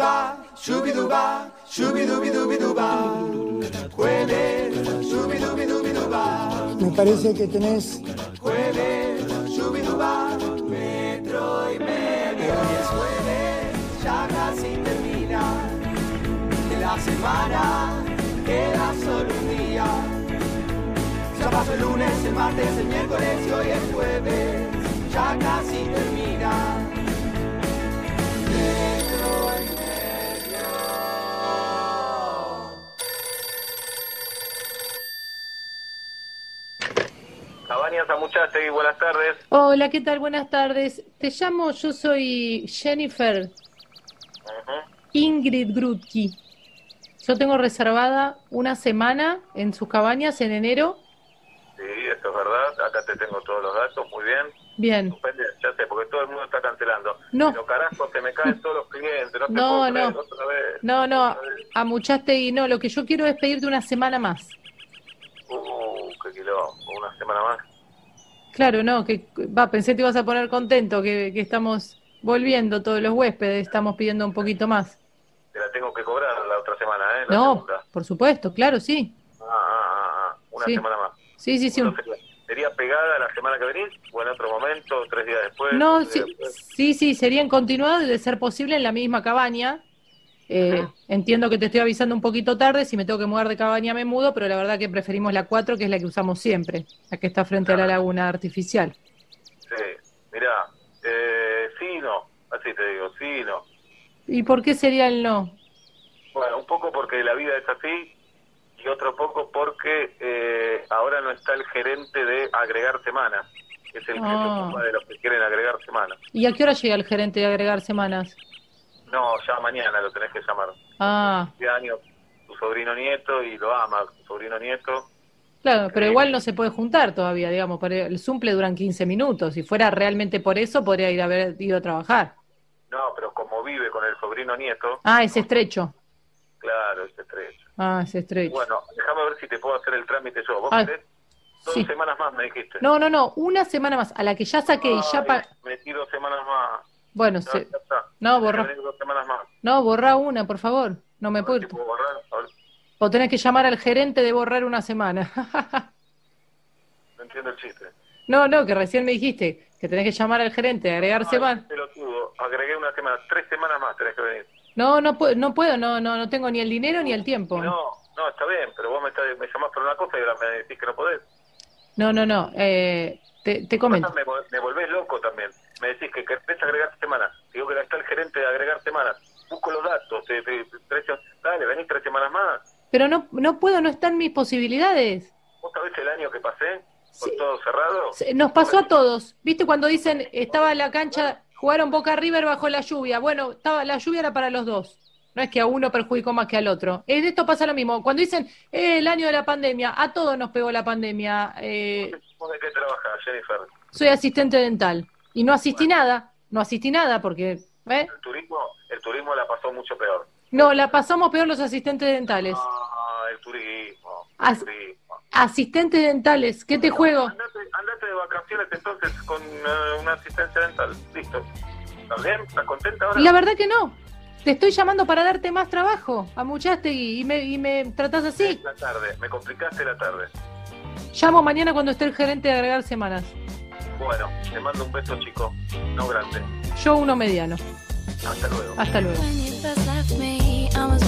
Shubiduba, shubiduba, shubidubidubiduba. Jueves, shubidubidubiduba. Me parece que tenés Jueves, shubiduba, metro y medio. Hoy es jueves, ya casi termina. De la semana queda solo un día. Ya pasó el lunes, el martes, el miércoles y hoy es jueves. Ya casi termina. Cabañas Amuchastegui, buenas tardes. Hola, ¿qué tal? Buenas tardes. Te llamo, yo soy Jennifer. Ingrid Grutki. Yo tengo reservada una semana en sus cabañas en enero. Sí, esto es verdad. Acá te tengo todos los datos, muy bien. Bien. Ya sé, porque todo el mundo está cancelando. No. Pero carajo, se me caen todos los clientes. No, te No, puedo creer, no. otra vez. No, no, Otra vez. a Muchastegui no. Lo que yo quiero es pedirte una semana más. Uh, qué quilombo. Una semana más. Claro, no, que va, pensé te ibas a poner contento que, que estamos volviendo todos los huéspedes, estamos pidiendo un poquito más. Te la tengo que cobrar la otra semana, ¿eh? La No, segunda. por supuesto, claro, sí. Ah, ah, ah, ah. Una Sí. semana más. Sí, sí, sí. Entonces, ¿Sería pegada la semana que venís? ¿O en otro momento? ¿Tres días después? No, ¿Tres sí, días después? sí, sí, sería en continuado y de ser posible en la misma cabaña. Eh, entiendo que te estoy avisando un poquito tarde, si me tengo que mudar de cabaña me mudo, pero la verdad que preferimos la 4, que es la que usamos siempre, la que está frente a la laguna artificial. Sí. Mirá, eh, sí y no. Así te digo, sí y no. ¿Y por qué sería el no? Bueno, un poco porque la vida es así y otro poco porque eh, ahora no está el gerente de agregar semanas. Es el que se ocupa de los que quieren agregar semanas. ¿Y a qué hora llega el gerente de agregar semanas? No, ya mañana lo tenés que llamar. Ah, Este año tu sobrino nieto y lo ama, tu sobrino nieto. claro, pero igual no se puede juntar todavía, digamos, para el zumple duran 15 minutos. Si fuera realmente por eso, podría ir a haber ido a trabajar. No, pero como vive con el sobrino nieto, Ah, es estrecho. claro, es estrecho. Ah, es estrecho. Bueno, déjame ver si te puedo hacer el trámite yo. ¿Vos Ah, querés? Dos sí. semanas más me dijiste. No, no, no, una semana más, a la que ya saqué y ya pa- Metí dos semanas más. Bueno, No, se- ya está. no, borra, venir dos semanas más. no, borra una, por favor. No me puedo. O tenés que llamar al gerente de borrar una semana. no entiendo el chiste. No, no, que recién me dijiste que tenés que llamar al gerente de agregar Ay, semana. pelotudo. Agregué una semana. Tres semanas más tenés que venir. No, no puedo, no puedo, no, no, no tengo ni el dinero ni el tiempo. No, no, está bien, pero vos me, estás- me llamás por una cosa y ahora me decís que no podés. No, no, no. Eh, te, te comento. Me, me volvés loco también. Me decís que querés agregar semanas. Digo que está el gerente de agregar semanas. Busco los datos. Te, te- tres dale, venís tres semanas más. Pero no, no puedo, no están mis posibilidades. ¿Vos sabés el año que pasé? Con Sí. todo cerrado. Nos pasó a todos. ¿Viste cuando dicen estaba la cancha, jugaron Boca River bajo la lluvia? Bueno, estaba la lluvia era para los dos. No es que a uno perjudicó más que al otro. En esto pasa lo mismo. Cuando dicen eh, el año de la pandemia, a todos nos pegó la pandemia. Eh, ¿Vos de qué trabajás, Jennifer? soy asistente dental y no asistí nada. No asistí nada porque, ¿eh? El turismo, el turismo la pasó mucho peor. No, la pasamos peor los asistentes dentales. Ah, el turismo. El As- turismo. Asistentes dentales, ¿qué te juego? Andate, andate de vacaciones entonces con eh, una asistencia dental. Listo. ¿Estás bien? ¿Estás contenta ahora? La verdad que no. Te estoy llamando para darte más trabajo a Muchastegui y me, y me tratás así. La tarde. Me complicaste la tarde. Llamo mañana cuando esté el gerente de agregar semanas. Bueno, te mando un beso chico. No grande. Yo uno mediano. Hasta luego. Hasta luego. When you first left me, I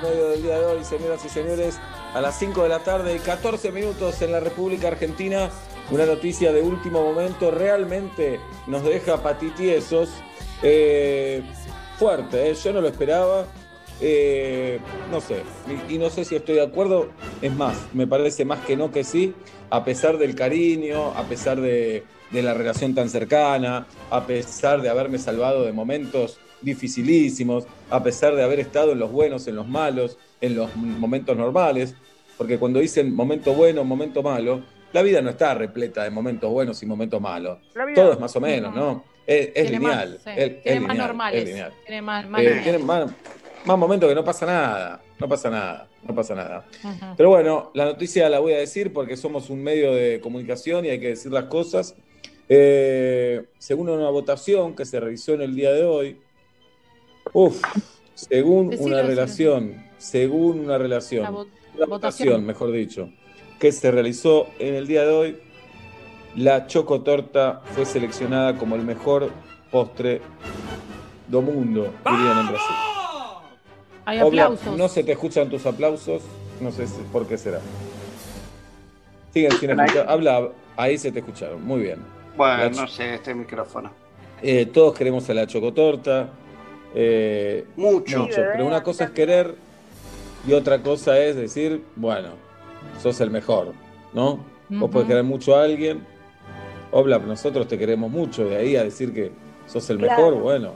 medio del día de hoy, señoras y señores, a las 5 de la tarde y 14 minutos en la República Argentina. Una noticia de último momento realmente nos deja patitiesos. Eh, fuerte, ¿eh? yo no lo esperaba. Eh, no sé, y, no sé si estoy de acuerdo. Es más, me parece más que no que sí, a pesar del cariño, a pesar de la relación tan cercana, a pesar de haberme salvado de momentos dificilísimos, a pesar de haber estado en los buenos, en los malos, en los momentos normales, porque cuando dicen momento bueno, momento malo, la vida no está repleta de momentos buenos y momentos malos. Todo es más o menos, ¿no? Es, es Tiene lineal. más, sí, es- es tiene más lineal, normales. es lineal. Tiene más, más Eh, lineales. tiene más, más momentos que no pasa nada, no pasa nada, no pasa nada. Pero bueno, la noticia la voy a decir porque somos un medio de comunicación y hay que decir las cosas. Eh, según una votación que se realizó en el día de hoy, uf, según Decilo, una decilo. relación, según una relación, La vo- una votación. votación, mejor dicho, que se realizó en el día de hoy, la chocotorta fue seleccionada como el mejor postre do mundo, dirían en Brasil. Hay aplausos. no se te escuchan tus aplausos, no sé si- por qué será. Siguen sin escuchar. Habla, ahí se te escucharon, muy bien. Bueno, no sé, este micrófono. Eh, todos queremos a la chocotorta, eh, Mucho. mucho, pero una cosa es querer y otra cosa es decir, bueno, sos el mejor, ¿no? Vos Ujú. podés querer mucho a alguien, Obla, nosotros te queremos mucho, de ahí a decir que sos el Claro. mejor, bueno,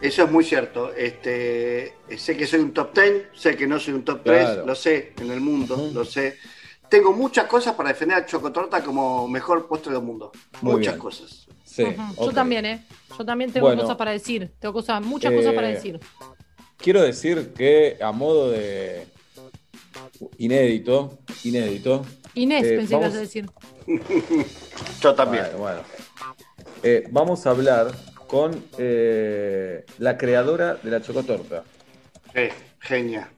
Eso es muy cierto. Este, sé que soy un top 10, sé que no soy un top 3, Claro. lo sé en el mundo, lo sé. Tengo muchas cosas para defender a Chocotorta como mejor postre del mundo. Muy muchas bien. cosas. sí. Yo también, ¿eh? Yo también tengo Bueno. cosas para decir. Tengo cosas, muchas cosas para Eh, decir. Quiero decir que a modo de inédito, inédito, Inés, eh, pensé que ibas a decir. Yo también. Bueno, bueno. Eh, vamos a hablar con eh, la creadora de la chocotorta. Sí, genia.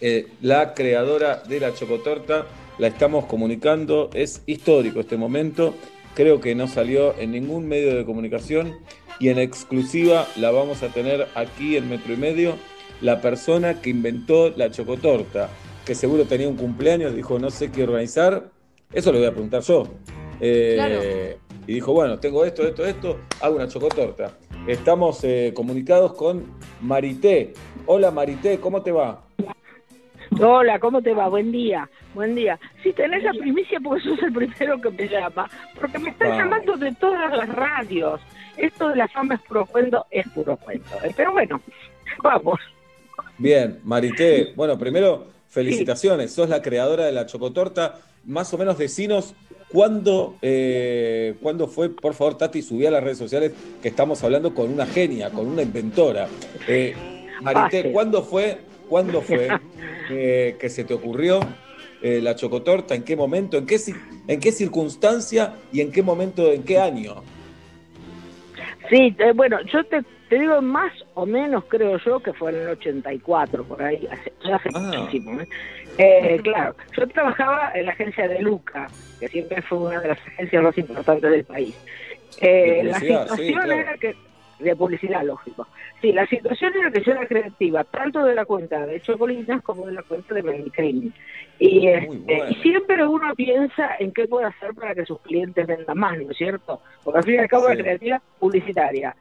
Eh, la creadora de la chocotorta, la estamos comunicando, es histórico este momento, creo que no salió en ningún medio de comunicación y en exclusiva la vamos a tener aquí en Metro y Medio, la persona que inventó la chocotorta, que seguro tenía un cumpleaños, dijo no sé qué organizar, eso lo voy a preguntar yo. Eh, Claro. Y dijo, bueno, tengo esto, esto, esto, hago una chocotorta. Estamos eh, comunicados con Marité. Hola Marité, ¿cómo te va? Hola, ¿cómo te va? Buen día, buen día. Si tenés la primicia porque sos el primero que me llama, porque me están Vamos. llamando de todas las radios. Esto de la fama es puro cuento, es puro cuento. ¿eh? Pero bueno, vamos. Bien, Marité. Bueno, primero, felicitaciones. Sos la creadora de la chocotorta. Más o menos decinos cuándo, eh, cuándo fue, por favor, Tati, subí a las redes sociales que estamos hablando con una genia, con una inventora. Eh, Marité. ¿cuándo fue, cuándo fue que se te ocurrió eh, la chocotorta? ¿En qué momento? ¿En qué, ¿En qué circunstancia? ¿Y en qué momento? ¿En qué año? Sí, eh, bueno, yo te, te digo más o menos, creo yo, que fue en el 84, por ahí, hace, hace Ah. muchísimo. ¿eh? Eh, claro, yo trabajaba en la agencia de Luca, que siempre fue una de las agencias más importantes del país. Eh, la sí, situación claro. era que, de publicidad, lógico. Sí, la situación era que yo era creativa, tanto de la cuenta de Chocolinas como de la cuenta de Medicrim. Y, Muy este, y siempre uno piensa en qué puede hacer para que sus clientes vendan más, ¿no es cierto? Porque al fin y al cabo Sí. la creatividad publicitaria.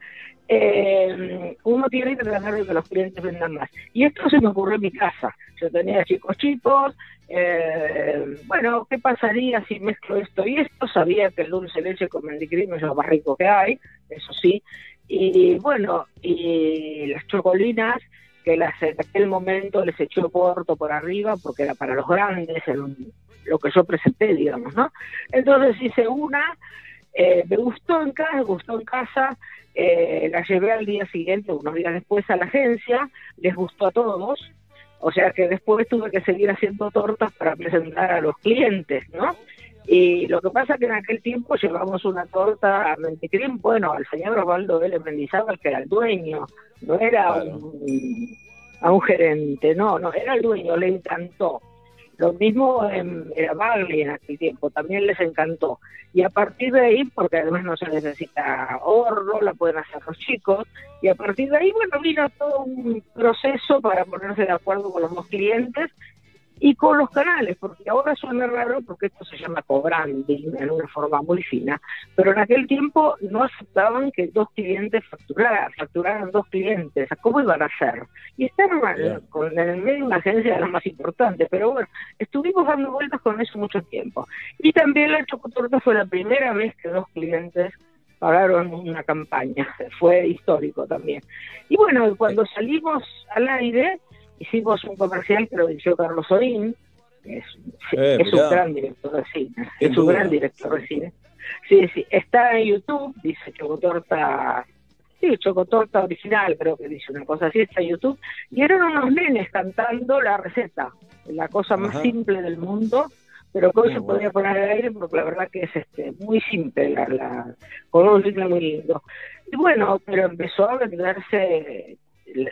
Eh, uno tiene que tratar de que los clientes vendan más. Y esto se me ocurrió en mi casa. Yo tenía chicos chicos, eh, bueno, ¿qué pasaría si mezclo esto y esto? Sabía que el dulce leche con mendicrim es lo más rico que hay, eso sí. Y bueno, y las chocolinas, que las, en aquel momento les echó corto por arriba porque era para los grandes, era lo que yo presenté, digamos, ¿no? Entonces hice una, eh, me gustó en casa, gustó en casa, eh, la llevé al día siguiente, unos días después a la agencia, les gustó a todos, o sea que después tuve que seguir haciendo tortas para presentar a los clientes, ¿no? Y lo que pasa es que en aquel tiempo llevamos una torta a Menticrim, bueno, al señor Osvaldo Vélez Mendizábal, que era el dueño, no era Claro. un, a un gerente, no, no, era el dueño, le encantó. Lo mismo en, era Bagley en aquel tiempo, también les encantó. Y a partir de ahí, porque además no se necesita horno, la pueden hacer los chicos, y a partir de ahí, bueno, vino todo un proceso para ponerse de acuerdo con los dos clientes y con los canales, porque ahora suena raro porque esto se llama co-branding en una forma muy fina, pero en aquel tiempo no aceptaban que dos clientes facturaran, facturaran dos clientes, ¿cómo iban a hacer? Y estaban Claro. con, en el medio de una agencia de las más importantes, pero bueno, estuvimos dando vueltas con eso mucho tiempo. Y también la Chocotorta fue la primera vez que dos clientes pagaron una campaña, fue histórico también. Y bueno, cuando salimos al aire, hicimos un comercial que lo dirigió Carlos Sorín, que es, Eh, es un gran director de cine, es un gran director de cine. Sí, sí, está en YouTube, dice Chocotorta, sí, Chocotorta original, creo que dice una cosa así, está en YouTube, y eran unos nenes cantando la receta, la cosa más simple del mundo, pero que hoy se podría poner al aire porque la verdad que es este muy simple, la, la- con un ritmo muy lindo. Y bueno, pero empezó a venderse,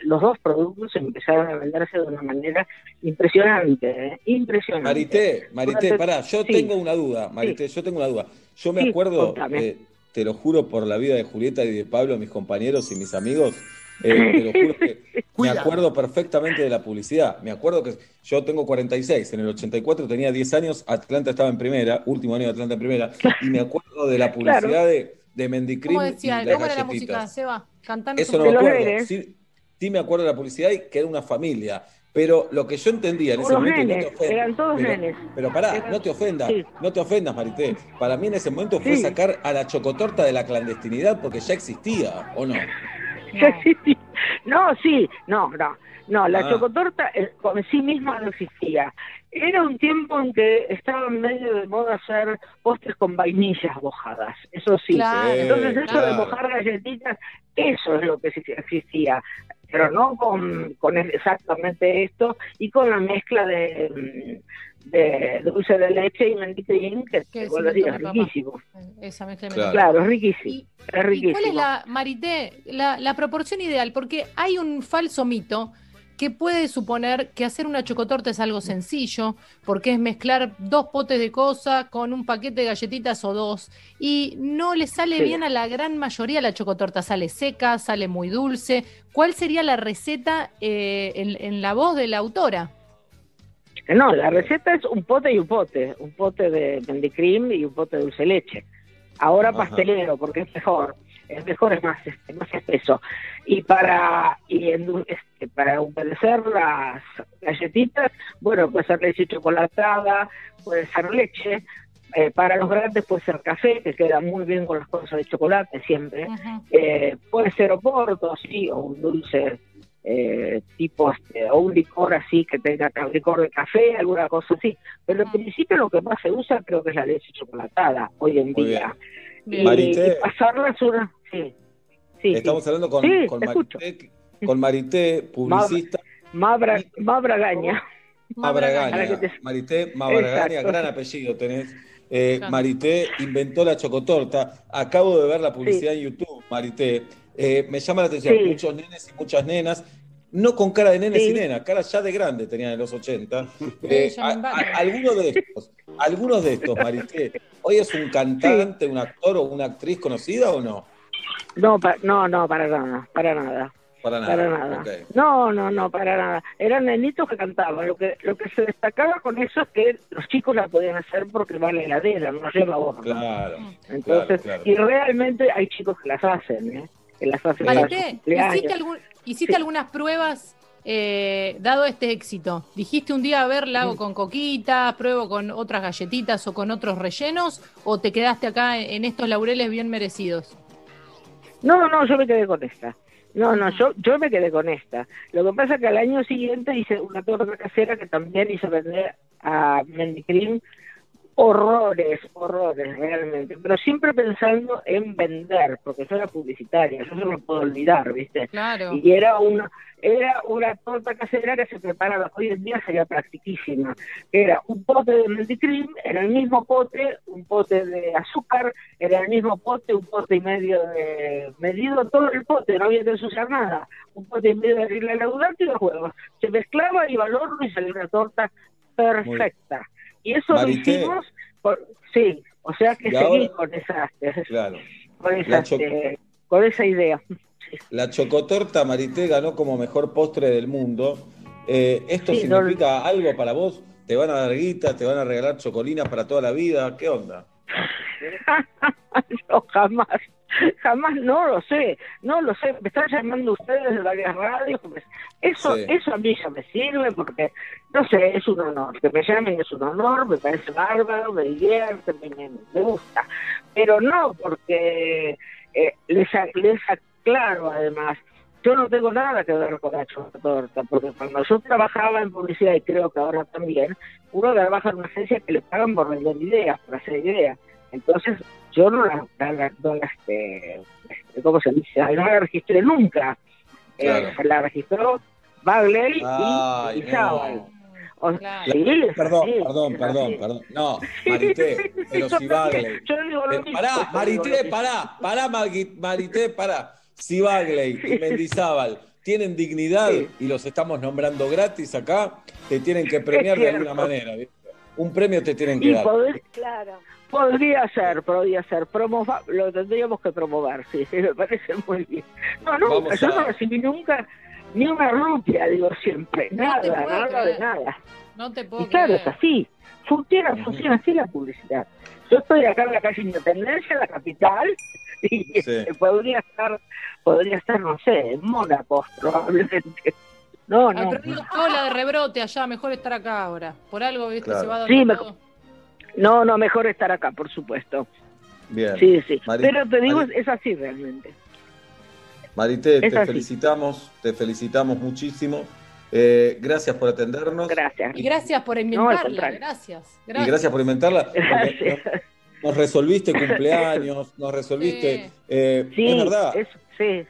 los dos productos empezaron a venderse de una manera impresionante, ¿eh? impresionante. Marité, Marité, pará, yo sí. tengo una duda, Marité, yo tengo una duda. Yo me Sí, acuerdo, eh, te lo juro por la vida de Julieta y de Pablo, mis compañeros y mis amigos, eh, te lo juro que me acuerdo perfectamente de la publicidad. Me acuerdo que yo tengo 46, en el 84 tenía 10 años, Atlanta estaba en primera, último año de Atlanta en primera, y me acuerdo de la publicidad de, de Mendicrim ¿Cómo y decía? las ¿Cómo era la música. Seba? Cantando Eso no me acuerdo. Sí, sí me acuerdo de la publicidad y que era una familia. Pero lo que yo entendía en ese momento, y no nenes, te ofendas, eran todos pero, nenes. pero pará, Eran- no te ofendas, sí. no te ofendas, Marité. Para mí en ese momento fue Sí. sacar a la chocotorta de la clandestinidad porque ya existía, ¿o no? Sí, sí. No, sí, no, no, no, la Ah. chocotorta eh, con sí misma no existía. Era un tiempo en que estaba en medio de moda hacer postres con vainillas mojadas, eso sí. Claro. Entonces eso de mojar galletitas, eso es lo que existía, pero no con, con exactamente esto y con la mezcla de, de dulce de leche y mendicrín, que Que vuelvo a decir, es riquísimo. Esa mezcla me Claro. Claro, es riquísimo. ¿Y, es y riquísimo. cuál es la, Marité, la, la proporción ideal? Porque hay un falso mito que puede suponer que hacer una chocotorta es algo sencillo, porque es mezclar dos potes de cosas con un paquete de galletitas o dos, y no le sale Sí. bien a la gran mayoría la chocotorta, sale seca, sale muy dulce. ¿Cuál sería la receta eh, en, en la voz de la autora? No, la receta es un pote y un pote, un pote de mendicrim y un pote de dulce leche. Ahora Ajá. pastelero, porque es mejor, es mejor, es más, este, más espeso. Y para y este, para humedecer las galletitas, bueno, puede ser leche chocolatada, puede ser leche. eh, para los grandes puede ser café, que queda muy bien con las cosas de chocolate siempre. Eh, puede ser oporto, sí, o un dulce eh, tipo, este, o un licor así que tenga licor de café, alguna cosa así. Pero en Ah. principio lo que más se usa creo que es la leche chocolatada hoy en Muy día. Bien. Y, Marité. y pasarlas una... Sí, sí, Estamos sí. hablando con, Sí, con. Marité, con Marité, publicista. Mabra, Mabragaña. Mabragaña, te- Marité Mabragaña, gran apellido tenés. Eh. Marité inventó la chocotorta. Acabo de ver la publicidad en YouTube, Marité. Eh, me llama la atención, Sí. muchos nenes y muchas nenas, no con cara de nenes Sí. y nenas, cara ya de grande tenían en los 80. Eh, a- a- algunos de estos, algunos de estos, Marité, ¿hoy es un cantante, un actor o una actriz conocida o no? No, pa- no, no, para nada, para nada. Para nada. Para nada. No, no, no, para nada. Eran nenitos que cantaban. Lo que lo que se destacaba con eso es que los chicos la podían hacer porque va a la heladera, no lleva horno. Claro. Entonces, claro, claro. y realmente hay chicos que las hacen, ¿eh? Que las hacen para cumpleaños. ¿hiciste, algún- hiciste Sí. algunas pruebas eh, dado este éxito? ¿Dijiste un día, a ver, la hago con coquitas, pruebo con otras galletitas o con otros rellenos? ¿O te quedaste acá en estos laureles bien merecidos? No, no, yo me quedé con esta. No, no, yo, yo me quedé con esta. Lo que pasa es que al año siguiente hice una torta casera que también hice vender a Mendicrim horrores, horrores realmente, pero siempre pensando en vender, porque yo era publicitaria, yo no lo puedo olvidar, ¿viste? Claro. Y era una, era una torta casera que se preparaba, hoy en día sería practiquísima. Era un pote de menticrim, era el mismo pote, un pote de azúcar, era el mismo pote, un pote y medio de medido todo el pote, no había que ensuciar nada, un pote y medio de harina laudante y los huevos. Se mezclaba, iba al horno y salía una torta perfecta. Y eso Marité. lo hicimos, por- sí, o sea que ahora- con esa, Claro. con esa, La cho- este, con esa idea. La chocotorta Marité ganó como mejor postre del mundo. Eh, ¿Esto Sí, no- significa algo para vos? ¿Te van a dar guita? ¿Te van a regalar chocolinas para toda la vida? ¿Qué onda? no, jamás, jamás, no lo sé, no lo sé. Me están llamando ustedes de varias radios. pues, Eso, Sí. eso a mí ya me sirve porque, no sé, es un honor. Que me llamen es un honor, me parece bárbaro, me divierte, me, me- me gusta. Pero no porque eh, les, les aclaro además. Yo no tengo nada que ver con la torta, porque cuando yo trabajaba en publicidad, y creo que ahora también, uno trabaja en una agencia que le pagan por vender ideas, por hacer ideas. Entonces, yo no la, la- la- no la, este, ¿cómo se dice? No la registré nunca. Eh, la registró Bagley Ay, y, y no. Claro. sí, Perdón, perdón, perdón, así. perdón. No, Marité, pero si Bagley. Yo digo lo Pero mismo, pará, Marité, pará, pará, Marité, pará. Si Bagley y Mendizábal tienen dignidad Sí. y los estamos nombrando gratis acá, te tienen que premiar de alguna manera. Un premio te tienen que Y dar. poder- Claro. Podría ser, podría ser. Promova, lo tendríamos que promover, sí, me parece muy bien. No, nunca, yo a- no recibí nunca ni una rupia, digo siempre. No Nada, nada de creer. nada. No te puedo Y claro, es así. Funciona, funciona así la publicidad. Yo estoy acá en la calle Independencia, en la capital, y Sí. podría estar, podría estar, no sé, en Mónaco, probablemente. No, no. cola de rebrote allá, mejor estar acá ahora. Por algo, viste, Claro. se va dando Sí, me- todo. No, no, mejor estar acá, por supuesto. Bien. Sí, sí. Mari- Pero te digo, Mari- es así realmente. Marité, Es te así. felicitamos, te felicitamos muchísimo. Eh, gracias por atendernos. Gracias. Y gracias por inventarla, contrario. gracias, Y gracias. gracias por inventarla. Gracias. Nos, resolviste cumpleaños, nos resolviste. Sí. eh, Sí, es verdad, es- sí.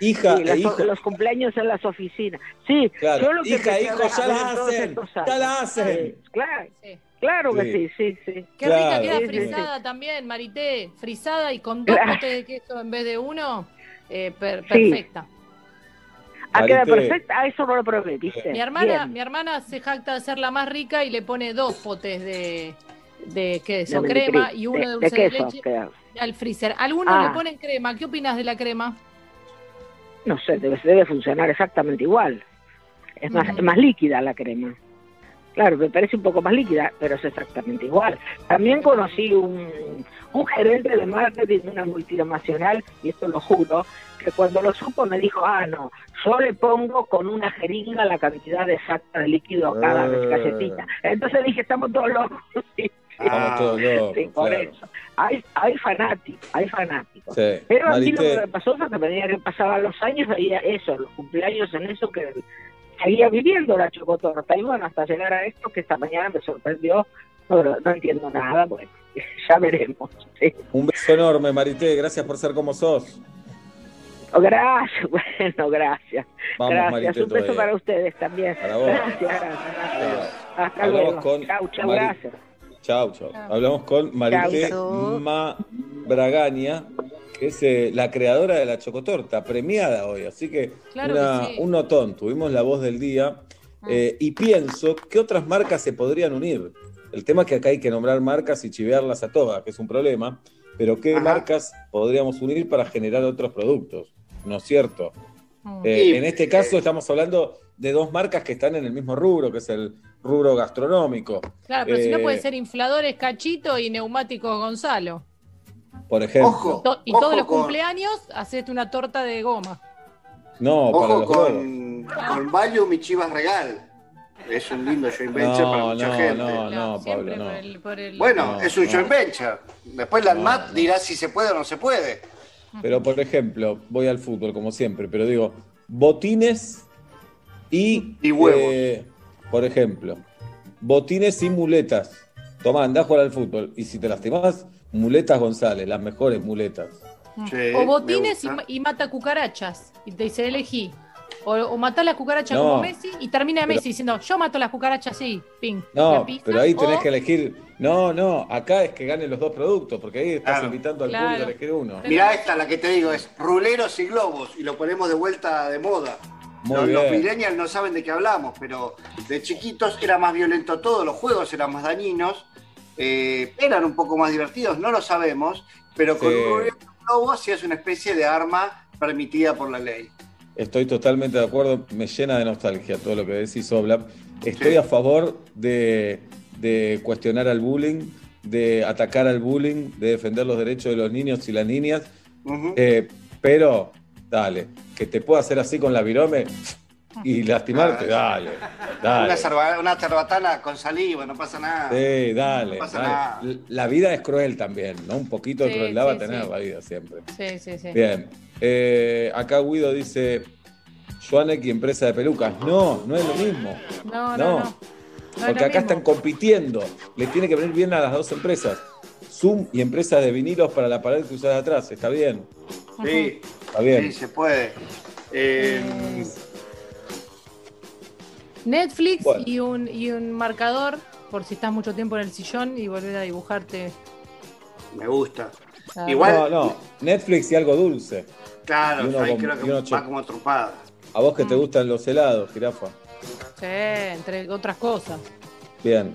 hija sí, e las- hijo. los cumpleaños en las oficinas. Sí, Claro, yo lo que hija e hijo ya la hacen, estos ya la hacen. Sí, claro, Sí. que Sí. sí, sí. Qué Claro. rica queda Sí, sí, frisada también, Marité. Frisada y con dos Claro. potes de queso en vez de uno. eh, per- Sí. perfecta. Ah, queda perfecta. Ah, eso no lo probé, ¿viste? Mi hermana, Bien. mi hermana se jacta de ser la más rica y le pone dos potes de, de queso, De crema y uno de, de, dulce de de, leche al freezer. Algunos Ah. le ponen crema. ¿Qué opinas de la crema? No sé, debe, debe funcionar exactamente igual. Es más, es más líquida la crema. Claro, me parece un poco más líquida, pero es exactamente igual. También conocí un, un gerente de marketing de una multinacional, y esto lo juro, que cuando lo supo me dijo, ah, no, yo le pongo con una jeringa la cantidad exacta de líquido a cada Eh. galletita. Entonces dije, estamos todos locos. Sí, todos locos, sí, por claro. eso. Hay, hay fanáticos, hay fanáticos. Sí. Pero a mí lo que Marité, me pasó fue que a medida que pasaban los años veía eso, los cumpleaños en eso que seguía viviendo la chocotorta. Y bueno, hasta llegar a esto que esta mañana me sorprendió, no, no entiendo nada, bueno, ya veremos. sí. un beso enorme, Marité. Gracias por ser como sos. Gracias, bueno, gracias. Vamos, gracias, Marité, un beso todavía. para ustedes también. Para vos. Gracias, gracias. gracias. Hasta Hablamos luego. con chau, chau, Mari- gracias. Chau, chau. Chau. Hablamos con Marité Chau. Que es eh, la creadora de la chocotorta, premiada hoy. Así que, Claro una- que sí. un notón. Tuvimos la voz del día. Ah. eh, y pienso que otras marcas se podrían unir. El tema es que acá hay que nombrar marcas y chivearlas a todas, que es un problema. Pero ¿qué Ajá. marcas podríamos unir para generar otros productos? ¿No es cierto? Mm. Eh, en este caso eh. estamos hablando de dos marcas que están en el mismo rubro, que es el rubro gastronómico. Claro, pero si no puede ser infladores Cachito y neumáticos Gonzalo. Por ejemplo. Ojo. To- y Ojo todos los con- cumpleaños, hacete una torta de goma. No, para Ojo los con, con Valium y Chivas Regal. Es un lindo joint venture para No, mucha no, gente. no, no, siempre Pablo, no. por el- por el- Bueno, No, es un no. joint venture. Después la No, ANMAT no. dirá si se puede o no se puede. Pero por ejemplo, voy al fútbol como siempre, pero digo, botines y. Y huevos. eh, por ejemplo, botines y muletas. Tomá, andá a jugar al fútbol. Y si te lastimás, muletas González, las mejores muletas. Sí, o botines y, mata cucarachas. Y te dice, elegí. O, o matá las cucarachas No. como Messi y termina Pero- Messi diciendo, yo mato las cucarachas, sí, ping. No, pero ahí tenés o- que elegir. No, no, acá es que ganen los dos productos, porque ahí estás Claro. invitando al Claro. público a elegir uno. Mirá esta, la que te digo, es ruleros y globos. Y lo ponemos de vuelta de moda. Muy los, millennials no saben de qué hablamos, pero de chiquitos era más violento todo, los juegos eran más dañinos, eh, eran un poco más divertidos, no lo sabemos, pero con Sí. un globo hacías una especie de arma permitida por la ley. Estoy totalmente de acuerdo, me llena de nostalgia todo lo que decís, Oblap. Estoy Sí. a favor de, de cuestionar al bullying, de atacar al bullying, de defender los derechos de los niños y las niñas, eh, pero dale, que te pueda hacer así con la virome y lastimarte, Ah, dale, Una, dale. una cerbatana con saliva, no pasa nada. Sí, dale, No pasa dale. nada. La vida es cruel también, ¿no? Un poquito de Sí, crueldad va a tener sí. la vida siempre. Sí, sí, sí. Bien. Eh, acá Guido dice, Joanek y empresa de pelucas. No, no es lo mismo. No, no, No. no. No es Porque acá mismo. están compitiendo. Le tiene que venir bien a las dos empresas. Zoom y empresa de vinilos para la pared que usás atrás. Está bien. Sí, Está bien. sí, se puede. Eh, Eh, Netflix Bueno. y, un, y un marcador por si estás mucho tiempo en el sillón y volver a dibujarte. me gusta. Ah, Igual- No, no. Netflix y algo dulce. Claro, uno ahí con- creo que uno va che- como tropada. A vos que te Mm. gustan los helados, jirafa. Sí, entre otras cosas. Bien.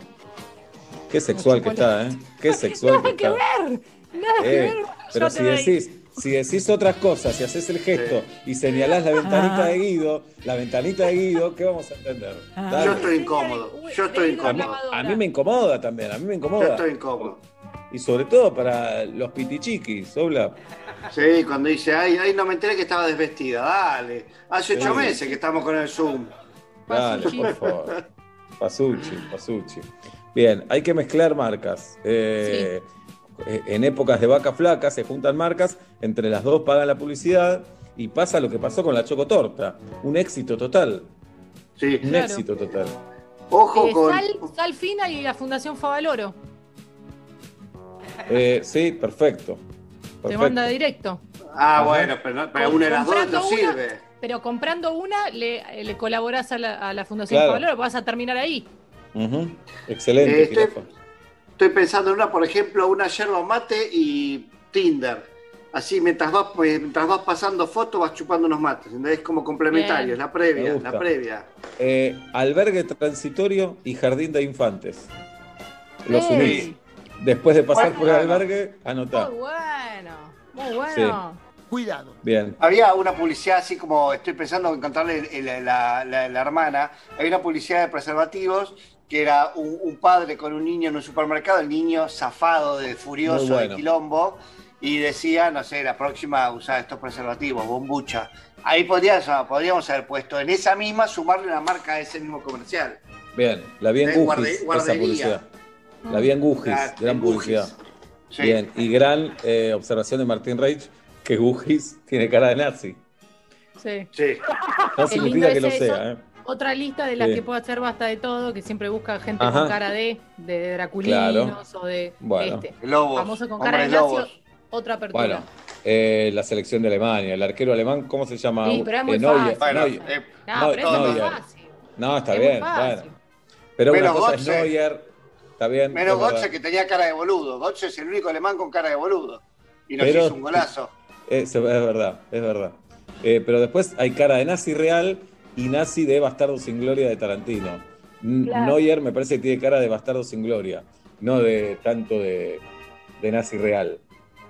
Qué sexual que está, ¿eh? Qué sexual que Nada que está. ver. Nada que Eh, ver. pero si decís, si decís otras cosas, si haces el gesto y señalás la ventanita Ah. de Guido, la ventanita de Guido, ¿qué vamos a entender? Ah. Yo estoy incómodo. Yo estoy a, mí, incómodo. a mí me incomoda también, a mí me Yo incomoda. estoy incómodo. Y sobre todo para los pitichiquis, Obla. Sí, cuando dice, ay, ay, no me enteré que estaba desvestida. Dale. Hace ocho Sí. meses que estamos con el Zoom. Dale, Pasucci. por favor. Pasucci, Pasucci. Bien, hay que mezclar marcas. Eh, eh, En épocas de vaca flaca se juntan marcas, entre las dos pagan la publicidad y pasa lo que pasó con la chocotorta. Un éxito total. Sí. Un Claro. éxito total. Ojo Eh, con. Sal, Sal Fina y la Fundación Favaloro. Eh, sí, perfecto. Te manda directo. Ah, Ajá. bueno, pero, no- pero una de las dos no una, sirve. Pero comprando una, le, le colaborás a la, a la Fundación Claro. Favaloro, vas a terminar ahí. Excelente, Eh, estoy-. Estoy pensando en una, por ejemplo, una yerba mate y Tinder. Así, mientras vas, pues, mientras vas pasando fotos, vas chupando unos mates. ¿entendés? Es como complementario, es la previa, la previa. Eh, albergue transitorio y jardín de infantes. Los Ey. unís. Después de pasar Bueno, por el albergue, anotá. Muy bueno, muy bueno. Cuidado. Bien. Había una publicidad así como, estoy pensando en encontrarle el- el- la, la- la hermana, había una publicidad de preservativos que era un, un padre con un niño en un supermercado, el niño zafado de furioso bueno. de quilombo, y decía, no sé, la próxima usar estos preservativos, bombucha. Ahí podrías- podríamos haber puesto en esa misma sumarle una marca a ese mismo comercial. Bien, la vi en De Gugis, esa publicidad. La vi en Gugis, Claro, gran en Gugis. publicidad. Sí. Bien, y gran eh, observación de Martín Reich, que Gugis tiene cara de nazi. Sí. Sí. No significa que lo eso. sea, ¿eh? Otra lista de las Sí. que puede hacer basta de todo, que siempre busca gente Ajá. con cara de, de Draculinos o de Bueno. este. Lobos, Famoso con cara de lobos. otra apertura. Bueno, eh, la selección de Alemania, el arquero alemán, ¿cómo se llama? Sí, pero es muy Eh, Neuer, fácil. Bueno, Neuer. eh, no, no, pero es muy Neuer. fácil. No, está es bien, bueno. Pero Menos una cosa es Götze. Neuer, está bien. Menos es que tenía cara de boludo. Götze es el único alemán con cara de boludo. Y nos Pero- hizo un golazo. Es, es verdad, es verdad. Eh, pero después hay cara de nazi real y nazi de Bastardo sin Gloria de Tarantino. Claro. Neuer me parece que tiene cara de bastardo sin gloria, no de tanto de, de nazi real.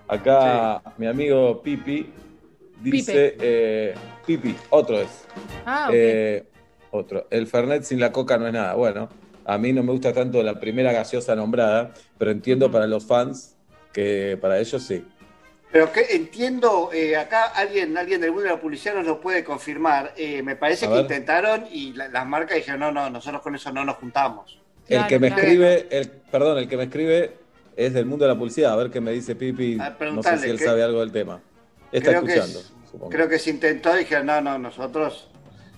Acá mi amigo Pipi dice, eh, Pipi, otro es. Ah, ok. Eh, otro. El Fernet sin la coca no es nada. Bueno, a mí no me gusta tanto la primera gaseosa nombrada, pero entiendo para los fans que para ellos sí. Pero que entiendo, eh, acá alguien, alguien del mundo de la publicidad nos lo puede confirmar. Eh, me parece A que ver. intentaron y la- las marcas dijeron, no, no, nosotros con eso no nos juntamos. el que me claro. escribe, el, perdón, el que me escribe es del mundo de la publicidad. A ver qué me dice Pipi. Ah, no sé si él sabe algo del tema. Está Creo que escuchando, es- supongo. Creo que se intentó y dijeron, no, no, nosotros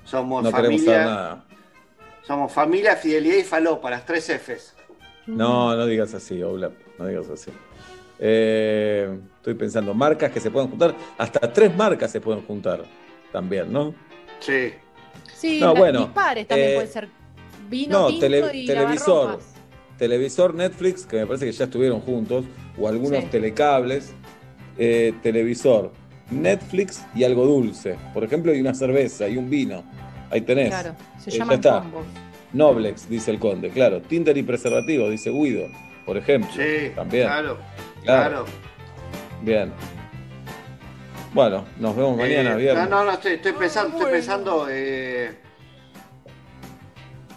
somos no queremos saber familia, nada. somos familia, fidelidad y falopa, las tres Fs. No, no digas así, Oblap, no digas así. Eh, estoy pensando, marcas que se pueden juntar, hasta tres marcas se pueden juntar también, ¿no? Sí. Sí, No, la- bueno, dispares también eh, puede ser. Vino, no, tinto tele- y televisor. Televisor, Netflix, que me parece que ya estuvieron juntos, o algunos Sí. telecables, eh, televisor, Netflix y algo dulce. Por ejemplo, y una cerveza y un vino. Ahí tenés. Claro, se Eh, ya llaman está. combos. Noblex, dice el conde, claro. Tinder y preservativo, dice Guido, por ejemplo. Sí, También. claro, Claro. claro. Bien. Bueno, nos vemos mañana, Eh, viernes. No, no, no, estoy, estoy pensando, estoy pensando. eh,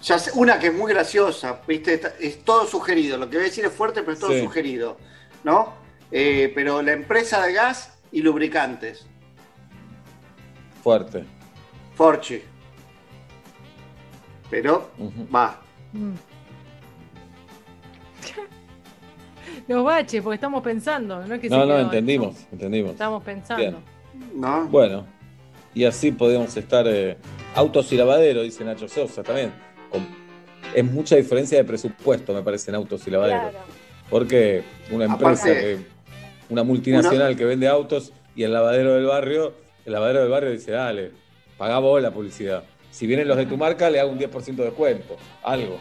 ya sé- una que es muy graciosa, ¿viste? Es todo sugerido. Lo que voy a decir es fuerte, pero es todo Sí. sugerido. ¿No? Eh, pero la empresa de gas y lubricantes, Fuerte. Forchi. Pero, Ujú. va. Mm. Los baches, porque estamos pensando, no es que se No, no, quedó, entendimos, entendimos. Estamos pensando. Bien. ¿No? Bueno, y así podemos estar. eh, autos y lavadero, dice Nacho Sosa también. Con- es mucha diferencia de presupuesto, me parece, en autos y lavadero. Claro. Porque una empresa, Aparte- que, una multinacional que vende autos y el lavadero del barrio, el lavadero del barrio dice, dale, pagá vos la publicidad. Si vienen los de tu marca, le hago un 10% de descuento, algo.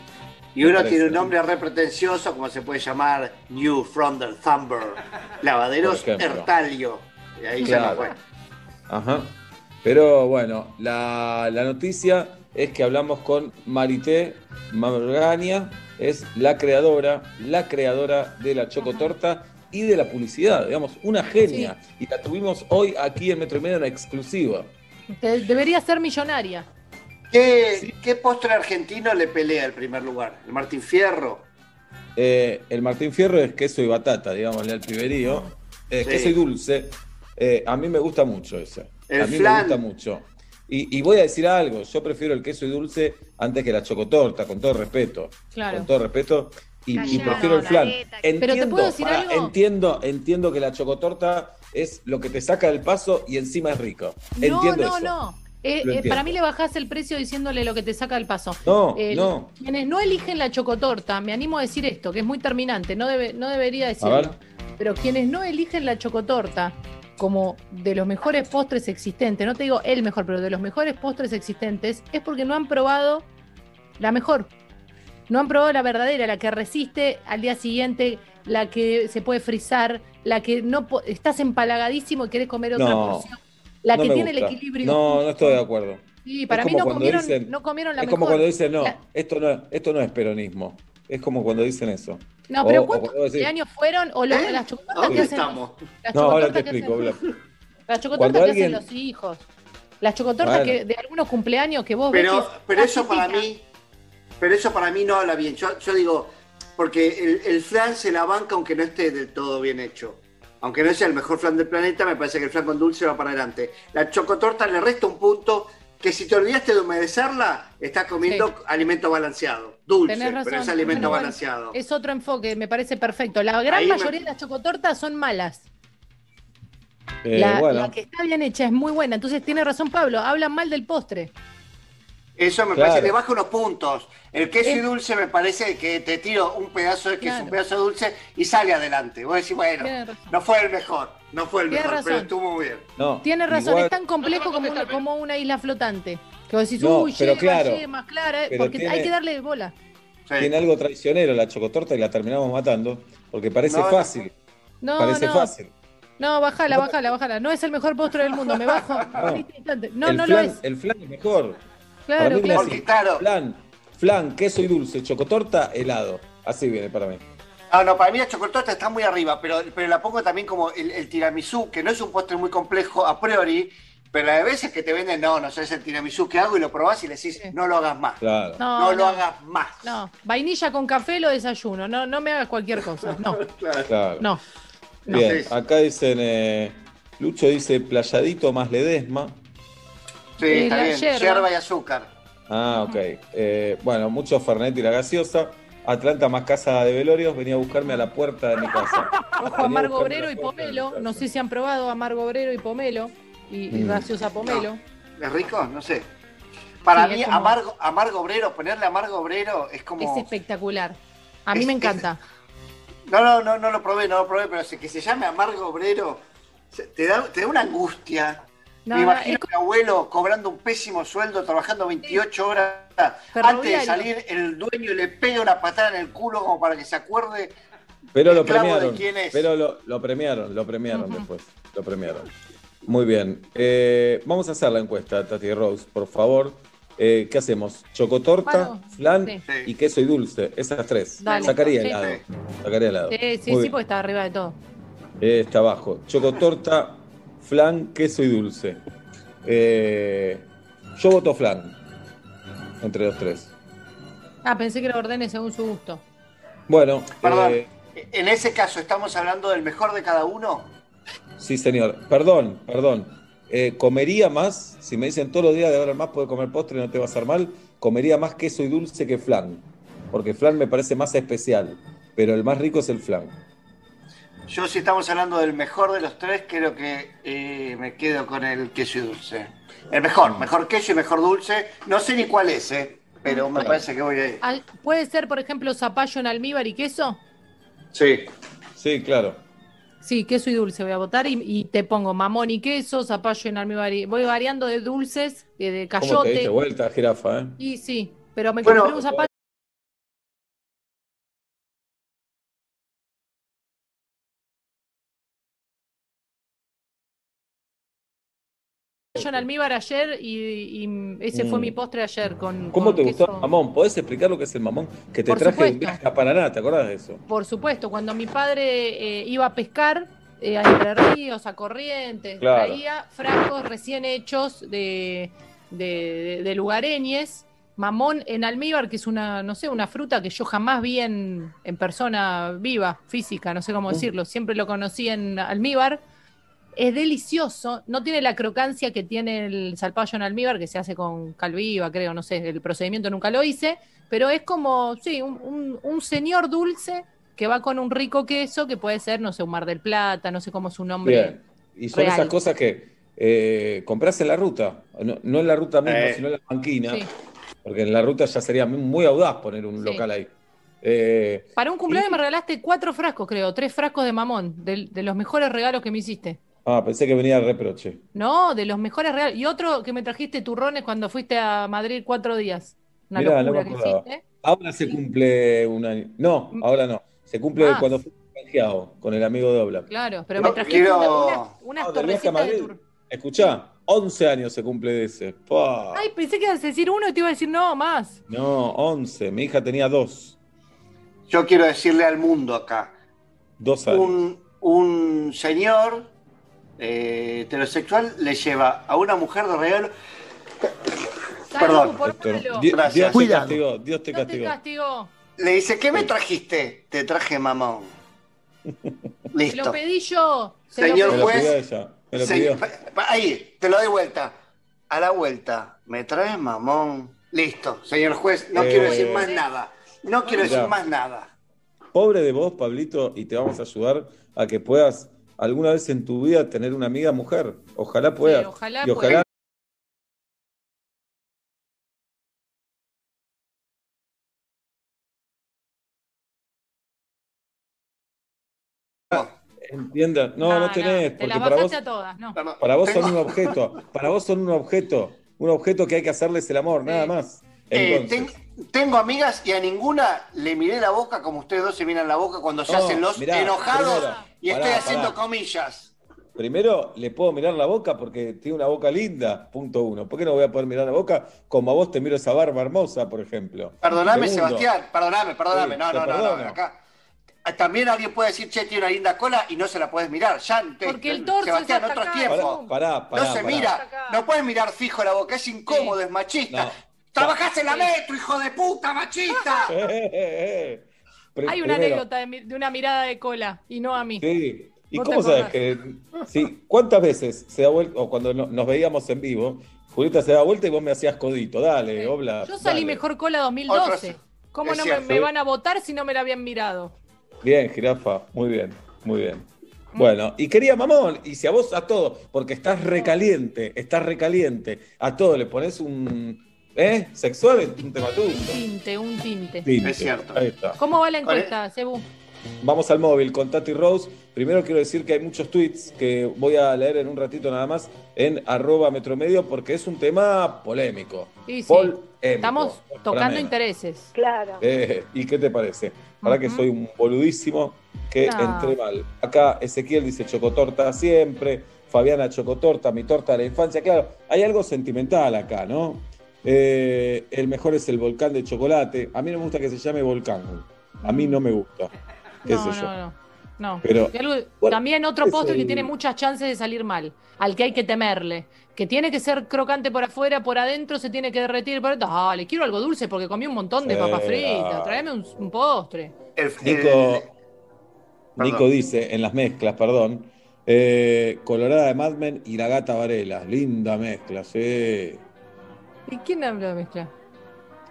Y uno tiene un nombre re pretencioso, como se puede llamar New Frontal Thumber. Lavaderos Por ejemplo. Ertalio. Y ahí ya no Claro. fue. Ajá. Pero bueno, la, la noticia es que hablamos con Marité Margania, es la creadora, la creadora de la chocotorta y de la publicidad, digamos, una genia. Y la tuvimos hoy aquí en Metro y Medio en exclusiva. Debería ser millonaria. ¿Qué, qué postre argentino le pelea el primer lugar? ¿El Martín Fierro? Eh, el Martín Fierro es queso y batata, digámosle al piberío. Eh, Sí. Queso y dulce. Eh, a mí me gusta mucho ese. El a mí flan. me gusta mucho. Y, y voy a decir algo, yo prefiero el queso y dulce antes que la chocotorta, con todo respeto. Claro. Con todo respeto. Y, prefiero el flan. Entiendo, Pero ¿te puedo decir algo? entiendo, entiendo que la chocotorta es lo que te saca del paso y encima es rico. No, entiendo no, eso. no. Eh, eh, para mí le bajás el precio diciéndole lo que te saca el paso. No, Eh, no. Quienes no eligen la chocotorta, me animo a decir esto, que es muy terminante, no, debe, no debería decirlo. Pero quienes no eligen la chocotorta como de los mejores postres existentes, no te digo el mejor, pero de los mejores postres existentes, es porque no han probado la mejor. No han probado la verdadera, la que resiste al día siguiente, la que se puede frizar, la que no estás empalagadísimo y querés comer otra No, porción. La no que tiene gusta. el equilibrio. No, no estoy de acuerdo. Sí, para Es mí como no cuando comieron, dicen- no comieron la es mejor. como cuando dicen, no, La- esto no, esto no es peronismo. Es como cuando dicen eso. No, pero O- o ¿cuántos decís- años fueron? O los- ¿Eh? las chocotortas ¿Dónde que hacen los- estamos? las No, ahora te explico, Blas. Las chocotortas que alguien- hacen los hijos. Las chocotortas Bueno. que de algunos cumpleaños que vos ves Pero, que es pero eso para mí, pero eso para mí no habla bien. Yo, yo digo, porque el, el flan se la banca aunque no esté del todo bien hecho. Aunque no sea el mejor flan del planeta, me parece que el flan con dulce va para adelante. La chocotorta le resta un punto que si te olvidaste de humedecerla, estás comiendo Sí. alimento balanceado. Dulce, Tenés razón, pero es alimento bueno, balanceado. Es otro enfoque, me parece perfecto. La gran Ahí me- mayoría de las chocotortas son malas. Eh, la, bueno, la que está bien hecha es muy buena. Entonces tiene razón Pablo, hablan mal del postre. Eso me Claro. parece que le baja unos puntos. El queso y dulce me parece que te tiro un pedazo de queso, Claro. un pedazo de dulce y sale adelante. Vos decís, bueno, no fue el mejor, no fue el Tiene mejor, pero estuvo muy bien. no. Tiene razón, igual- es tan complejo como una, como una isla flotante. Que vos decís, No, uy, pero lleva, claro, lleva, más clara, eh", pero porque tiene- hay que darle bola. Sí. Tiene algo traicionero la chocotorta y la terminamos matando porque parece No, no. fácil. No, parece no. fácil. No, bájala, No. bájala, bájala. No es el mejor postre del mundo, me bajo. instante. No, el no flan, lo es. El flan es mejor. Claro, Para mí claro. la- Porque, claro, Flan. flan, queso y dulce, chocotorta, helado. Así viene para mí. Ah, no, para mí la chocotorta está muy arriba, pero, pero la pongo también como el, el tiramisú, que no es un postre muy complejo a priori, pero hay veces que te venden, no, no sé, es el tiramisú que hago y lo probás y le decís, Sí. no lo hagas más. Claro. No, No, lo hagas más. No, vainilla con café lo desayuno. No, no me hagas cualquier cosa. No, claro. no. Bien, acá dicen, eh, Lucho dice playadito más ledesma. Sí, Y está la bien. yerba. Yerba y azúcar. Ah, ok. Eh, bueno, mucho Fernet y la gaseosa. Atlanta más casa de velorios, venía a buscarme a la puerta de mi casa. Ojo, amargo obrero y pomelo. No sé si han probado amargo obrero y pomelo. Y, y Mm. gaseosa pomelo. ¿Es rico? No sé. Para Sí, mí, como- amargo, amargo obrero, ponerle amargo obrero es como. Es espectacular. A mí Es- me es- encanta. No, no, no, no lo probé, no lo probé, pero que se llame amargo obrero, te da, te da una angustia. No, Me no, imagino es a mi abuelo cobrando un pésimo sueldo, trabajando 28 horas. Antes de salir, el dueño le pega una patada en el culo como para que se acuerde. Pero lo El premiaron. quién es. Pero lo, lo premiaron, lo premiaron después. Lo premiaron. Muy bien. Eh, vamos a hacer la encuesta, Tati Rose, por favor. Eh, ¿Qué hacemos? ¿Chocotorta, Bueno, flan sí. Sí. y queso y dulce? Esas tres. Dale. Sacaría Sí. helado. Sacaría helado. Sí, sí, sí, bien. porque está arriba de todo. Eh, está abajo. Chocotorta, flan, queso y dulce. Eh, yo voto flan. Entre los tres. Ah, pensé que lo ordene según su gusto. Bueno, Perdón. eh, En ese caso, ¿estamos hablando del mejor de cada uno? sí, señor. Perdón, perdón. Eh, comería más, si me dicen todos los días de ahora en más puede comer postre y no te va a hacer mal, comería más queso y dulce que flan. Porque flan me parece más especial. Pero el más rico es el flan. Yo, si estamos hablando del mejor de los tres, creo que eh, me quedo con el queso y dulce. El mejor, mejor queso y mejor dulce. No sé ni cuál es, ¿eh? pero me parece que voy ahí. Al- ¿Puede ser, por ejemplo, zapallo en almíbar y queso? Sí. Sí, claro. Sí, queso y dulce voy a votar y, y te pongo mamón y queso, zapallo en almíbar y voy variando de dulces, eh, de ¿Cómo te cayote. diste vuelta, jirafa? Eh? Y sí, pero me Bueno, compré un zapallo en almíbar ayer y, y ese fue Mm. mi postre ayer con ¿Cómo con te gustó el mamón? ¿Podés explicar lo que es el mamón? Que te Por traje supuesto. a Paraná, ¿te acordás de eso? Por supuesto, cuando mi padre eh, iba a pescar eh, a Entre Ríos, a Corrientes, Claro. traía frascos recién hechos de, de, de- de lugareñes, mamón en almíbar, que es una, no sé, una fruta que yo jamás vi en, en persona viva, física, no sé cómo Mm. decirlo, siempre lo conocí en almíbar. Es delicioso, no tiene la crocancia que tiene el salpallo en almíbar, que se hace con cal viva, creo, no sé, el procedimiento nunca lo hice, pero es como, sí, un, un- un señor dulce que va con un rico queso, que puede ser, no sé, un Mar del Plata, no sé cómo es su nombre. Bien. Y son real. esas cosas que eh, compras en la ruta. No, no en la ruta misma, Eh. sino en la banquina. Sí. Porque en la ruta ya sería muy audaz poner un Sí. local ahí. Eh, Para un cumpleaños Y- me regalaste cuatro frascos, creo, tres frascos de mamón, de, de los mejores regalos que me hiciste. Ah, pensé que venía el reproche. No, de los mejores regalos. Y otro que me trajiste turrones cuando fuiste a Madrid cuatro días. Una Mirá, no locura me que acordaba. hiciste. Ahora se cumple un año. No, ahora no. Se cumple Ah. cuando fui canjeado con el amigo de Obla. Claro, pero No, me trajiste quiero- una- una- unas No, del viaje a torrecitas de Madrid. tur. Escuchá, 11 años se cumple de ese. Pa. Ay, pensé que ibas a decir uno y te iba a decir no, más. No, 11. Mi hija tenía dos. Yo quiero decirle al mundo acá. Dos años. Un, un señor eh, heterosexual le lleva a una mujer de regalo. Perdón, Gracias. Dios te castigó. Dios te castigó. Le dice, ¿qué me trajiste? Te traje mamón. Te lo Listo. pedí yo. Señor lo juez. Me lo pidió. ahí, te lo doy vuelta. A la vuelta, ¿me traes mamón? Listo, señor juez, no Eh, quiero decir más nada. No quiero decir más nada. Pobre de vos, Pablito, y te vamos a ayudar a que puedas alguna vez en tu vida tener una amiga mujer. Ojalá puedas. ojalá y ojalá entiendas. No, no, tenés, Te porque para vos, a todas, no. Para vos son un objeto. Para vos son un objeto. Un objeto que hay que hacerles el amor, nada más. Eh, ten- tengo amigas y a ninguna le miré la boca como ustedes dos se miran la boca cuando se No, hacen los mirá, enojados primero, y estoy haciendo pará. comillas. primero le puedo mirar la boca porque tiene una boca linda, punto uno. ¿Por qué no voy a poder mirar la boca como a vos te miro esa barba hermosa, por ejemplo? Perdoname, Segundo, Sebastián, perdoname, perdoname. Sí, no, no, no, no, acá. ah, También alguien puede decir, che, tiene una linda cola y no se la puedes mirar. Ya, te- Porque el torso Sebastián, otros acá, tiempos. Pará, pará, no se pará. mira, no puedes mirar fijo la boca, es incómodo, es machista. No. Trabajás en la metro, hijo de puta, machista. Eh, eh, eh. Hay una primero, anécdota de, mi- de una mirada de cola y no a mí. Sí. ¿Y ¿Vos cómo sabes que.? Sí, ¿cuántas veces se da vuelta, o cuando no- nos veíamos en vivo, Julieta se da vuelta y vos me hacías codito? Dale, obla. Yo salí dale. mejor cola 2012. Otros- ¿Cómo no me, me van a votar si no me la habían mirado? Bien, jirafa, muy bien, muy bien. Bueno, y quería mamón, y si a vos a todo, porque estás recaliente, estás recaliente, a todo le pones un. ¿Eh? Sexual es un tema tuyo. Un tinte, un tinte. Tinte. Es cierto. Ahí está. ¿Cómo va la encuesta, Cebu? Vamos al móvil con Tati Rose. Primero quiero decir que hay muchos tweets que voy a leer en un ratito nada más en arroba metromedio porque es un tema polémico. Sí, Polémico, estamos tocando intereses. Claro. Eh, ¿Y qué te parece? Para que soy un boludísimo que No. entré mal. Acá Ezequiel dice chocotorta siempre, Fabiana chocotorta, mi torta de la infancia. Claro, hay algo sentimental acá, ¿no? Eh, el mejor es el volcán de chocolate. A mí no me gusta que se llame volcán. A mí no me gusta. ¿Qué No, sé yo? no, no. no. Pero- Y algo- bueno, también otro postre que tiene muchas chances de salir mal, al que hay que temerle, que tiene que ser crocante por afuera, por adentro se tiene que derretir. Por... Dale, quiero algo dulce porque comí un montón de Sí, papas fritas. Tráeme un, un postre. El- Nico, el- Nico dice, en las mezclas, perdón, eh, Colorada de Mad Men y la gata Varela. Linda mezcla, sí. ¿Y quién habla de mezcla?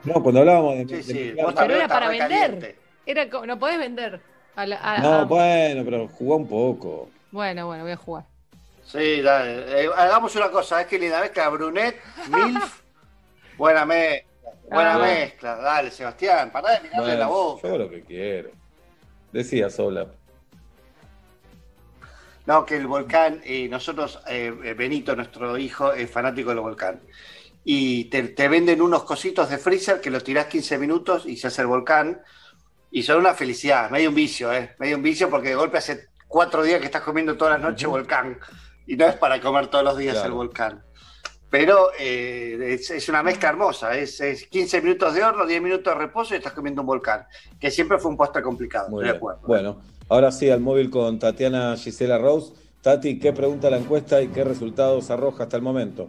No, cuando hablábamos de... Sí, de sí, mezclar- vos Pero era para vender. Era no podés vender. a la- a- No, a- bueno, pero jugá un poco. Bueno, bueno, voy a jugar. Sí, dale. Eh, hagamos una cosa, es que linda mezcla, Brunet, Milf, buena mezcla, buena Ah. mezcla, dale, Sebastián, pará de mirarle Bueno, la boca. Yo lo que quiero. Decía Sola. No, que el volcán, y nosotros, eh, eh, Benito, nuestro hijo, es fanático del volcán. Y te, te venden unos cositos de freezer que los tirás 15 minutos y se hace el volcán. Y son una felicidad, medio un vicio, ¿eh? Medio un vicio porque de golpe hace cuatro días que estás comiendo todas las noches volcán. Y no es para comer todos los días Claro. el volcán. Pero eh, es, es una mezcla hermosa. Es, es 15 minutos de horno, 10 minutos de reposo y estás comiendo un volcán. Que siempre fue un postre complicado, Muy de acuerdo. Bueno, ahora sí al móvil con Tatiana Gisela Rose. Tati, ¿qué pregunta la encuesta y qué resultados arroja hasta el momento?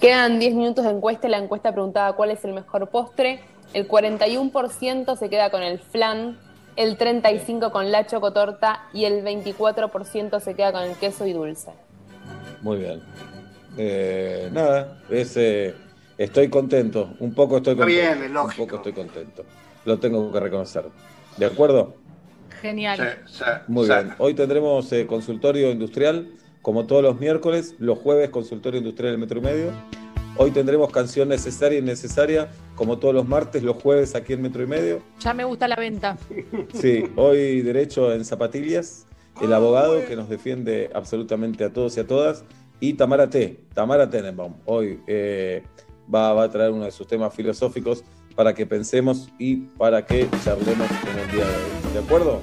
Quedan 10 minutos de encuesta y la encuesta preguntaba cuál es el mejor postre. El 41% se queda con el flan, el 35% con la chocotorta y el 24% se queda con el queso y dulce. Muy bien. Eh, nada, es, eh, estoy contento. Un poco estoy Está contento. bien, es lógico. Un poco estoy contento. Lo tengo que reconocer. ¿De acuerdo? Genial. Sí, sí, Muy sí. bien. Hoy tendremos eh, consultorio industrial, como todos los miércoles. Los jueves, consultorio industrial del Metro y Medio. Hoy tendremos canción necesaria y innecesaria, como todos los martes, los jueves aquí en Metro y Medio. Ya me gusta la venta. Sí, hoy derecho en zapatillas, el abogado que nos defiende absolutamente a todos y a todas, y Tamara T, Tamara Tenenbaum, hoy eh, va, va a traer uno de sus temas filosóficos para que pensemos y para que charlemos en el día de hoy. ¿De acuerdo?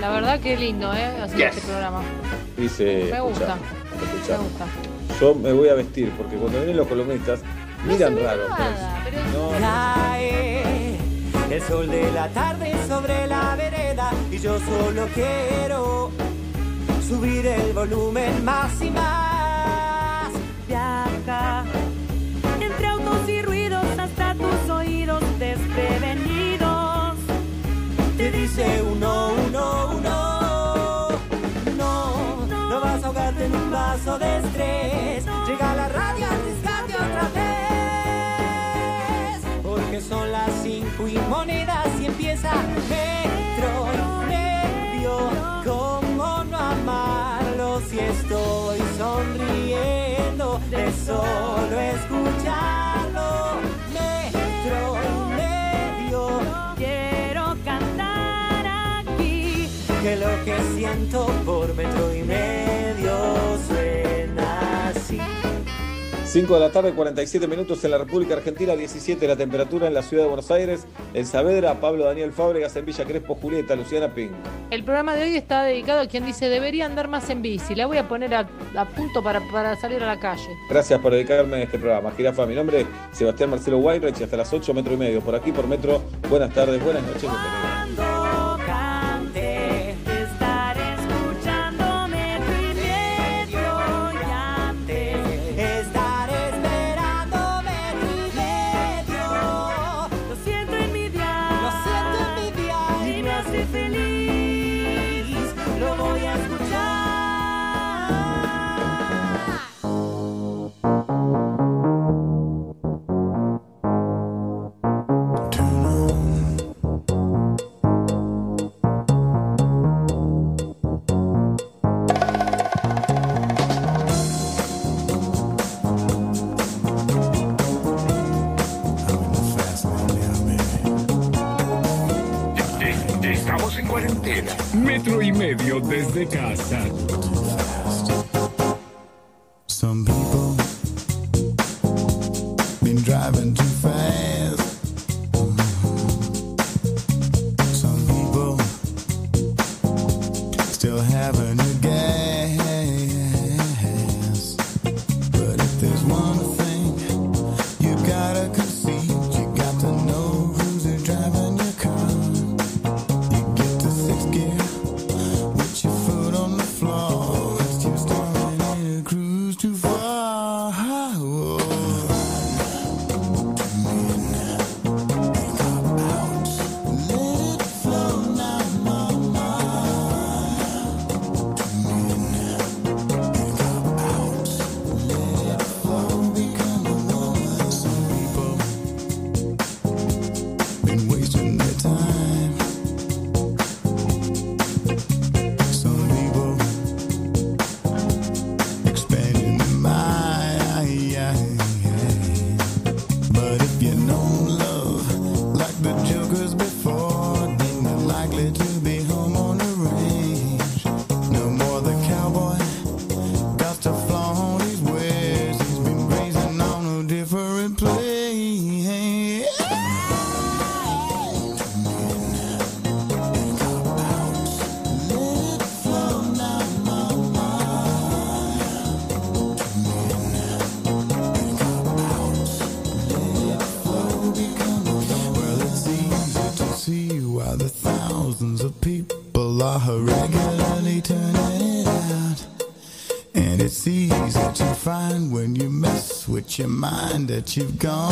La verdad que lindo, ¿eh? Hacer Yes. este programa. Dice, Me gusta. escuchá. Me gusta. Yo me voy a vestir porque cuando vienen los columnistas miran se ve raro. nada, pero- No, no, Cae el sol de la tarde sobre la vereda y yo solo quiero subir el volumen más y más. Viaja entre autos y que lo que siento por metro y medio suena así. 5 de la tarde, 47 minutos en la República Argentina, 17 la temperatura en la ciudad de Buenos Aires, en Saavedra, Pablo Daniel Fábregas, en Villa Crespo, Julieta, Luciana Ping. El programa de hoy está dedicado a quien dice debería andar más en bici. La voy a poner a, a punto para, para salir a la calle. Gracias por dedicarme a este programa. Jirafa, mi nombre es Sebastián Marcelo Weinreich y hasta las 8 metro y medio. Por aquí, por metro. Buenas tardes, buenas noches, Metro y medio desde casa. You've gone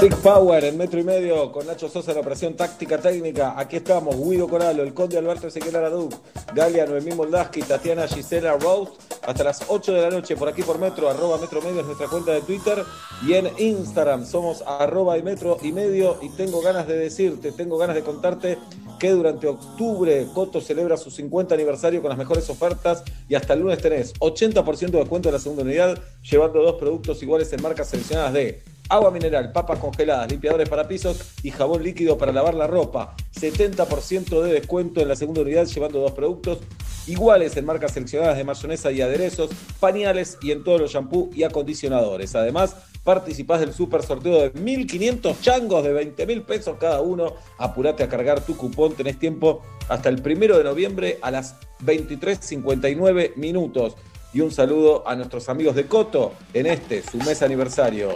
Big Power en metro y medio con Nacho Sosa en operación táctica técnica. Aquí estamos, Guido Coralo, el Conde Alberto Ezequiel Aradú, Galia Noemí Moldaski, Tatiana Gisela Rose. Hasta las 8 de la noche por aquí por metro, arroba metro medio es nuestra cuenta de Twitter. Y en Instagram somos arroba y metro y medio. Y tengo ganas de decirte, tengo ganas de contarte que durante octubre Coto celebra su 50 aniversario con las mejores ofertas y hasta el lunes tenés 80% de descuento de la segunda unidad, llevando dos productos iguales en marcas seleccionadas de agua mineral, papas congeladas, limpiadores para pisos y jabón líquido para lavar la ropa. 70% de descuento en la segunda unidad, llevando dos productos iguales en marcas seleccionadas de mayonesa y aderezos, pañales y en todos los shampoos y acondicionadores. Además, participás del super sorteo de 1.500 changos de 20 mil pesos cada uno. Apurate a cargar tu cupón, tenés tiempo hasta el primero de noviembre a las 23.59 minutos. Y un saludo a nuestros amigos de Coto en este, su mes aniversario.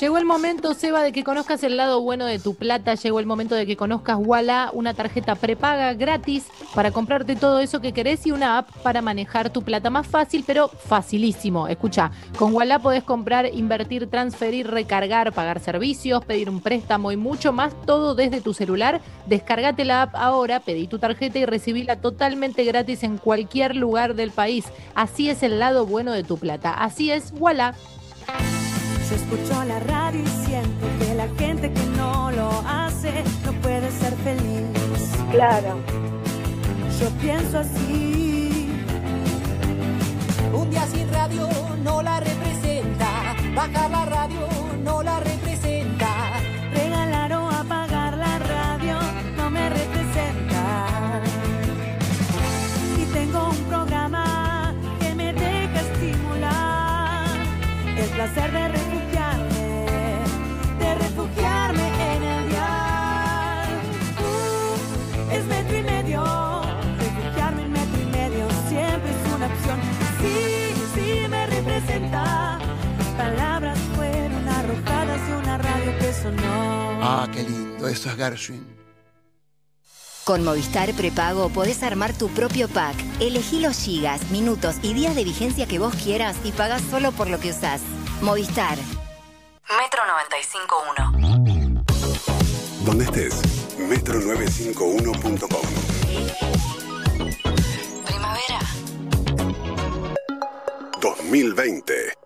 Llegó el momento, Seba, de que conozcas el lado bueno de tu plata. Llegó el momento de que conozcas Walla, una tarjeta prepaga gratis para comprarte todo eso que querés y una app para manejar tu plata más fácil, pero facilísimo. Escucha, con Walla podés comprar, invertir, transferir, recargar, pagar servicios, pedir un préstamo y mucho más, todo desde tu celular. Descargate la app ahora, pedí tu tarjeta y recibíla totalmente gratis en cualquier lugar del país. Así es el lado bueno de tu plata. Así es Walla. Yo escucho la radio y siento que la gente que no lo hace no puede ser feliz. Claro. Yo pienso así. Un día sin radio no la representa. Bajar la radio no la representa. Placer de refugiarme, de refugiarme en el dial. Uh, es metro y medio, refugiarme en metro y medio siempre es una opción. Sí, sí me representa. Mis palabras fueron arrojadas de una radio que sonó. Ah, qué lindo, eso es Gershwin. Con Movistar Prepago podés armar tu propio pack. Elegí los gigas, minutos y días de vigencia que vos quieras y pagás solo por lo que usás. Movistar. Metro 95.1. Donde estés, metro951.com. Primavera. 2020.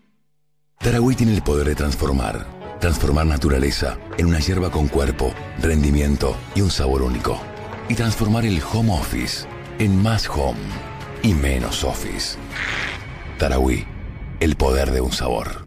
Tarahui tiene el poder de transformar. Transformar naturaleza en una hierba con cuerpo, rendimiento y un sabor único. Y transformar el home office en más home y menos office. Tarahui, el poder de un sabor.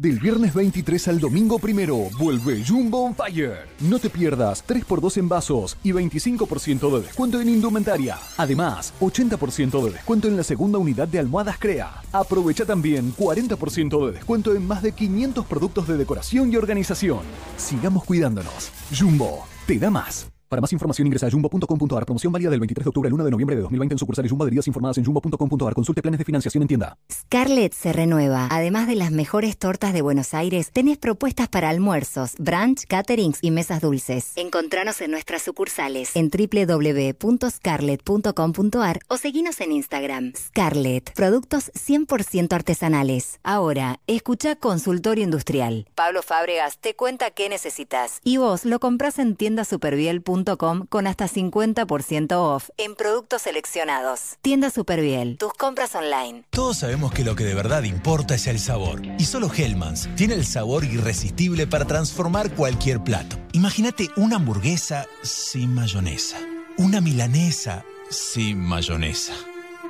Del viernes 23 al domingo primero, vuelve Jumbo on Fire. No te pierdas 3x2 en vasos y 25% de descuento en indumentaria. Además, 80% de descuento en la segunda unidad de almohadas Crea. Aprovecha también 40% de descuento en más de 500 productos de decoración y organización. Sigamos cuidándonos. Jumbo, te da más. Para más información ingresa a jumbo.com.ar. Promoción válida del 23 de octubre al 1 de noviembre de 2020 en sucursales Jumbo Adheridas informadas en jumbo.com.ar. Consulte planes de financiación en tienda. Scarlett se renueva. Además de las mejores tortas de Buenos Aires, tenés propuestas para almuerzos, brunch, caterings y mesas dulces. Encontranos en nuestras sucursales en www.scarlett.com.ar o seguinos en Instagram. Scarlett, productos 100% artesanales. Ahora, escucha Consultorio Industrial. Pablo Fábregas te cuenta qué necesitas y vos lo compras en tiendasuperviel.com con hasta 50% off en productos seleccionados. Tienda Superviel, tus compras online. Todos sabemos que lo que de verdad importa es el sabor. Y solo Hellmann's tiene el sabor irresistible para transformar cualquier plato. Imagínate una hamburguesa sin mayonesa. Una milanesa sin mayonesa.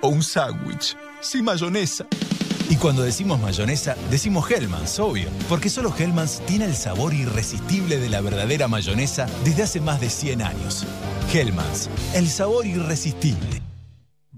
O un sándwich sin mayonesa. Y cuando decimos mayonesa, decimos Hellmann's, obvio. Porque solo Hellmann's tiene el sabor irresistible de la verdadera mayonesa desde hace más de 100 años. Hellmann's, el sabor irresistible.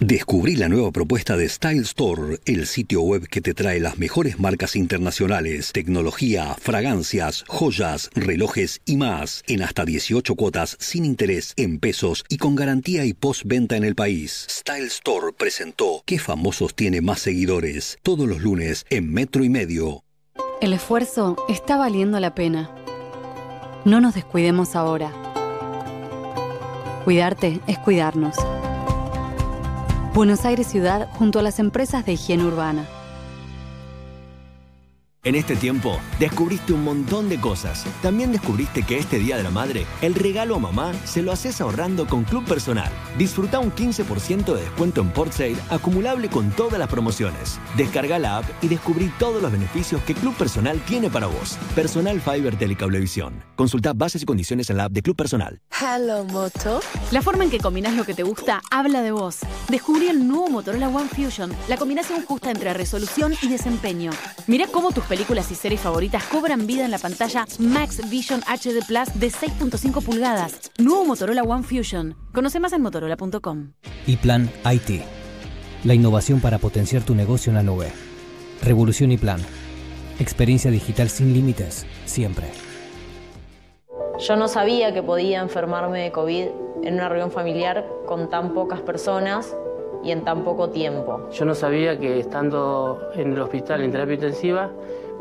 Descubrí la nueva propuesta de Style Store, el sitio web que te trae las mejores marcas internacionales, tecnología, fragancias, joyas, relojes y más, en hasta 18 cuotas sin interés, en pesos y con garantía y postventa en el país. Style Store presentó ¿Qué famosos tiene más seguidores? Todos los lunes en Metro y Medio. El esfuerzo está valiendo la pena. No nos descuidemos ahora. Cuidarte es cuidarnos. Buenos Aires Ciudad junto a las empresas de higiene urbana. En este tiempo, descubriste un montón de cosas. También descubriste que este Día de la Madre, el regalo a mamá se lo haces ahorrando con Club Personal. Disfruta un 15% de descuento en Port Sale acumulable con todas las promociones. Descarga la app y descubrí todos los beneficios que Club Personal tiene para vos. Personal Fiber Telecablevisión. Consulta bases y condiciones en la app de Club Personal. Hello Moto. La forma en que combinas lo que te gusta habla de vos. Descubrí el nuevo Motorola One Fusion, la combinación justa entre resolución y desempeño. Mira cómo tus películas y series favoritas cobran vida en la pantalla Max Vision HD Plus de 6.5 pulgadas. Nuevo Motorola One Fusion. Conoce más en motorola.com. Y Plan IT. La innovación para potenciar tu negocio en la nube. Revolución y Plan. Experiencia digital sin límites, siempre. Yo no sabía que podía enfermarme de COVID en una reunión familiar con tan pocas personas y en tan poco tiempo. Yo no sabía que estando en el hospital en terapia intensiva,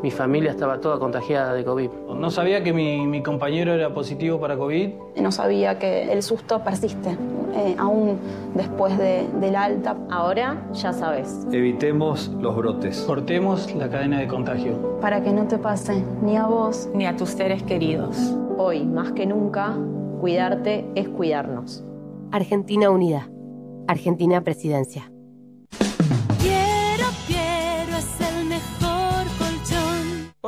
mi familia estaba toda contagiada de COVID. No sabía que mi, mi compañero era positivo para COVID. No sabía que el susto persiste, eh, aún después de- del alta. Ahora ya sabes. Evitemos los brotes. Cortemos la cadena de contagio. Para que no te pase ni a vos Ni a tus seres queridos. Hoy, más que nunca, cuidarte es cuidarnos. Argentina Unida. Argentina Presidencia.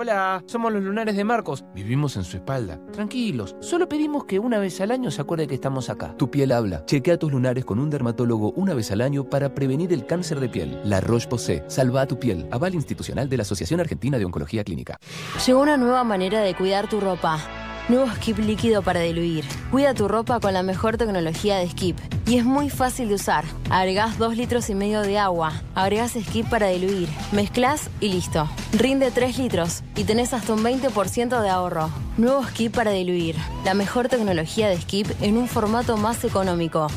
Hola, somos los lunares de Marcos. Vivimos en su espalda. Tranquilos, solo pedimos que una vez al año se acuerde que estamos acá. Tu piel habla. Chequea tus lunares con un dermatólogo una vez al año para prevenir el cáncer de piel. La Roche-Posay. Salva a tu piel. Aval institucional de la Asociación Argentina de Oncología Clínica. Llegó una nueva manera de cuidar tu ropa. Nuevo Skip líquido para diluir. Cuida tu ropa con la mejor tecnología de Skip. Y es muy fácil de usar. Agregás 2 litros y medio de agua. Agregás Skip para diluir. Mezclas y listo. Rinde 3 litros y tenés hasta un 20% de ahorro. Nuevo Skip para diluir. La mejor tecnología de Skip en un formato más económico.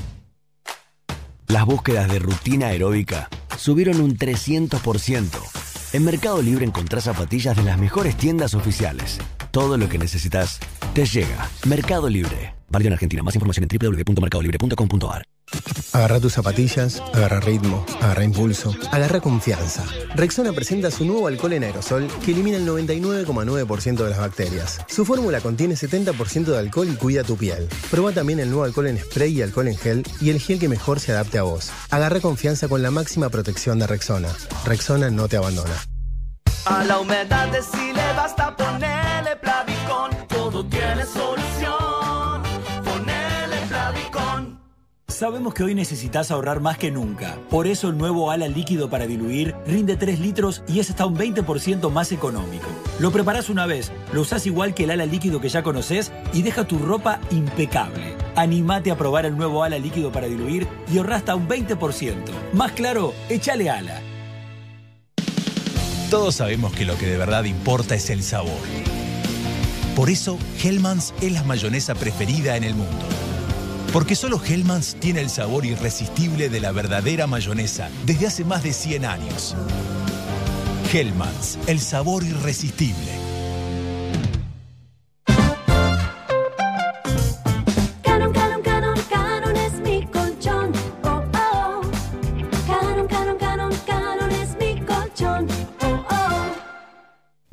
Las búsquedas de rutina aeróbica subieron un 300%. En Mercado Libre encontrás zapatillas de las mejores tiendas oficiales. Todo lo que necesitas te llega. Mercado Libre. Válido en Argentina. Más información en www.mercadolibre.com.ar. Agarra tus zapatillas, agarra ritmo, agarra impulso, agarra confianza. Rexona presenta su nuevo alcohol en aerosol que elimina el 99,9% de las bacterias. Su fórmula contiene 70% de alcohol y cuida tu piel. Proba también el nuevo alcohol en spray y alcohol en gel y el gel que mejor se adapte a vos. Agarra confianza con la máxima protección de Rexona. Rexona no te abandona. A la humedad de si le basta ponerle Plavicón, todo tiene solución. Ponele Plavicón. Sabemos que hoy necesitas ahorrar más que nunca. Por eso el nuevo ala líquido para diluir rinde 3 litros y es hasta un 20% más económico. Lo preparás una vez, lo usás igual que el ala líquido que ya conoces y deja tu ropa impecable. Animate a probar el nuevo ala líquido para diluir y ahorra hasta un 20%. Más claro, échale ala. Todos sabemos que lo que de verdad importa es el sabor. Por eso, Hellmann's es la mayonesa preferida en el mundo. Porque solo Hellmann's tiene el sabor irresistible de la verdadera mayonesa desde hace más de 100 años. Hellmann's, el sabor irresistible.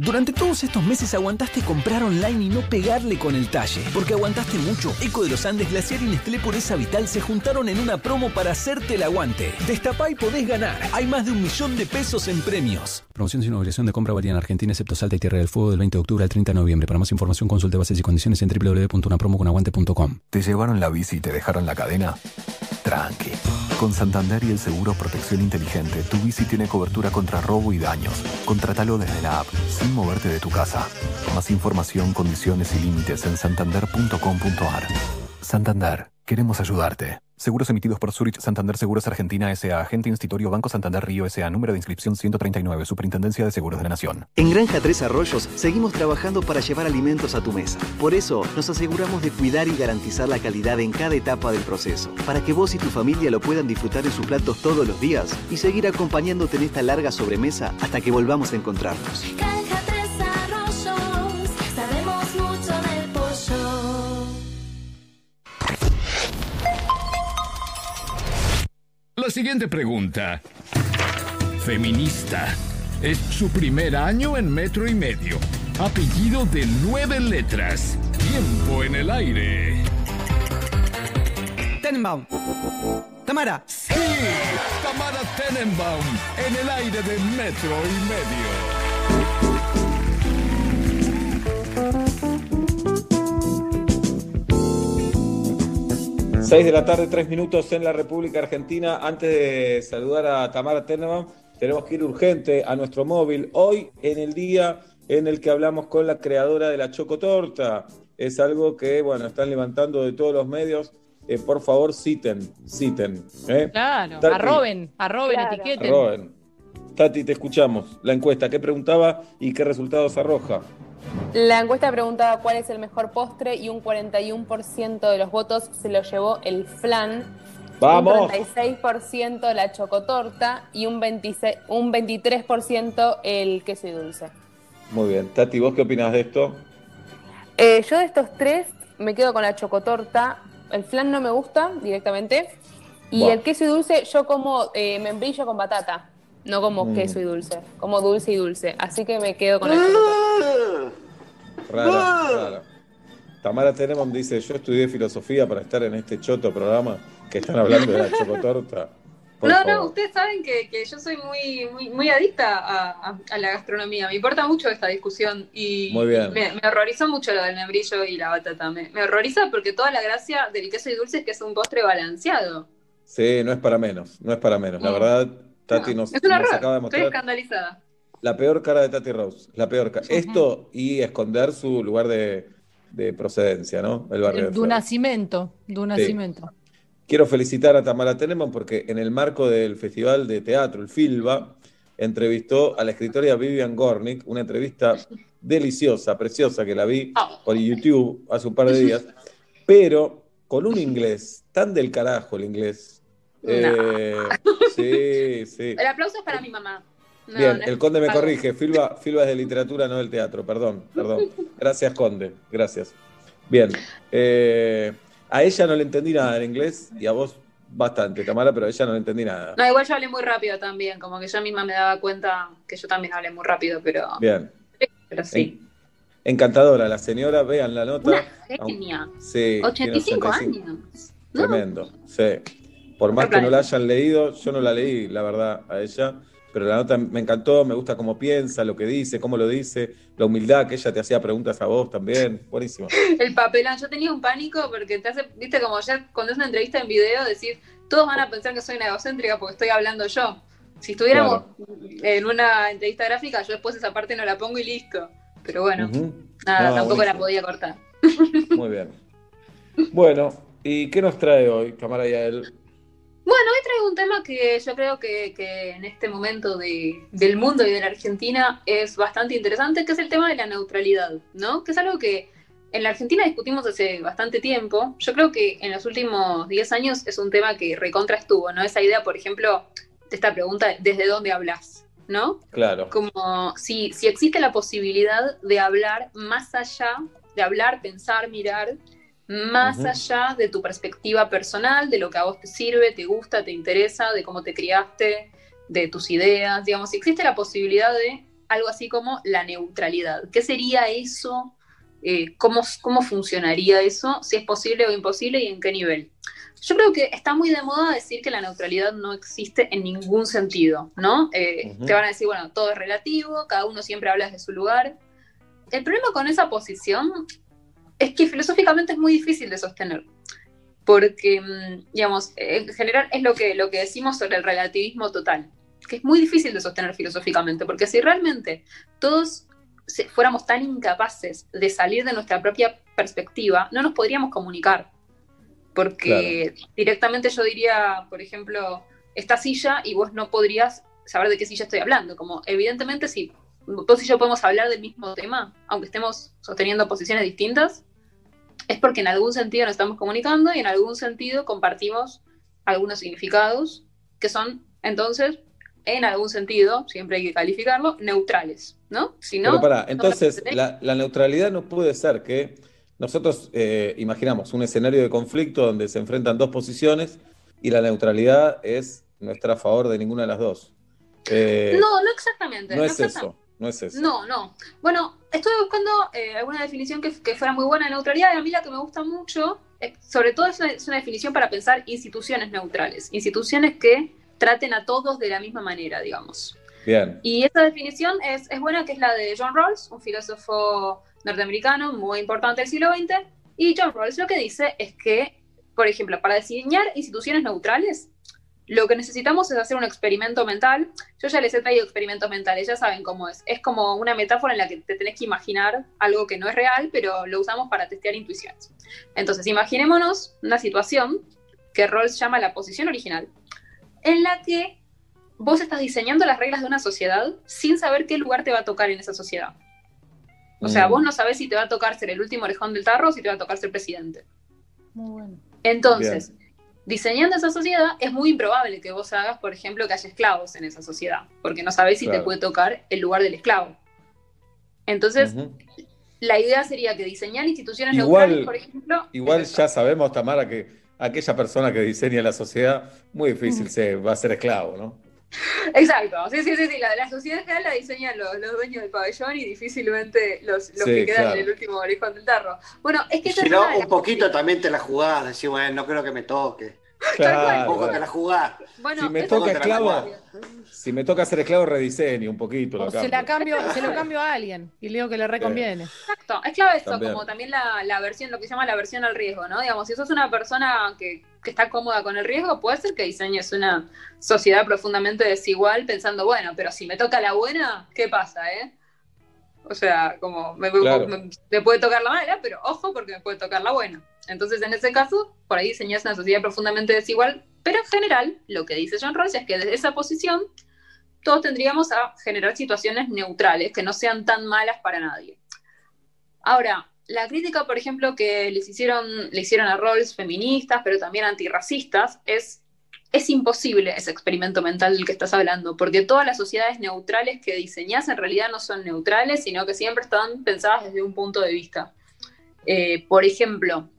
Durante todos estos meses aguantaste comprar online y no pegarle con el talle. Porque aguantaste mucho. Eco de los Andes, Glaciar y Nestlé Pureza Vital se juntaron en una promo para hacerte el aguante. Destapá y podés ganar. Hay más de un millón de pesos en premios. Promoción sin obligación de compra valía en Argentina, excepto Salta y Tierra del Fuego del 20 de octubre al 30 de noviembre. Para más información consulte bases y condiciones en www.unapromoconaguante.com. ¿Te llevaron la bici y te dejaron la cadena? Tranqui. Con Santander y el seguro Protección Inteligente, tu bici tiene cobertura contra robo y daños. Contratalo desde la app, sin moverte de tu casa. Más información, condiciones y límites en santander.com.ar. Santander, queremos ayudarte. Seguros emitidos por Zurich Santander Seguros Argentina S.A. Agente Institutorio Banco Santander Río S.A. Número de inscripción 139. Superintendencia de Seguros de la Nación. En Granja Tres Arroyos seguimos trabajando para llevar alimentos a tu mesa. Por eso nos aseguramos de cuidar y garantizar la calidad en cada etapa del proceso, para que vos y tu familia lo puedan disfrutar en sus platos todos los días y seguir acompañándote en esta larga sobremesa hasta que volvamos a encontrarnos. La siguiente pregunta. Feminista. Es su primer año en metro y medio. Apellido de nueve letras. Tiempo en el aire. Tenenbaum. Tamara. Sí, Tamara Tenenbaum en el aire de metro y medio. 6 de la tarde, 3 minutos en la República Argentina. Antes de saludar a Tamara Tenenbaum, tenemos que ir urgente a nuestro móvil. Hoy, en el día en el que hablamos con la creadora de la Chocotorta. Es algo que, bueno, están levantando de todos los medios. Eh, por favor, citen, citen. ¿eh? Claro, Tati, arroben, arroben, Claro. etiqueten. arroben. Tati, te escuchamos. La encuesta, ¿qué preguntaba y qué resultados arroja? La encuesta preguntaba cuál es el mejor postre y un 41% de los votos se lo llevó el flan. ¡Vamos! Un 36% la chocotorta y un, 26, un 23% el queso y dulce. Muy bien. Tati, ¿vos qué opinás de esto? Eh, yo de estos tres me quedo con la chocotorta. El flan no me gusta directamente. Y el queso y dulce yo como eh, membrillo con batata. No como Mm. queso y dulce. Como dulce y dulce. Así que me quedo con la chocotorta. Rara, rara. Tamara Tenenbaum dice, yo estudié filosofía para estar en este choto programa que están hablando de la chocotorta. Por no, favor. no, ustedes saben que, que yo soy muy, muy, muy adicta a, a- a la gastronomía. Me importa mucho esta discusión y Muy bien. Me, me horrorizó mucho lo del membrillo y la batata. Me, me horroriza porque toda la gracia del queso y dulce es que es un postre balanceado. Sí, no es para menos, no es para menos. La No. verdad, Tati nos, Es acaba de Estoy mostrar escandalizada. la peor cara de Tati Rose. La peor cara. Esto y esconder su lugar de, de procedencia, ¿no? El barrio de De un nacimiento, de un Sí. nacimiento. Quiero felicitar a Tamara Tenenbaum porque en el marco del Festival de Teatro, el FILBA, entrevistó a la escritora Vivian Gornick, una entrevista deliciosa, preciosa, que la vi por YouTube hace un par de días, pero con un inglés tan del carajo el inglés. Eh, sí, sí. El aplauso es para mi mamá. No, Bien, no el conde me corrige. Filba, Filba es de literatura, no del teatro. Perdón, perdón. Gracias, conde. Gracias. Bien. eh, a ella no le entendí nada en inglés y a vos bastante, Tamara, pero a ella no le entendí nada. No, igual yo hablé muy rápido también, como que yo misma me daba cuenta que yo también hablé muy rápido, pero, Bien. pero sí. En- encantadora la señora, vean la nota. Una genia. Sí, 85 tiene 85. años. Tremendo, sí. Por más que no la hayan leído, yo no la leí, la verdad, a ella, pero la nota me encantó, me gusta cómo piensa, lo que dice, cómo lo dice, la humildad que ella te hacía preguntas a vos también, buenísimo. El papelón, yo tenía un pánico porque te hace, viste, como ya cuando es una entrevista en video, decir, todos van a pensar que soy una egocéntrica porque estoy hablando yo. Si estuviéramos en una entrevista gráfica, yo después esa parte no la pongo y listo. Pero bueno, nada, No, tampoco la podía cortar. Muy bien. Bueno, ¿y qué nos trae hoy, Tamara Yael? Bueno, hoy traigo un tema que yo creo que, que en este momento de- del mundo y de la Argentina es bastante interesante, que es el tema de la neutralidad, ¿no? Que es algo que en la Argentina discutimos hace bastante tiempo. Yo creo que en los últimos 10 años es un tema que recontra estuvo, ¿no? Esa idea, por ejemplo, de esta pregunta, ¿desde dónde hablas? ¿No? Claro. Como si, si existe la posibilidad de hablar más allá, de hablar, pensar, mirar, más allá de tu perspectiva personal, de lo que a vos te sirve, te gusta, te interesa, de cómo te criaste, de tus ideas. Digamos, si existe la posibilidad de algo así como la neutralidad. ¿Qué sería eso? Eh, ¿cómo, ¿Cómo funcionaría eso? Si es posible o imposible y en qué nivel. Yo creo que está muy de moda decir que la neutralidad no existe en ningún sentido, ¿no? Eh. Te van a decir, bueno, todo es relativo, cada uno siempre habla desde su lugar. El problema con esa posición es que filosóficamente es muy difícil de sostener. Porque, mm, digamos, en general es lo que, lo que decimos sobre el relativismo total, que es muy difícil de sostener filosóficamente, porque si realmente todos fuéramos tan incapaces de salir de nuestra propia perspectiva, no nos podríamos comunicar. Porque directamente yo diría, por ejemplo, esta silla y vos no podrías saber de qué silla estoy hablando. Como evidentemente si vos y yo podemos hablar del mismo tema, aunque estemos sosteniendo posiciones distintas, es porque en algún sentido nos estamos comunicando y en algún sentido compartimos algunos significados que son entonces, en algún sentido, siempre hay que calificarlo, neutrales, ¿no? Si no, Pero pará, no entonces la, la neutralidad no puede ser que nosotros eh, imaginamos un escenario de conflicto donde se enfrentan dos posiciones y la neutralidad es no estar a favor de ninguna de las dos. Eh, No, no exactamente. no es exactamente. eso, no es eso. No, no. Bueno, estuve buscando eh, alguna definición que, que fuera muy buena de neutralidad y a mí la que me gusta mucho, eh, sobre todo es una, es una definición para pensar instituciones neutrales, instituciones que traten a todos de la misma manera, digamos. Bien. Y esa definición es, es buena, que es la de John Rawls, un filósofo norteamericano muy importante del siglo XX. Y John Rawls lo que dice es que, por ejemplo, para diseñar instituciones neutrales, lo que necesitamos es hacer un experimento mental. Yo ya les he traído experimentos mentales, ya saben cómo es. Es como una metáfora en la que te tenés que imaginar algo que no es real, pero lo usamos para testear intuiciones. Entonces, imaginémonos una situación que Rawls llama la posición original, en la que vos estás diseñando las reglas de una sociedad sin saber qué lugar te va a tocar en esa sociedad. O sea, Mm. vos no sabés si te va a tocar ser el último orejón del tarro o si te va a tocar ser presidente. Muy bueno. Entonces, diseñando esa sociedad, es muy improbable que vos hagas, por ejemplo, que haya esclavos en esa sociedad, porque no sabés si te puede tocar el lugar del esclavo. Entonces, la idea sería que diseñar instituciones Igual- neutrales, por ejemplo, Igual ya sabemos, Tamara, que aquella persona que diseña la sociedad, muy difícil se va a ser esclavo, ¿no? Exacto, sí, sí, sí, sí. La, la sociedad general la diseñan los, los dueños del pabellón y difícilmente los, los Sí, que quedan claro. en el último orejón del tarro. Bueno, es que si no, un poquito también te la jugás, decís, bueno, no creo que me toque. Claro, Un poco te la jugás. Bueno, si me toca esclavo, si me toca ser esclavo, rediseño un poquito. O se, cambio. la cambio, se lo cambio a alguien y le digo que le reconviene. Exacto, es clave También. como también la, la versión, lo que se llama la versión al riesgo, ¿no? Digamos, si sos una persona que, que está cómoda con el riesgo, puede ser que diseñes una sociedad profundamente desigual pensando, bueno, pero si me toca la buena, ¿qué pasa, eh? O sea, como me, Claro. me- me puede tocar la mala, pero ojo porque me puede tocar la buena. Entonces, en ese caso, por ahí diseñas una sociedad profundamente desigual, pero en general, lo que dice John Rawls es que desde esa posición todos tendríamos a generar situaciones neutrales que no sean tan malas para nadie. Ahora, la crítica, por ejemplo, que les hicieron, le hicieron a Rawls feministas, pero también antirracistas, es, es imposible ese experimento mental del que estás hablando, porque todas las sociedades neutrales que diseñás en realidad no son neutrales, sino que siempre están pensadas desde un punto de vista. Eh, por ejemplo,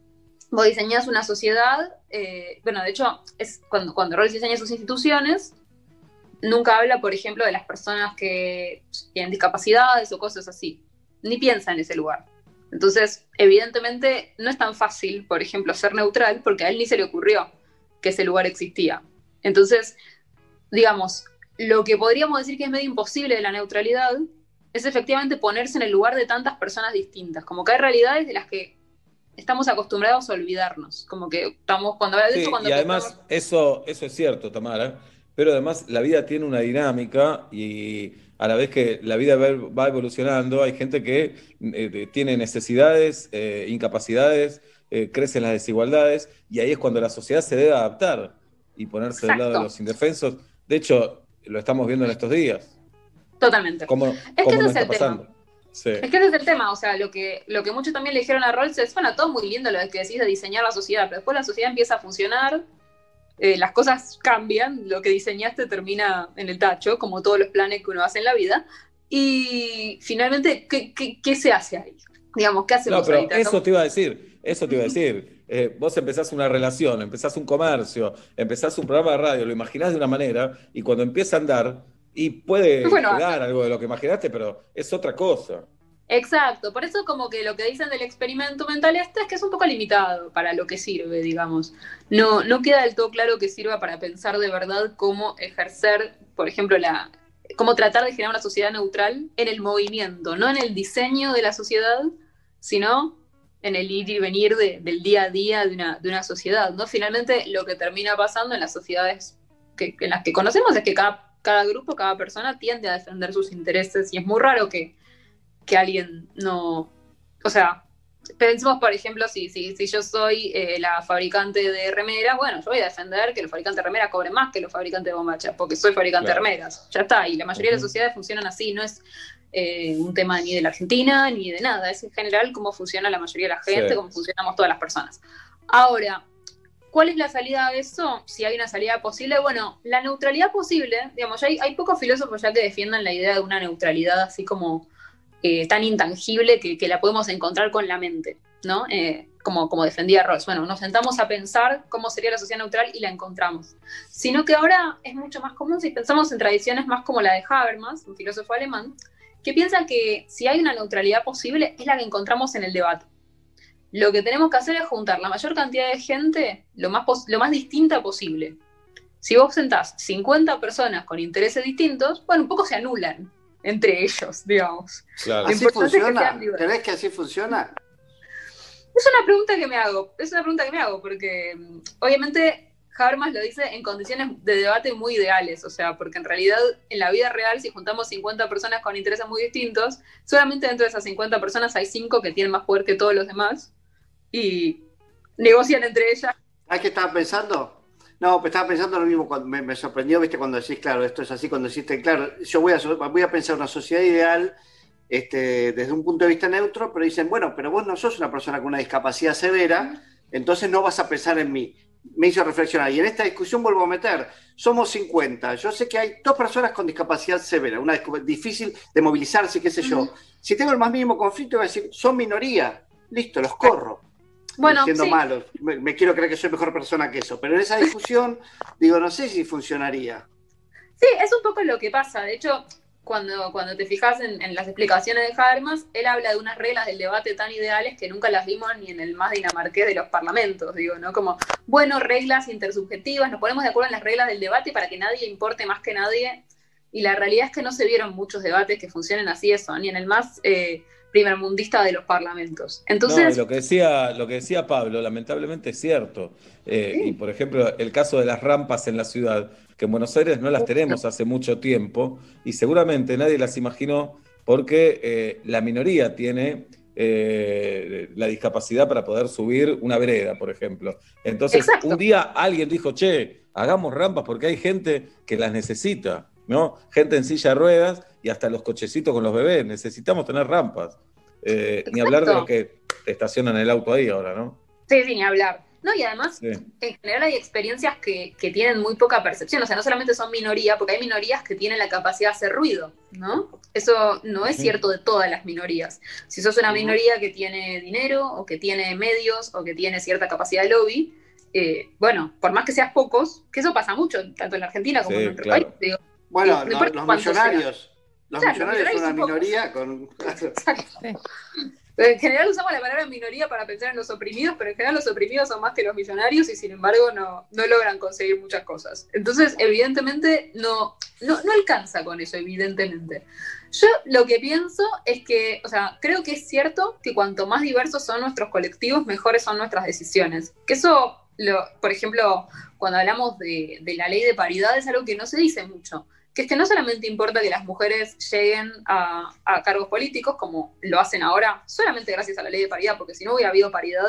vos diseñás una sociedad, eh, bueno, de hecho, es cuando, cuando diseña sus instituciones, nunca habla, por ejemplo, de las personas que tienen discapacidades o cosas así. Ni piensa en ese lugar. Entonces, evidentemente, no es tan fácil, por ejemplo, ser neutral, porque a él ni se le ocurrió que ese lugar existía. Entonces, digamos, lo que podríamos decir que es medio imposible de la neutralidad es efectivamente ponerse en el lugar de tantas personas distintas. Como que hay realidades de las que estamos acostumbrados a olvidarnos. Como que estamos, cuando Sí, cuando y además, eso, eso es cierto, Tamara, pero además la vida tiene una dinámica y a la vez que la vida va evolucionando, hay gente que eh, tiene necesidades, eh, incapacidades, eh, crecen las desigualdades y ahí es cuando la sociedad se debe adaptar y ponerse del lado de Exacto. los indefensos. De hecho, lo estamos viendo en estos días. Totalmente. ¿Cómo, Es que cómo ese nos es el tema. pasando? Sí. Es que ese es el tema, o sea, lo que, lo que muchos también le dijeron a Rawls es, bueno, todo muy lindo lo que decís de diseñar la sociedad, pero después la sociedad empieza a funcionar, eh, las cosas cambian, lo que diseñaste termina en el tacho, como todos los planes que uno hace en la vida, y finalmente, ¿qué, qué, qué se hace ahí? Digamos, ¿qué hacemos No, pero ahí? Eso te iba a decir, eso te iba a decir. Eh, vos empezás una relación, empezás un comercio, empezás un programa de radio, lo imaginás de una manera y cuando empieza a andar, Y puede Bueno, algo de lo que imaginaste, pero es otra cosa. Exacto, por eso como que lo que dicen del experimento mental este es que es un poco limitado para lo que sirve, digamos. No, no queda del todo claro que sirva para pensar de verdad cómo ejercer, por ejemplo, la cómo tratar de generar una sociedad neutral en el movimiento, no en el diseño de la sociedad, sino en el ir y venir de- del día a día de una, de una sociedad, ¿no? Finalmente lo que termina pasando en las sociedades que, en las que conocemos es que cada, cada grupo, cada persona tiende a defender sus intereses y es muy raro que que alguien no. O sea, pensemos, por ejemplo, si, si, si yo soy eh, la fabricante de remera, bueno, yo voy a defender que los fabricantes de remera cobren más que los fabricantes de bombachas, porque soy fabricante Claro. de remeras. Ya está. Y la mayoría de las sociedades funcionan así, no es. eh, un tema ni de la Argentina ni de nada, es en general cómo funciona la mayoría de la gente, Sí. cómo funcionamos todas las personas. Ahora, ¿Cuál es la salida a eso? Si hay una salida posible, bueno, la neutralidad posible, digamos, ya hay, hay pocos filósofos ya que defiendan la idea de una neutralidad así como eh, tan intangible que, que la podemos encontrar con la mente, ¿no? Eh, como, como defendía Rawls. Bueno, nos sentamos a pensar cómo sería la sociedad neutral y la encontramos. Sino que ahora es mucho más común si pensamos en tradiciones más como la de Habermas, un filósofo alemán, que piensa que si hay una neutralidad posible es la que encontramos en el debate. Lo que tenemos que hacer es juntar la mayor cantidad de gente lo más, lo más distinta posible. Si vos sentás 50 personas con intereses distintos, bueno, un poco se anulan entre ellos, digamos. Claro. ¿Así es que funciona? libres. ¿Crees que así funciona? Es una pregunta que me hago, es una pregunta que me hago, porque mm, obviamente Habermas lo dice en condiciones de debate muy ideales, o sea, porque en realidad en la vida real, si juntamos 50 personas con intereses muy distintos, solamente dentro de esas 50 personas hay 5 que tienen más poder que todos los demás y negocian entre ellas. ¿Sabes qué estaba pensando? No, pues estaba pensando lo mismo cuando me, me sorprendió, viste, cuando decís, claro, esto es así, cuando deciste, claro, yo voy a, voy a pensar una sociedad ideal este, desde un punto de vista neutro, pero dicen, bueno, pero vos no sos una persona con una discapacidad severa, entonces no vas a pensar en mí. Me hizo reflexionar. Y en esta discusión vuelvo a meter, somos 50. Yo sé que hay dos personas con discapacidad severa, una difícil de movilizarse, qué sé yo. Si tengo el más mínimo conflicto, voy a decir, son minoría. Listo, los corro Bueno, siendo sí. malo. Me, me quiero creer que soy mejor persona que eso. Pero en esa discusión, digo, no sé si funcionaría. Sí, es un poco lo que pasa. De hecho, cuando, cuando te fijas en, en las explicaciones de Habermas, él habla de unas reglas del debate tan ideales que nunca las vimos ni en el más dinamarqués de los parlamentos, digo, ¿no? Como, bueno, reglas intersubjetivas, nos ponemos de acuerdo en las reglas del debate para que nadie importe más que nadie. Y la realidad es que no se vieron muchos debates que funcionen así eso, ni en el más eh, primermundista de los parlamentos. No, Entonces, lo que decía, lo que decía Pablo, lamentablemente es cierto. Eh, Y por ejemplo, el caso de las rampas en la ciudad, que en Buenos Aires no las tenemos hace mucho tiempo, y seguramente nadie las imaginó porque eh, la minoría tiene eh, la discapacidad para poder subir una vereda, por ejemplo. Entonces, Exacto. un día alguien dijo, che, hagamos rampas porque hay gente que las necesita, ¿no? Gente en silla de ruedas y hasta los cochecitos con los bebés, necesitamos tener rampas. Eh, ni hablar de los que te estacionan el auto ahí ahora, ¿no? sí, sí, ni hablar. No, y además, Sí. en general hay experiencias que, que tienen muy poca percepción, o sea, no solamente son minoría, porque hay minorías que tienen la capacidad de hacer ruido, ¿no? Eso no es cierto de todas las minorías. Si sos una minoría que tiene dinero, o que tiene medios, o que tiene cierta capacidad de lobby, eh, bueno, por más que seas pocos, que eso pasa mucho, tanto en la Argentina como Sí, en nuestro claro. país, digo, Bueno, no los, millonarios. Los Claro, millonarios son una minoría con. Pero en general usamos la palabra minoría para pensar en los oprimidos, pero en general los oprimidos son más que los millonarios y sin embargo no, no logran conseguir muchas cosas. Entonces, evidentemente, no, no, no alcanza con eso, evidentemente. Yo lo que pienso es que, o sea, creo que es cierto que cuanto más diversos son nuestros colectivos, mejores son nuestras decisiones. Que eso, lo, por ejemplo, cuando hablamos de, de la ley de paridad es algo que no se dice mucho que es que no solamente importa que las mujeres lleguen a, a cargos políticos, como lo hacen ahora, solamente gracias a la ley de paridad, porque si no hubiera habido paridad,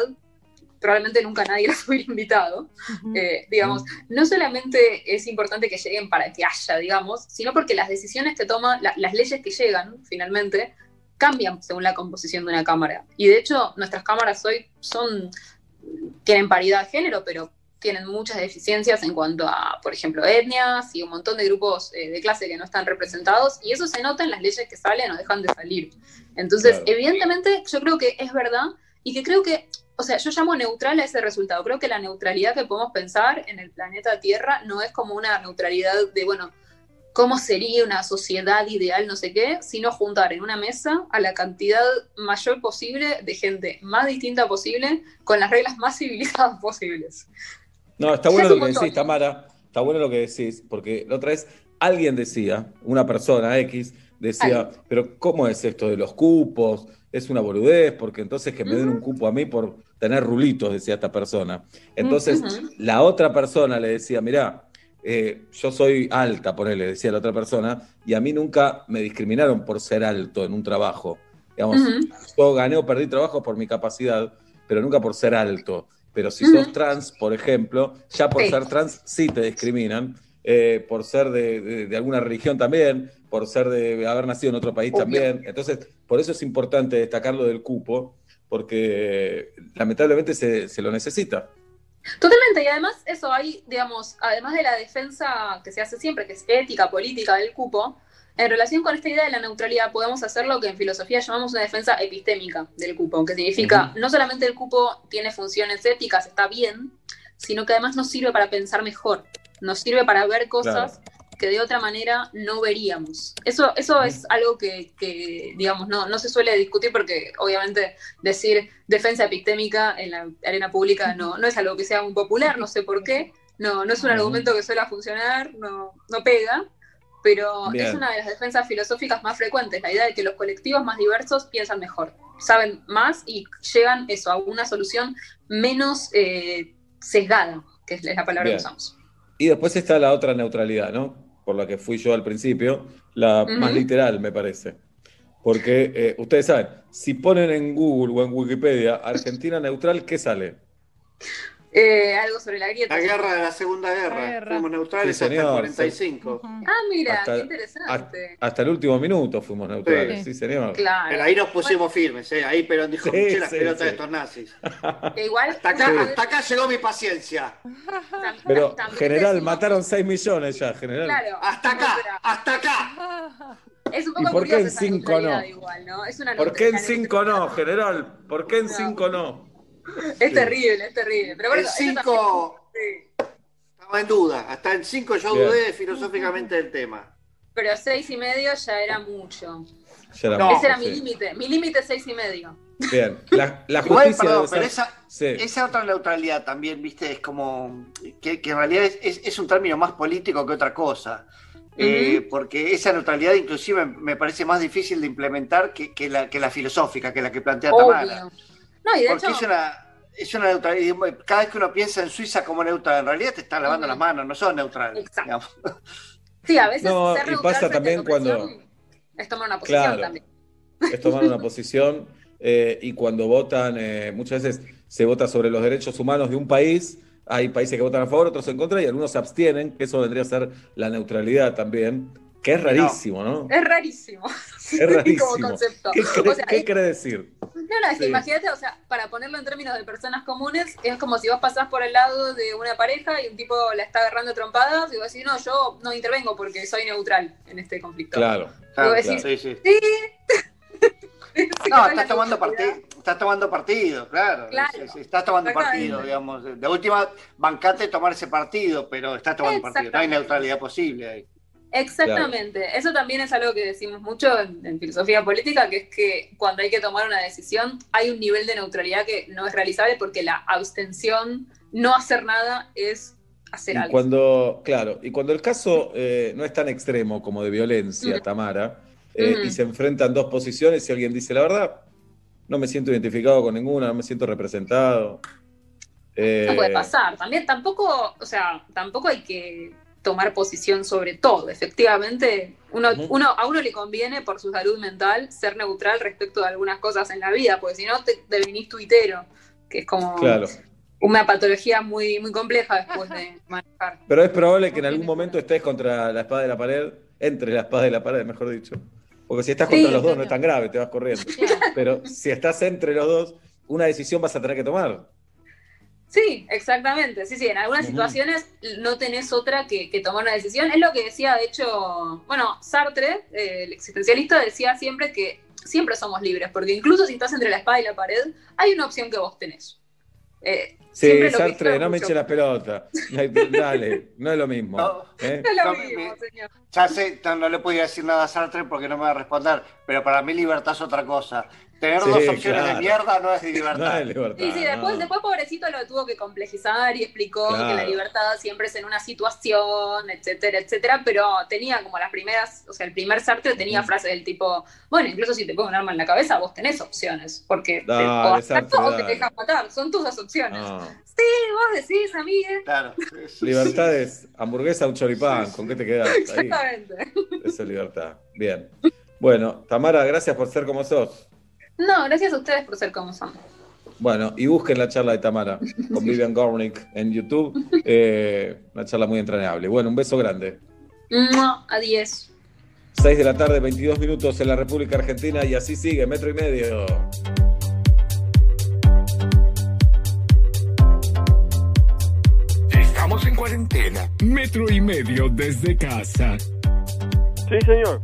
probablemente nunca nadie las hubiera invitado. Eh, digamos, no solamente es importante que lleguen para que haya, digamos, sino porque las decisiones que toman, la- las leyes que llegan, finalmente, cambian según la composición de una cámara. Y de hecho, nuestras cámaras hoy son, tienen paridad de género, pero tienen muchas deficiencias en cuanto a, por ejemplo, etnias y un montón de grupos eh, de clase que no están representados, y eso se nota en las leyes que salen o dejan de salir. Entonces, Claro. evidentemente, yo creo que es verdad y que creo que, o sea, yo llamo neutral a ese resultado. Creo que la neutralidad que podemos pensar en el planeta Tierra no es como una neutralidad de, bueno, cómo sería una sociedad ideal, no sé qué, sino juntar en una mesa a la cantidad mayor posible de gente más distinta posible, con las reglas más civilizadas posibles. No, está bueno lo que decís, Tamara. Está bueno lo que decís, porque la otra vez alguien decía, una persona X, decía, pero ¿cómo es esto de los cupos? Es una boludez, porque entonces que me den un cupo a mí por tener rulitos, decía esta persona. Entonces, la otra persona le decía, mirá, eh, yo soy alta, ponele, decía la otra persona, y a mí nunca me discriminaron por ser alto en un trabajo. Digamos, yo gané o perdí trabajo por mi capacidad, pero nunca por ser alto. Pero si sos trans, por ejemplo, ya por Sí. ser trans sí te discriminan, eh, por ser de, de- de alguna religión también, por ser de haber nacido en otro país Obvio. también. Entonces, por eso es importante destacar lo del cupo, porque lamentablemente se, se lo necesita. Totalmente, y además eso hay, digamos, además de la defensa que se hace siempre, que es ética, política del cupo, en relación con esta idea de la neutralidad podemos hacer lo que en filosofía llamamos una defensa epistémica del cupo, que significa no solamente el cupo tiene funciones éticas, está bien, sino que además nos sirve para pensar mejor, nos sirve para ver cosas que de otra manera no veríamos. Eso, eso es algo que, que, digamos, no, no se suele discutir porque obviamente decir defensa epistémica en la arena pública no, no es algo que sea muy popular, no sé por qué, no, no es un argumento que suele funcionar, no, no pega, pero Bien. es una de las defensas filosóficas más frecuentes, la idea de que los colectivos más diversos piensan mejor, saben más y llegan eso, a una solución menos eh, sesgada, que es la palabra Bien. que usamos. Y después está la otra neutralidad, ¿no? Por la que fui yo al principio, la más literal, me parece. Porque eh, ustedes saben, si ponen en Google o en Wikipedia Argentina neutral, ¿qué sale? Eh, algo sobre la grieta. La guerra de la Segunda Guerra. Fuimos neutrales Sí, hasta el señor. 45. Ah, mira, Hasta- qué interesante. Hasta el último minuto fuimos neutrales, sí, señor. Claro. Pero ahí nos pusimos firmes, ¿eh? Ahí Perón dijo, Sí, "Che, las sí, pelotas sí. de estos nazis. Que igual. Hasta acá, Sí. hasta acá llegó mi paciencia. Pero, general, decimos- mataron 6 millones ya, general. Claro. Hasta acá, hasta acá. Es un ¿Y poco por qué en esa cinco neutralidad no? igual, ¿no? Es una ¿Por qué en neutralidad- 5 no, general? ¿Por qué en 5 no? Es Sí. terrible, es terrible. Pero bueno, cinco también- estaba en duda. Hasta en 5 yo Bien. dudé filosóficamente del tema. Pero seis y medio ya era mucho. Ya era No, Ese era mi límite. Mi límite es seis y medio. Bien, la, la Igual, justicia perdón, pero ser- esa, Sí. esa otra neutralidad también, viste, es como que, que en realidad es, es- es un término más político que otra cosa. Eh, porque esa neutralidad inclusive me parece más difícil de implementar que, que la, que la filosófica, que la que plantea Tamara. Obvio. No, y de Porque hecho. es una, es una neutralidad. Cada vez que uno piensa en Suiza como neutral, en realidad te están lavando las manos, no son neutrales. digamos. Sí, a veces No, ser y neutral pasa también cuando- Es tomar una posición Claro. también. es tomar una posición eh, y cuando votan, eh, muchas veces se vota sobre los derechos humanos de un país, hay países que votan a favor, otros en contra y algunos se abstienen, que eso vendría a ser la neutralidad también, que es rarísimo, ¿no? Es rarísimo. Es rarísimo. Como concepto. ¿Qué, cree- O sea, qué es- quiere decir? No, no, es que Sí. imagínate, o sea, para ponerlo en términos de personas comunes, es como si vos pasás por el lado de una pareja y un tipo la está agarrando a trompadas y vos decís, no, yo no intervengo porque soy neutral en este conflicto. Claro. Claro, sí, sí. sí. No, estás tomando partido, estás tomando partido, claro. Claro. Estás tomando partido, digamos. De última, bancate tomar ese partido, pero estás tomando partido. No hay neutralidad posible ahí. Exactamente. Eso también es algo que decimos mucho en, en filosofía política, que es que cuando hay que tomar una decisión hay un nivel de neutralidad que no es realizable porque la abstención, no hacer nada, es hacer Y algo. cuando, claro, y cuando el caso eh, no es tan extremo como de violencia. Tamara, eh, y se enfrentan dos posiciones y alguien dice la verdad, no me siento identificado con ninguna, no me siento representado. Eh, No puede pasar. También tampoco, o sea, tampoco hay que tomar posición sobre todo. Efectivamente, uno, uno, a uno le conviene por su salud mental ser neutral respecto de algunas cosas en la vida, porque si no te devenís tuitero, que es como Claro. una patología muy, muy compleja después de manejar. Pero es probable que en algún momento estés contra la espada de la pared, entre la espada y la pared, mejor dicho. Porque si estás contra Sí, los dos no es tan grave, te vas corriendo. Pero si estás entre los dos, una decisión vas a tener que tomar. Sí, exactamente. Sí, sí, en algunas situaciones no tenés otra que, que tomar una decisión. Es lo que decía, de hecho, bueno, Sartre, eh, el existencialista, decía siempre que siempre somos libres, porque incluso si estás entre la espada y la pared, hay una opción que vos tenés. Eh, Sí, Sartre, no me eche la pelota. Dale, no es lo mismo. ¿eh? No es lo No, mismo, me- señor. Ya sé, no, no le podía decir nada a Sartre porque no me va a responder, pero para mí libertad es otra cosa. Tener Sí, dos opciones claro. de mierda no es libertad. No es libertad. Sí, sí, después, no. después pobrecito lo tuvo que complejizar y explicó Claro. que la libertad siempre es en una situación, etcétera, etcétera, pero tenía como las primeras, o sea, el primer Sartre tenía frases del tipo, bueno, incluso si te pongo un arma en la cabeza, vos tenés opciones, porque te, Dale, o hacer Sartre, o te dejas matar, son tus dos opciones. No. Sí, vos decís, amigue. Claro. Libertad es hamburguesa, un choripán. ¿Con qué te quedas? Ahí. Exactamente. Esa es libertad. Bien. Bueno, Tamara, gracias por ser como sos. No, gracias a ustedes por ser como son. Bueno, y busquen la charla de Tamara con Vivian Gornick en YouTube. Eh, una charla muy entrañable. Bueno, un beso grande. Mua, A 10. 6 de la tarde, 22 minutos en la República Argentina y así sigue, metro y medio. Estamos en cuarentena. Metro y medio desde casa. Sí, señor.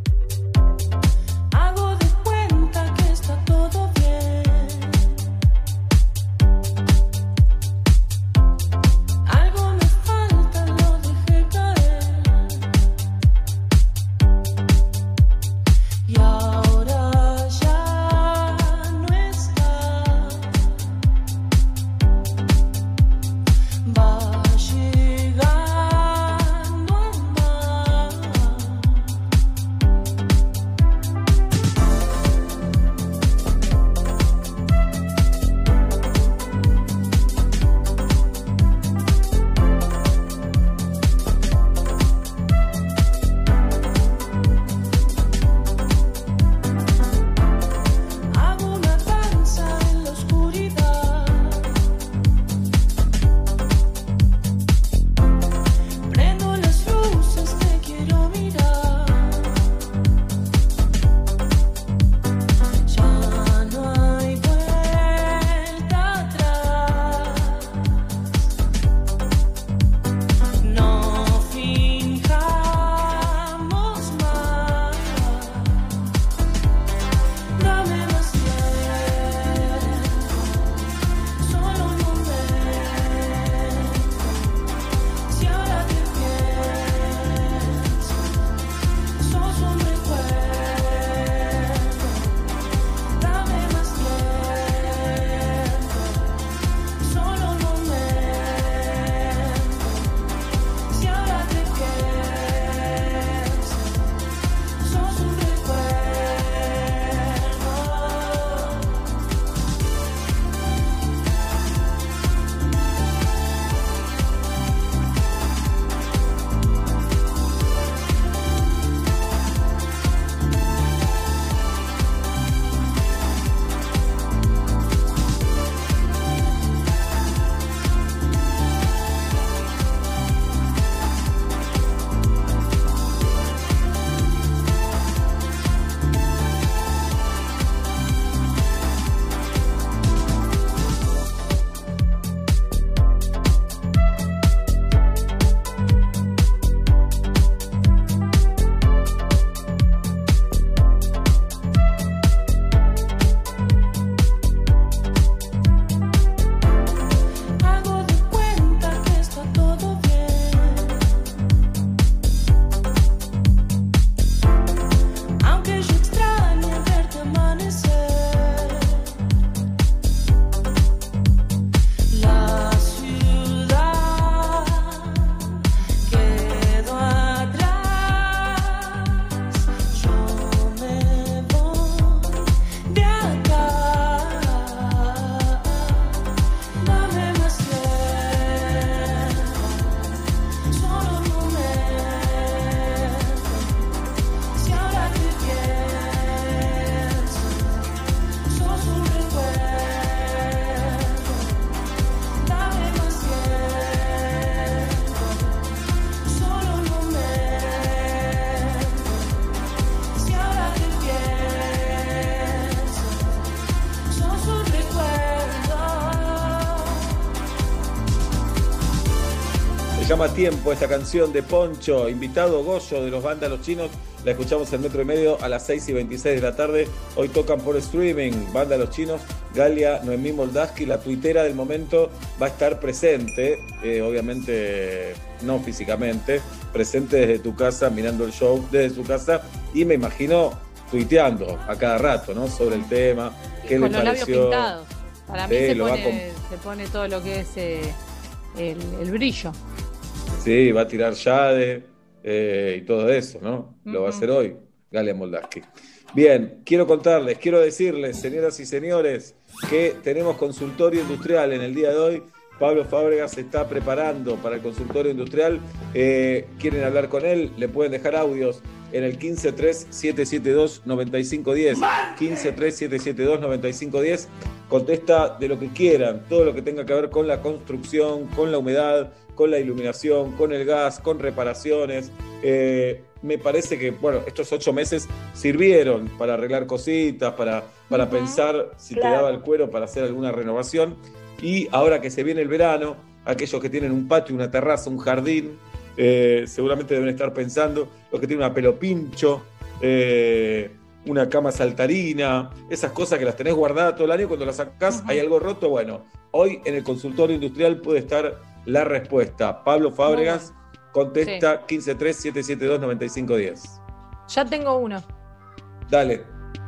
Tiempo esta canción de Poncho, invitado Goyo de los Vándalos Chinos. La escuchamos en metro y medio a las 6 y 26 de la tarde. Hoy tocan por streaming Vándalos Chinos. Galia Noemí Moldaski, la tuitera del momento, va a estar presente, eh, obviamente no físicamente, presente desde tu casa, mirando el show desde su casa y me imagino tuiteando a cada rato, ¿no? Sobre el tema, qué Con le los labios pareció. pintados. Para mí se pone, se pone todo lo que es eh, el, el brillo. Sí, va a tirar Yade eh, y todo eso, ¿no? Lo va a hacer hoy, Galia Moldaski. Bien, quiero contarles, quiero decirles, señoras y señores, que tenemos consultorio industrial en el día de hoy. Pablo Fábregas se está preparando para el consultorio industrial. Eh, ¿Quieren hablar con él? Le pueden dejar audios en el 1537729510. 1537729510. Contesta de lo que quieran, todo lo que tenga que ver con la construcción, con la humedad, con la iluminación, con el gas, con reparaciones. Eh, me parece que, bueno, estos ocho meses sirvieron para arreglar cositas, para, para pensar si te daba el cuero para hacer alguna renovación. Y ahora que se viene el verano, aquellos que tienen un patio, una terraza, un jardín, eh, seguramente deben estar pensando, los que tienen una pelo pincho, eh, una cama saltarina, esas cosas que las tenés guardadas todo el año, cuando las sacás hay algo roto, bueno, hoy en el consultorio industrial puede estar la respuesta. Pablo Fábregas contesta 153-772-9510. Ya tengo uno. Dale.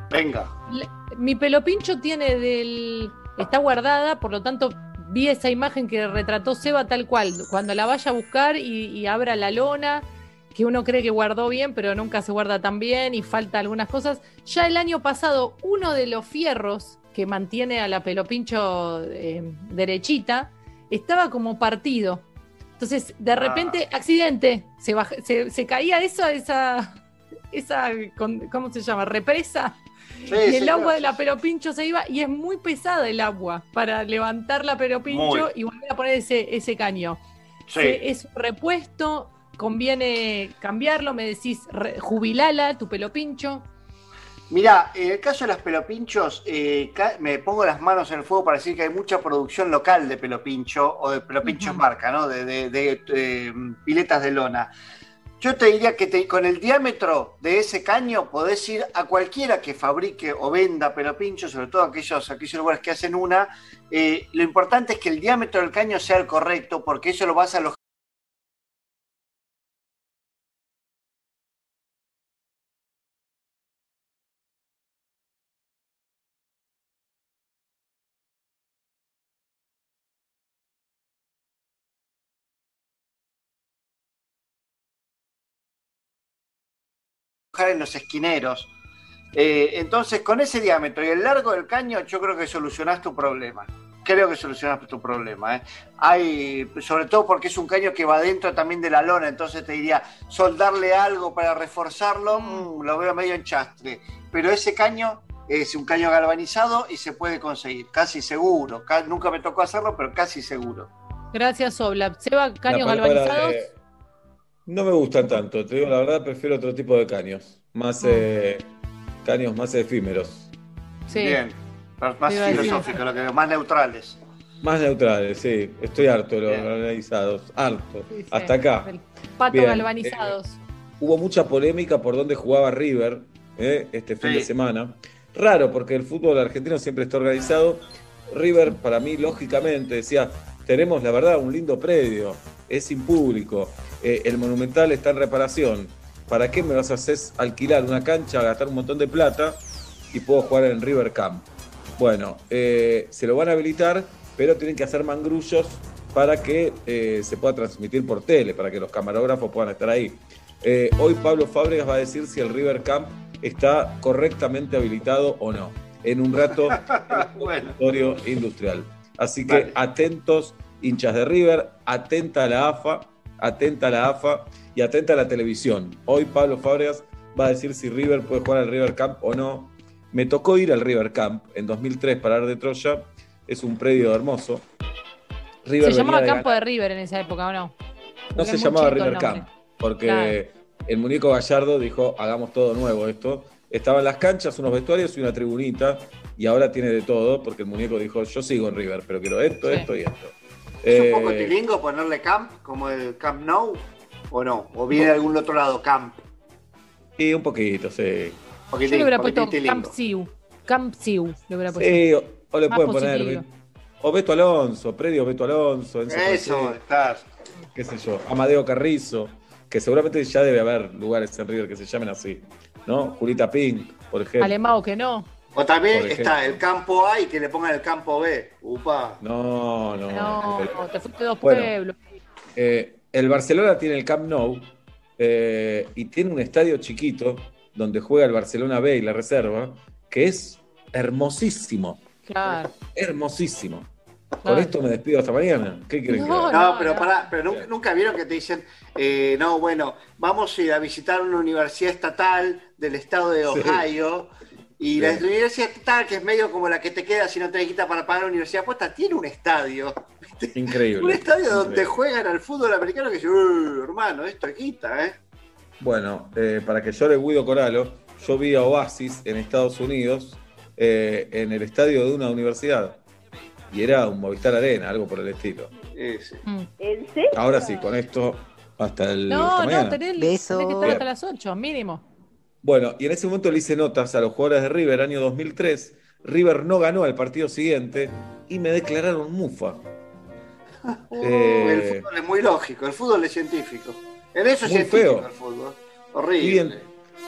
Venga. Le- Mi pelo pincho tiene del. Está guardada, por lo tanto, vi esa imagen que retrató Seba tal cual. Cuando la vaya a buscar y, y abra la lona, que uno cree que guardó bien, pero nunca se guarda tan bien y falta algunas cosas. Ya el año pasado, uno de los fierros que mantiene a la pelo pincho eh, derechita estaba como partido. Entonces, de repente, accidente, se, baja- se, se caía eso, esa, esa, con- ¿cómo se llama? Represa. Sí, y sí, el agua claro. de la pelopincho se iba y es muy pesada el agua para levantar la pelopincho Muy. y volver a poner ese, ese caño. Sí. Se- es un repuesto, conviene cambiarlo, me decís, re- jubilala tu pelopincho. Mirá, en el caso de las pelopinchos, eh, me pongo las manos en el fuego para decir que hay mucha producción local de pelopincho o de pelopinchos marca, ¿no? De, de- de, eh, piletas de lona. Yo te diría que te- con el diámetro de ese caño podés ir a cualquiera que fabrique o venda pelopincho, sobre todo aquellos, aquellos lugares que hacen una. Eh, lo importante es que el diámetro del caño sea el correcto, porque eso lo vas a en los esquineros. Eh, entonces, con ese diámetro y el largo del caño, yo creo que solucionás tu problema. Creo que solucionás tu problema. ¿eh? Hay, sobre todo porque es un caño que va dentro también de la lona, entonces te diría, soldarle algo para reforzarlo, mm, lo veo medio enchastre. Pero ese caño es un caño galvanizado y se puede conseguir, casi seguro. Ca- nunca me tocó hacerlo, pero casi seguro. Gracias, Oblap. Seba, caños galvanizados. de- No me gustan tanto, te digo la verdad, prefiero otro tipo de caños, más Mm. eh, caños más efímeros, Sí. Bien, más Te iba a decir. filosófico, lo que, más neutrales. más neutrales, sí, estoy harto de los Bien. analizados, harto, Sí, sí. hasta acá. Patos Bien, galvanizados. Hubo mucha polémica por dónde jugaba River eh, este fin Sí. de semana. Raro, porque el fútbol argentino siempre está organizado. River, para mí, lógicamente, decía, tenemos la verdad un lindo predio, es sin público, eh, el Monumental está en reparación. ¿Para qué me vas a hacer alquilar una cancha, gastar un montón de plata y puedo jugar en River Camp? Bueno, eh, se lo van a habilitar, pero tienen que hacer mangrullos para que eh, se pueda transmitir por tele, para que los camarógrafos puedan estar ahí. Eh, hoy Pablo Fábregas va a decir si el River Camp está correctamente habilitado o no. En un rato, en el industrial. Así que Vale. atentos, hinchas de River, atenta a la AFA, atenta a la AFA y atenta a la televisión. Hoy Pablo Fábregas va a decir si River puede jugar al River Camp o no. Me tocó ir al River Camp en 2003 para Ar de Troya. Es un predio hermoso. River Se llamaba de Campo de River en esa época, ¿o no? no se llamaba River. Camp, porque Claro. el muñeco Gallardo dijo, hagamos todo nuevo esto. Estaban las canchas, unos vestuarios y una tribunita, y ahora tiene de todo, porque el muñeco dijo, yo sigo en River, pero quiero esto, Sí. esto y esto. ¿Es Eh, un poco tilingo ponerle camp, como el Camp Nou? ¿O no? ¿O viene de algún otro lado camp? Y un poquito, sí. Yo le hubiera puesto Camp. Siu. Camp Siu le hubiera puesto. Sí, o, o le pueden poner. O Beto Alonso, Predio Beto Alonso. Enzo Eso, Francés, está. qué sé yo. Amadeo Carrizo, que seguramente ya debe haber lugares en River que se llamen así. ¿No? Julita Pink, por ejemplo. Alemao que no. O también está el campo A y que le pongan el campo B. Upa. No, no. No, te fuiste dos Bueno. pueblos. Eh, el Barcelona tiene el Camp Nou eh, y tiene un estadio chiquito donde juega el Barcelona B y la reserva, que es hermosísimo. Claro. Hermosísimo. Con Claro. esto me despido hasta mañana. ¿Qué quieren que No? No, pero pará, pero nunca, nunca vieron que te dicen, eh, no, bueno, vamos a ir a visitar una universidad estatal del estado de Sí. Y Sí. la universidad estatal, que es medio como la que te queda si no te quita para pagar la universidad puesta, tiene un estadio. Increíble. Un estadio donde juegan al fútbol americano que dice, "Uh, hermano, esto quita, ¿eh? Bueno, eh, para que llore Guido Coralo, yo vi a Oasis en Estados Unidos eh, en el estadio de una universidad. Y era un Movistar Arena, algo por el estilo. Ese. ¿En serio? Ahora sí, con esto hasta el No, hasta no, tenés, tenés que estar hasta las 8, mínimo. Bueno, y en ese momento le hice notas a los jugadores de River, año 2003. River no ganó al partido siguiente y me declararon mufa. Eh, El fútbol es muy lógico, el fútbol es científico. En eso es científico feo. el fútbol. Horrible. bien,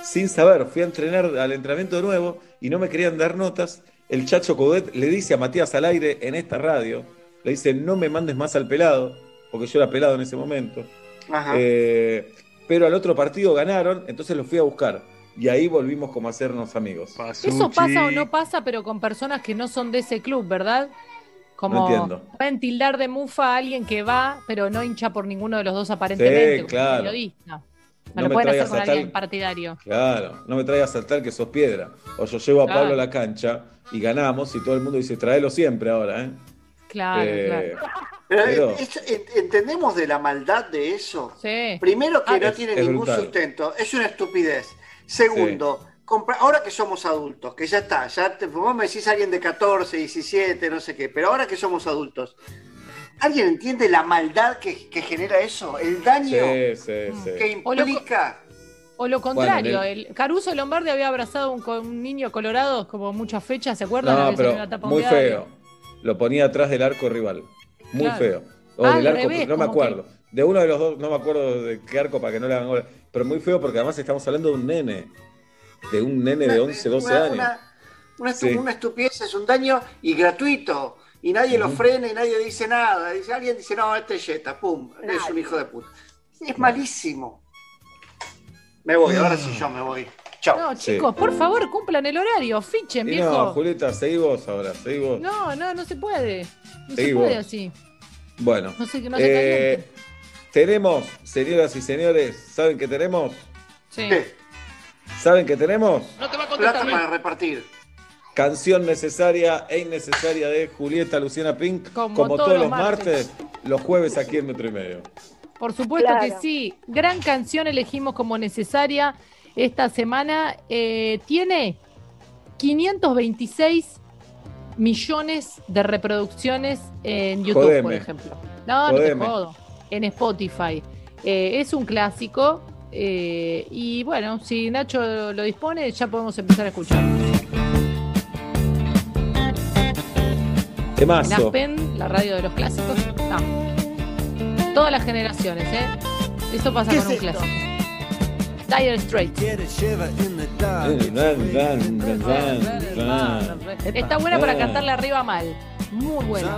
sin saber, fui a entrenar al entrenamiento de nuevo y no me querían dar notas. El Chacho Coudet le dice a Matías al aire en esta radio, le dice, no me mandes más al pelado, porque yo era pelado en ese momento. Ajá. Eh, pero al otro partido ganaron, entonces los fui a buscar. Y ahí volvimos como a hacernos amigos. Eso pasa o no pasa, pero con personas que no son de ese club, ¿verdad? Como No entiendo. pueden tildar de mufa a alguien que va, pero no hincha por ninguno de los dos aparentemente, como claro. periodista. No, No lo pueden hacer con alguien partidario. Claro, no me traigas a saltar que sos piedra. O yo llevo a Claro. Pablo a la cancha y ganamos y todo el mundo dice, tráelo siempre ahora, ¿eh? Claro, Eh, claro. Pero, es- en- ¿entendemos de la maldad de eso? Sí. Primero que Ah, no es- tiene es ningún brutal. sustento, es una estupidez. Segundo, compra- ahora que somos adultos, que ya está, ya te, vos me decís alguien de 14, 17, no sé qué, pero ahora que somos adultos, ¿alguien entiende la maldad que, que genera eso? El daño Sí, sí, sí. que implica. O lo contrario, Bueno, el Caruso Lombardi había abrazado a un, un niño colorado como muchas fechas, ¿se acuerdan? No, pero muy feo. Lo ponía atrás del arco rival. Muy Claro. feo. O Ah, del arco, revés, no me que- acuerdo. De uno de los dos, no me acuerdo de qué arco para que no le hagan gol. Pero muy feo porque además estamos hablando de un nene. De un nene de 11, 12 una, años. una- una estu- Sí. una estupidez, es un daño y gratuito. Y nadie lo frena y nadie dice nada. Dice, alguien dice, no, este es Jetta, pum, es un hijo de puta. Es malísimo. Me voy, ahora sí yo me voy. Chao. No, Sí. chicos, por favor, cumplan el horario, fichen, Y viejo. no, Julieta, seguí vos ahora, seguí vos. No, no, no se puede. No Seguí se puede vos. así. Bueno. No sé, que no se eh, caliente. Tenemos, señoras y señores, ¿saben qué tenemos? Sí. ¿Saben qué tenemos? No te va a Plata para repartir. Canción necesaria e innecesaria de Julieta Luciana Pink, como, todos, los martes. los jueves aquí en Metro y Medio. Por supuesto Claro. que sí. Gran canción elegimos como necesaria esta semana. Eh, tiene 526 millones de reproducciones en YouTube, Jodeme. por ejemplo. No, no Jodeme. te jodo. En Spotify. Eh, es un clásico. eh, y bueno, si Nacho lo dispone, ya podemos empezar a escuchar. En Temazo. Aspen, la radio de los clásicos. No. Todas las generaciones, ¿eh? Eso pasa ¿Qué con un esto? clásico. Dire Straits. Está buena para cantarle arriba mal. Muy buena.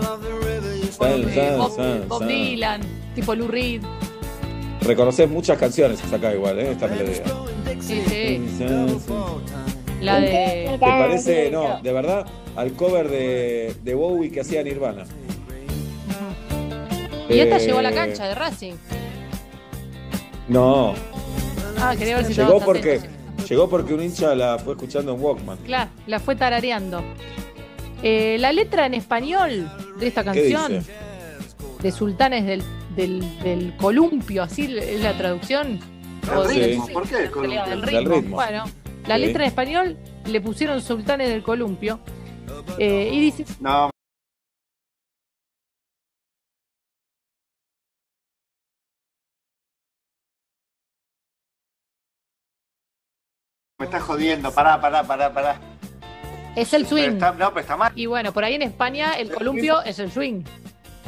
Bob, Bob Dylan, tipo Lou Reed. Reconoces muchas canciones acá igual, ¿eh? Esta melodía. Sí, sí. La de. ¿Te parece, no, de verdad, al cover de, de Bowie que hacía Nirvana? Y esta Eh, llegó a la cancha de Racing. No, Ah, quería ver si llegó porque, llegó porque un hincha la fue escuchando en Walkman. Claro, la fue tarareando. Eh, la letra en español de esta ¿Qué canción, de Sultanes del, del, del Columpio, así es la traducción. De- ritmo, ¿por qué columpio? Del ritmo. ritmo. Bueno, la Sí. letra en español le pusieron Sultanes del Columpio. eh, y dice, No, estás jodiendo. Pará, pará, pará, pará. Es el swing. Pero está- no, pero está mal. Y bueno, por ahí en España el columpio es el swing.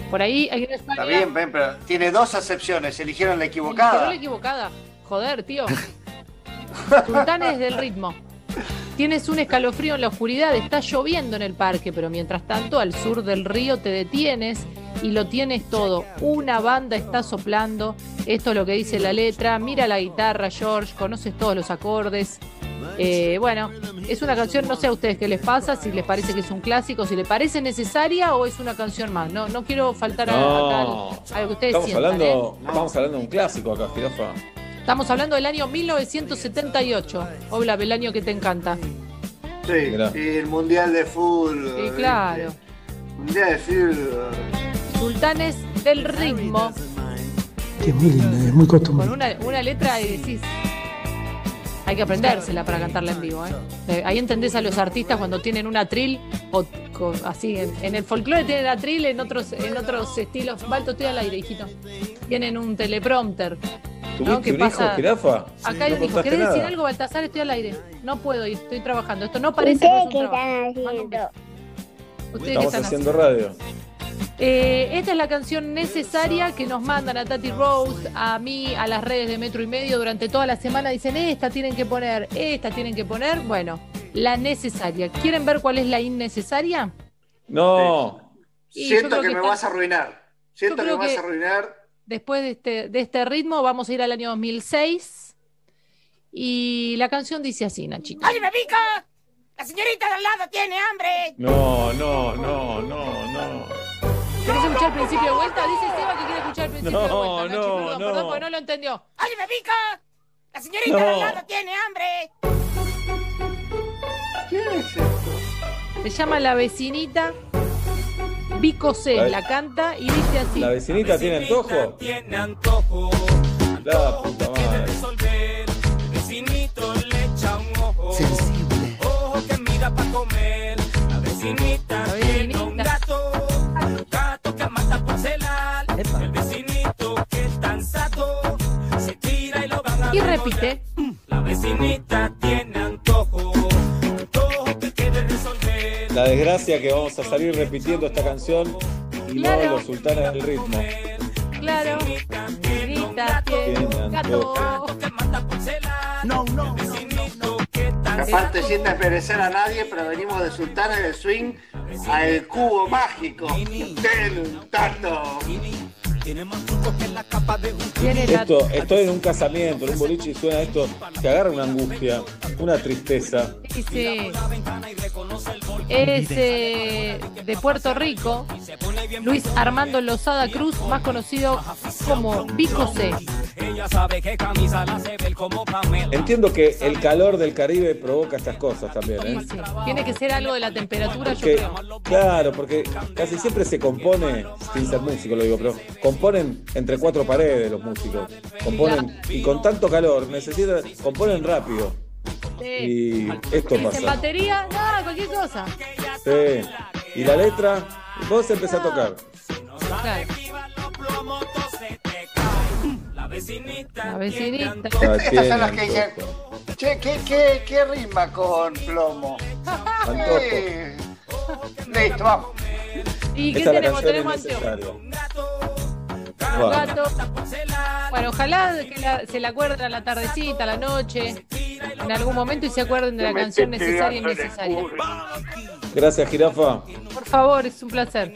Por ahí en España. Está bien, pero tiene dos acepciones. Eligieron la equivocada. la equivocada. Joder, tío. Sultanes del ritmo. Tienes un escalofrío en la oscuridad, está lloviendo en el parque, pero mientras tanto al sur del río te detienes y lo tienes todo. Una banda está soplando, esto es lo que dice la letra, mira la guitarra, George, conoces todos los acordes. Eh, bueno, es una canción, no sé a ustedes qué les pasa, si les parece que es un clásico, si les parece necesaria o es una canción más. No, no quiero faltar a, a lo que ustedes estamos sientan. hablando, ¿eh? estamos hablando de un clásico acá, Jirafa. Estamos hablando del año 1978. Obla, el año que te encanta. Sí, Mirá. el mundial de fútbol. Sí, claro. Mundial de fútbol. Sultanes del ritmo. Que es muy linda, es muy Con costumbre. una, una letra y decís. Hay que aprendérsela para cantarla en vivo. ¿eh? Eh, Ahí entendés a los artistas cuando tienen una atril o con- así. En, en el folclore tienen atril, en otros, en otros estilos. Balto, estoy al aire, hijito. Tienen un teleprompter. ¿Tuviste ¿no? ¿Qué un pasa? hijo, Jirafa? Acá No hay un hijo. ¿Querés decir algo, Baltasar? Estoy al aire. No puedo ir, estoy trabajando. Esto no parece que es un trabajo. ¿Ustedes qué Estamos están haciendo radio. Eh, esta es la canción necesaria que nos mandan a Tati Rose, a mí, a las redes de Metro y Medio durante toda la semana. Dicen, esta tienen que poner, esta tienen que poner. Bueno, la necesaria. ¿Quieren ver cuál es la innecesaria? No. Siento que, que me está- vas a arruinar. Siento que me vas que- a arruinar. Después de este, de este ritmo, vamos a ir al año 2006. Y la canción dice así, Nachito. ¡Ay, me pica! ¡La señorita de al lado tiene hambre! No, no, no, no, no. ¿Querés escuchar el principio de vuelta? Dice Seba que quiere escuchar el principio de No, vuelta. Nachi, no, perdón, no. perdón, porque no lo entendió. ¡Ay, me pica! ¡La señorita No. de al lado tiene hambre! ¿Qué es esto? Se llama La Vecinita. Vico C La- la canta y dice así. ¿La vecinita tiene antojo? Tiene antojo, La puta madre. resolver. El vecinito le echa un ojo. Sensible. Ojo que mira pa' comer. La vecinita tiene celar. El vecinito que es tan sato. Se tira y lo van a Y repite. La vecinita tiene antojo. Antojo que quiere resolver. La desgracia que vamos a salir repitiendo esta canción y no Claro. los sultanes del ritmo. Claro. Vecinita tiene un gato. No, no. Aparte, sin desmerecer a nadie, pero venimos de Sultanes del Swing al cubo mágico. Un tato. Tiene más truco que la capa de un Tiene la- Esto, estoy en un casamiento, en un boliche y suena esto, te agarra una angustia, una tristeza. Dice, es eh, de Puerto Rico, Luis Armando Lozada Cruz, más conocido como Vico C. Entiendo que el calor del Caribe provoca estas cosas también, Sí, ¿eh? sí. Tiene que ser algo de la temperatura, yo Porque, creo. claro, porque casi siempre se compone, sin ser músico lo digo, pero componen entre cuatro paredes los músicos. Componen, y con tanto calor, necesitan, componen rápido. Sí. Y esto pasa. batería, no, cualquier cosa. Sí. Y la letra, vos empezás a tocar. Claro. La vecinita. La vecinita. Estas son las que dicen, che, ¿qué, qué, qué rima con plomo? Listo, vamos. ¿Y qué tenemos? Tenemos anteojos. Un Bueno. gato. Bueno, ojalá que la- se la acuerden a la tardecita, a la noche, en algún momento y se acuerden de la canción necesaria y innecesaria. Gracias, Jirafa. Por favor, es un placer.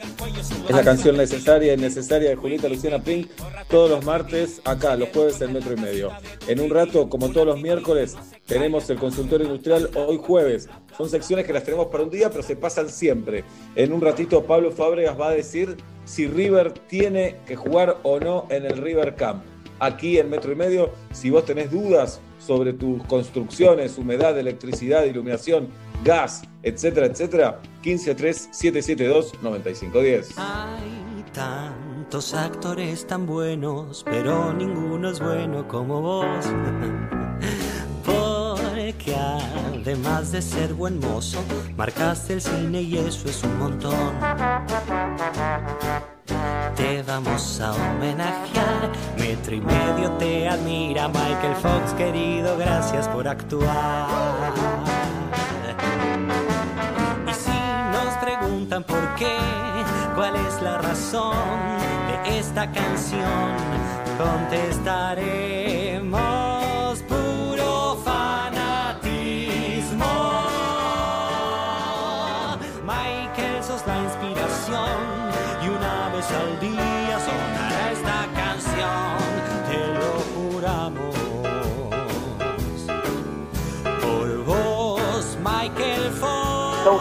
Es la canción necesaria y necesaria de Julieta Luciana Pink todos los martes, acá, los jueves en metro y medio. En un rato, como todos los miércoles, tenemos el consultorio industrial hoy jueves. Son secciones que las tenemos para un día, pero se pasan siempre. En un ratito, Pablo Fábregas va a decir si River tiene que jugar o no en el River Camp. Aquí en metro y medio, si vos tenés dudas sobre tus construcciones, humedad, electricidad, iluminación, gas, etcétera, etcétera, 153-772-9510. Hay tantos actores tan buenos, pero ninguno es bueno como vos. que además de ser buen mozo, marcaste el cine y eso es un montón. Te vamos a homenajear, metro y medio te admira Michael Fox, querido, gracias por actuar. Y si nos preguntan por qué, cuál es la razón de esta canción, contestaré.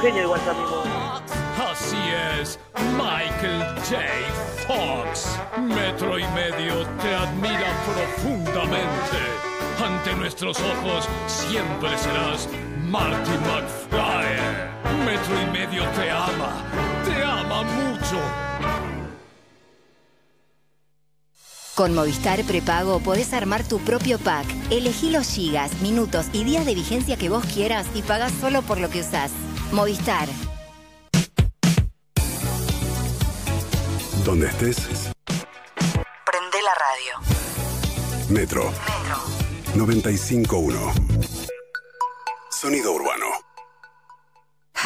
El. Así es, Michael J. Fox. Metro y medio te admira profundamente. Ante nuestros ojos siempre serás Marty McFly. Metro y medio te ama, te ama mucho. Con Movistar Prepago podés armar tu propio pack. Elegí los gigas, minutos y días de vigencia que vos quieras y pagás solo por lo que usás. Movistar. Donde estés, Prende la radio. Metro. 95.1. Sonido urbano.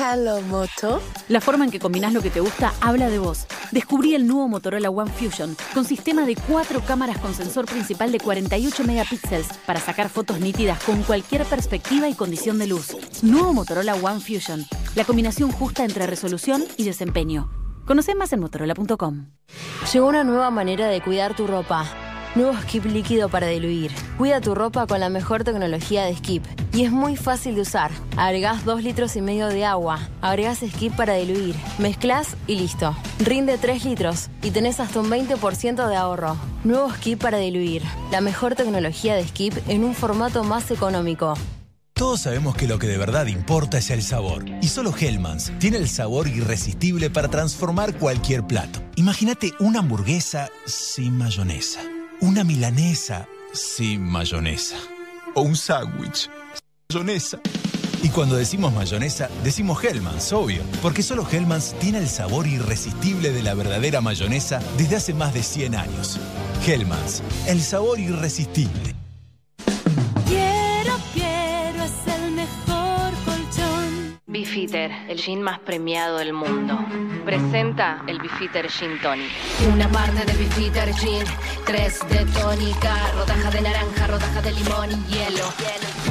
Hello, Moto. La forma en que combinás lo que te gusta habla de vos. Descubrí el nuevo Motorola One Fusion con sistema de cuatro cámaras con sensor principal de 48 megapíxeles para sacar fotos nítidas con cualquier perspectiva y condición de luz. Nuevo Motorola One Fusion, la combinación justa entre resolución y desempeño. Conoce más en motorola.com. Llegó una nueva manera de cuidar tu ropa. Nuevo Skip líquido para diluir. Cuida tu ropa con la mejor tecnología de Skip. Y es muy fácil de usar. Agregás 2 litros y medio de agua. Agregás Skip para diluir. Mezclas y listo. Rinde 3 litros y tenés hasta un 20% de ahorro. Nuevo Skip para diluir. La mejor tecnología de Skip en un formato más económico. Todos sabemos que lo que de verdad importa es el sabor. Y solo Hellmann's tiene el sabor irresistible para transformar cualquier plato. Imagínate una hamburguesa sin mayonesa. Una milanesa sin mayonesa. O un sándwich sin mayonesa. Y cuando decimos mayonesa, decimos Hellmann's, obvio. Porque solo Hellmann's tiene el sabor irresistible de la verdadera mayonesa desde hace más de 100 años. Hellmann's, el sabor irresistible. Beefeater, el gin más premiado del mundo. Presenta el Beefeater Gin Tonic. Una parte de Beefeater Gin, tres de tónica, rodaja de naranja, rodaja de limón y hielo.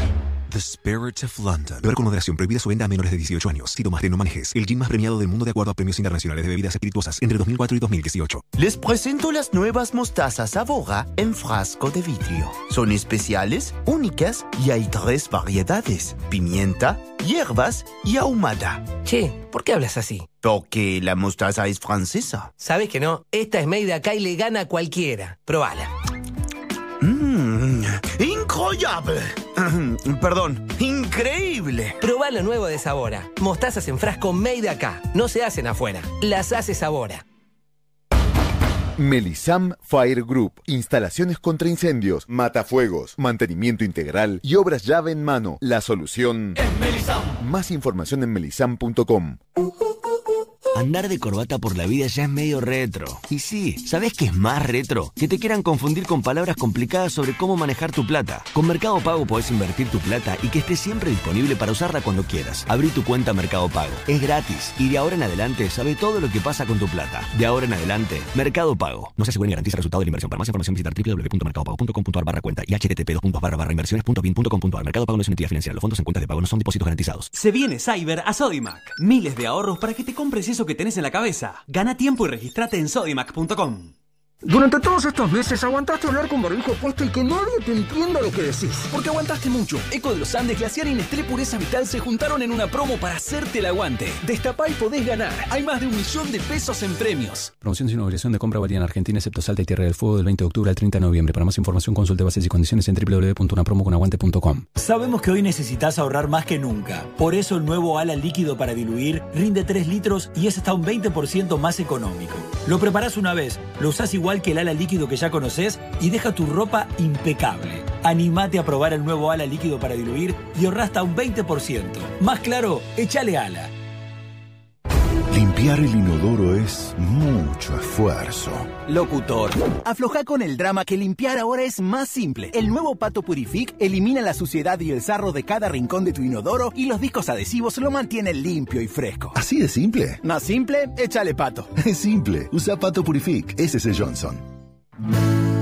The Spirit of London. Beber con moderación. Prohibida su venta a menores de 18 años. Si tomas de no manejes. El gin más premiado del mundo de acuerdo a premios internacionales de bebidas espirituosas entre 2004 y 2018. Les presento las nuevas mostazas Avora en frasco de vidrio. Son especiales, únicas y hay tres variedades: pimienta, hierbas y ahumada. Che, ¿por qué hablas así? Porque la mostaza es francesa. Sabes que no, esta es made de acá y le gana a cualquiera. Probala. Mmm, incroyable. Perdón, increíble. Probá lo nuevo de Sabora. Mostazas en frasco made de acá. No se hacen afuera. Las hace Sabora. Melisam Fire Group. Instalaciones contra incendios, matafuegos, mantenimiento integral y obras llave en mano. La solución. Más información en melisam.com. Andar de corbata por la vida ya es medio retro. Y sí, ¿sabes qué es más retro? Que te quieran confundir con palabras complicadas sobre cómo manejar tu plata. Con Mercado Pago podés invertir tu plata y que esté siempre disponible para usarla cuando quieras. Abrí tu cuenta Mercado Pago. Es gratis. Y de ahora en adelante sabe todo lo que pasa con tu plata. De ahora en adelante, Mercado Pago. No se asegura ni garantiza el resultado de la inversión. Para más información visitar www.mercadopago.com.ar barra cuenta y http barra barra inversiones.bin.com.ar. Mercado Pago no es una entidad financiera. Los fondos en cuentas de pago no son depósitos garantizados. Se viene Cyber a Sodimac. Miles de ahorros para que te compres que tenés en la cabeza. Gana tiempo y registrate en sodimac.com. Durante todos estos meses aguantaste hablar con barbijo puesto y que nadie te entienda lo que decís. Porque aguantaste mucho. Eco de los Andes, Glaciar y Nestlé Pureza Vital se juntaron en una promo para hacerte el aguante. Destapá y podés ganar. Hay más de un millón de pesos en premios. Promoción sin obligación de compra válida en Argentina, excepto Salta y Tierra del Fuego del 20 de octubre al 30 de noviembre. Para más información consulte bases y condiciones en www.unapromoconaguante.com. Sabemos que hoy necesitas ahorrar más que nunca. Por eso el nuevo ala líquido para diluir rinde 3 litros y es hasta un 20% más económico. Lo preparás una vez, lo usás igual que el ala líquido que ya conoces y deja tu ropa impecable. Animate a probar el nuevo ala líquido para diluir y ahorra hasta un 20%. Más claro, échale ala. Limpiar el inodoro es mucho esfuerzo. Locutor, afloja con el drama que limpiar ahora es más simple. El nuevo Pato Purific elimina la suciedad y el sarro de cada rincón de tu inodoro y los discos adhesivos lo mantienen limpio y fresco. ¿Así de simple? ¿Más simple? Échale pato. Es simple. Usa Pato Purific. SC Johnson.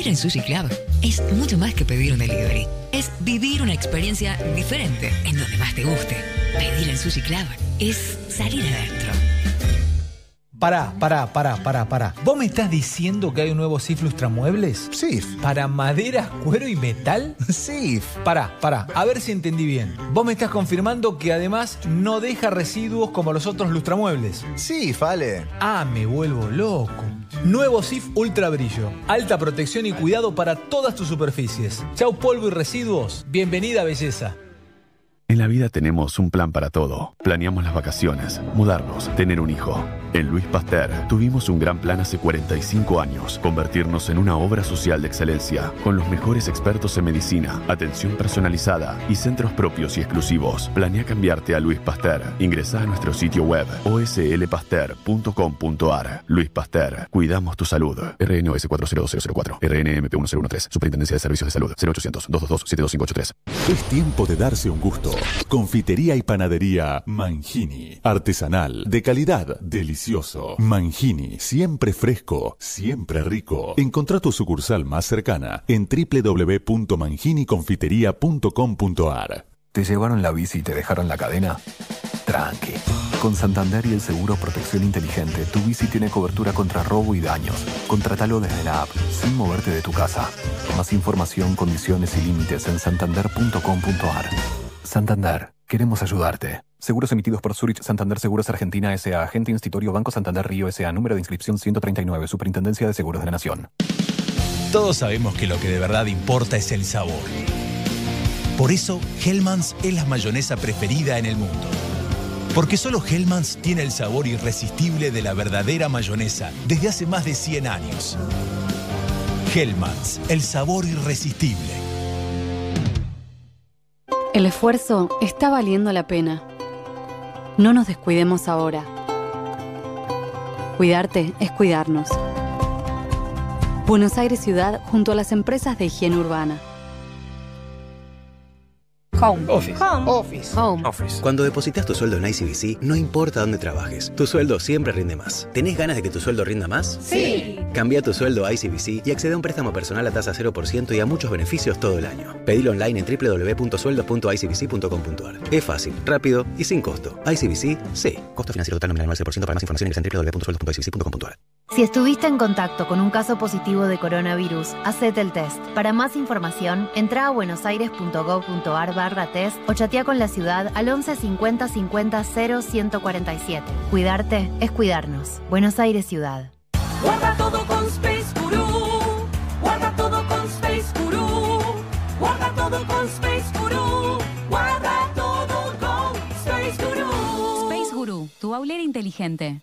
Pedir en Sushi Club es mucho más que pedir un delivery. Es vivir una experiencia diferente en donde más te guste. Pedir en Sushi Club es salir adentro. Pará, pará, pará, pará, pará. ¿Vos me estás diciendo que hay un nuevo SIF Lustramuebles? SIF. ¿Para maderas, cuero y metal? SIF. Pará, pará, a ver si entendí bien. Vos me estás confirmando que además no deja residuos como los otros lustramuebles. SIF, Ale. Ah, me vuelvo loco. Nuevo SIF Ultra Brillo. Alta protección y cuidado para todas tus superficies. Chau polvo y residuos. Bienvenida belleza. En la vida tenemos un plan para todo. Planeamos las vacaciones, mudarnos, tener un hijo. En Luis Pasteur tuvimos un gran plan hace 45 años, convertirnos en una obra social de excelencia, con los mejores expertos en medicina, atención personalizada y centros propios y exclusivos. Planea cambiarte a Luis Pasteur. Ingresa a nuestro sitio web oslpasteur.com.ar. Luis Pasteur, cuidamos tu salud. RNOS 40204, RNMP 1013, Superintendencia de Servicios de Salud, 0800 222 72583. Es tiempo de darse un gusto. Confitería y panadería Mangini. Artesanal, de calidad, delicioso. Mangini, siempre fresco, siempre rico. Encontrá tu sucursal más cercana en www.manginiconfiteria.com.ar. ¿Te llevaron la bici y te dejaron la cadena? Tranqui. Con Santander y el seguro Protección Inteligente, tu bici tiene cobertura contra robo y daños. Contratalo desde la app, sin moverte de tu casa. Más información, condiciones y límites en santander.com.ar. Santander, queremos ayudarte. Seguros emitidos por Zurich Santander Seguros Argentina S.A. Agente Institutorio Banco Santander Río S.A. Número de inscripción 139. Superintendencia de Seguros de la Nación. Todos sabemos que lo que de verdad importa es el sabor. Por eso, Hellmann's es la mayonesa preferida en el mundo. Porque solo Hellmann's tiene el sabor irresistible de la verdadera mayonesa desde hace más de 100 años. Hellmann's, el sabor irresistible. El esfuerzo está valiendo la pena. No nos descuidemos ahora. Cuidarte es cuidarnos. Buenos Aires Ciudad junto a las empresas de higiene urbana. Home. Office. Home. Office. Home. Office. Cuando depositas tu sueldo en ICBC, no importa dónde trabajes, tu sueldo siempre rinde más. ¿Tenés ganas de que tu sueldo rinda más? Sí. Cambia tu sueldo a ICBC y accede a un préstamo personal a tasa 0% y a muchos beneficios todo el año. Pedilo online en www.sueldo.icbc.com.ar. Es fácil, rápido y sin costo. ICBC, sí. Costo financiero total nominal 9% para más información ingresa en www.sueldo.icbc.com.ar. Si estuviste en contacto con un caso positivo de coronavirus, hacete el test. Para más información, entra a buenosaires.gov.ar barra test o chatea con la ciudad al 11 50 50 0 147. Cuidarte es cuidarnos. Buenos Aires Ciudad. Guarda todo con Space Guru. Guarda todo con Space Guru. Guarda todo con Space Guru. Guarda todo con Space Guru. Space Guru, tu aulera inteligente.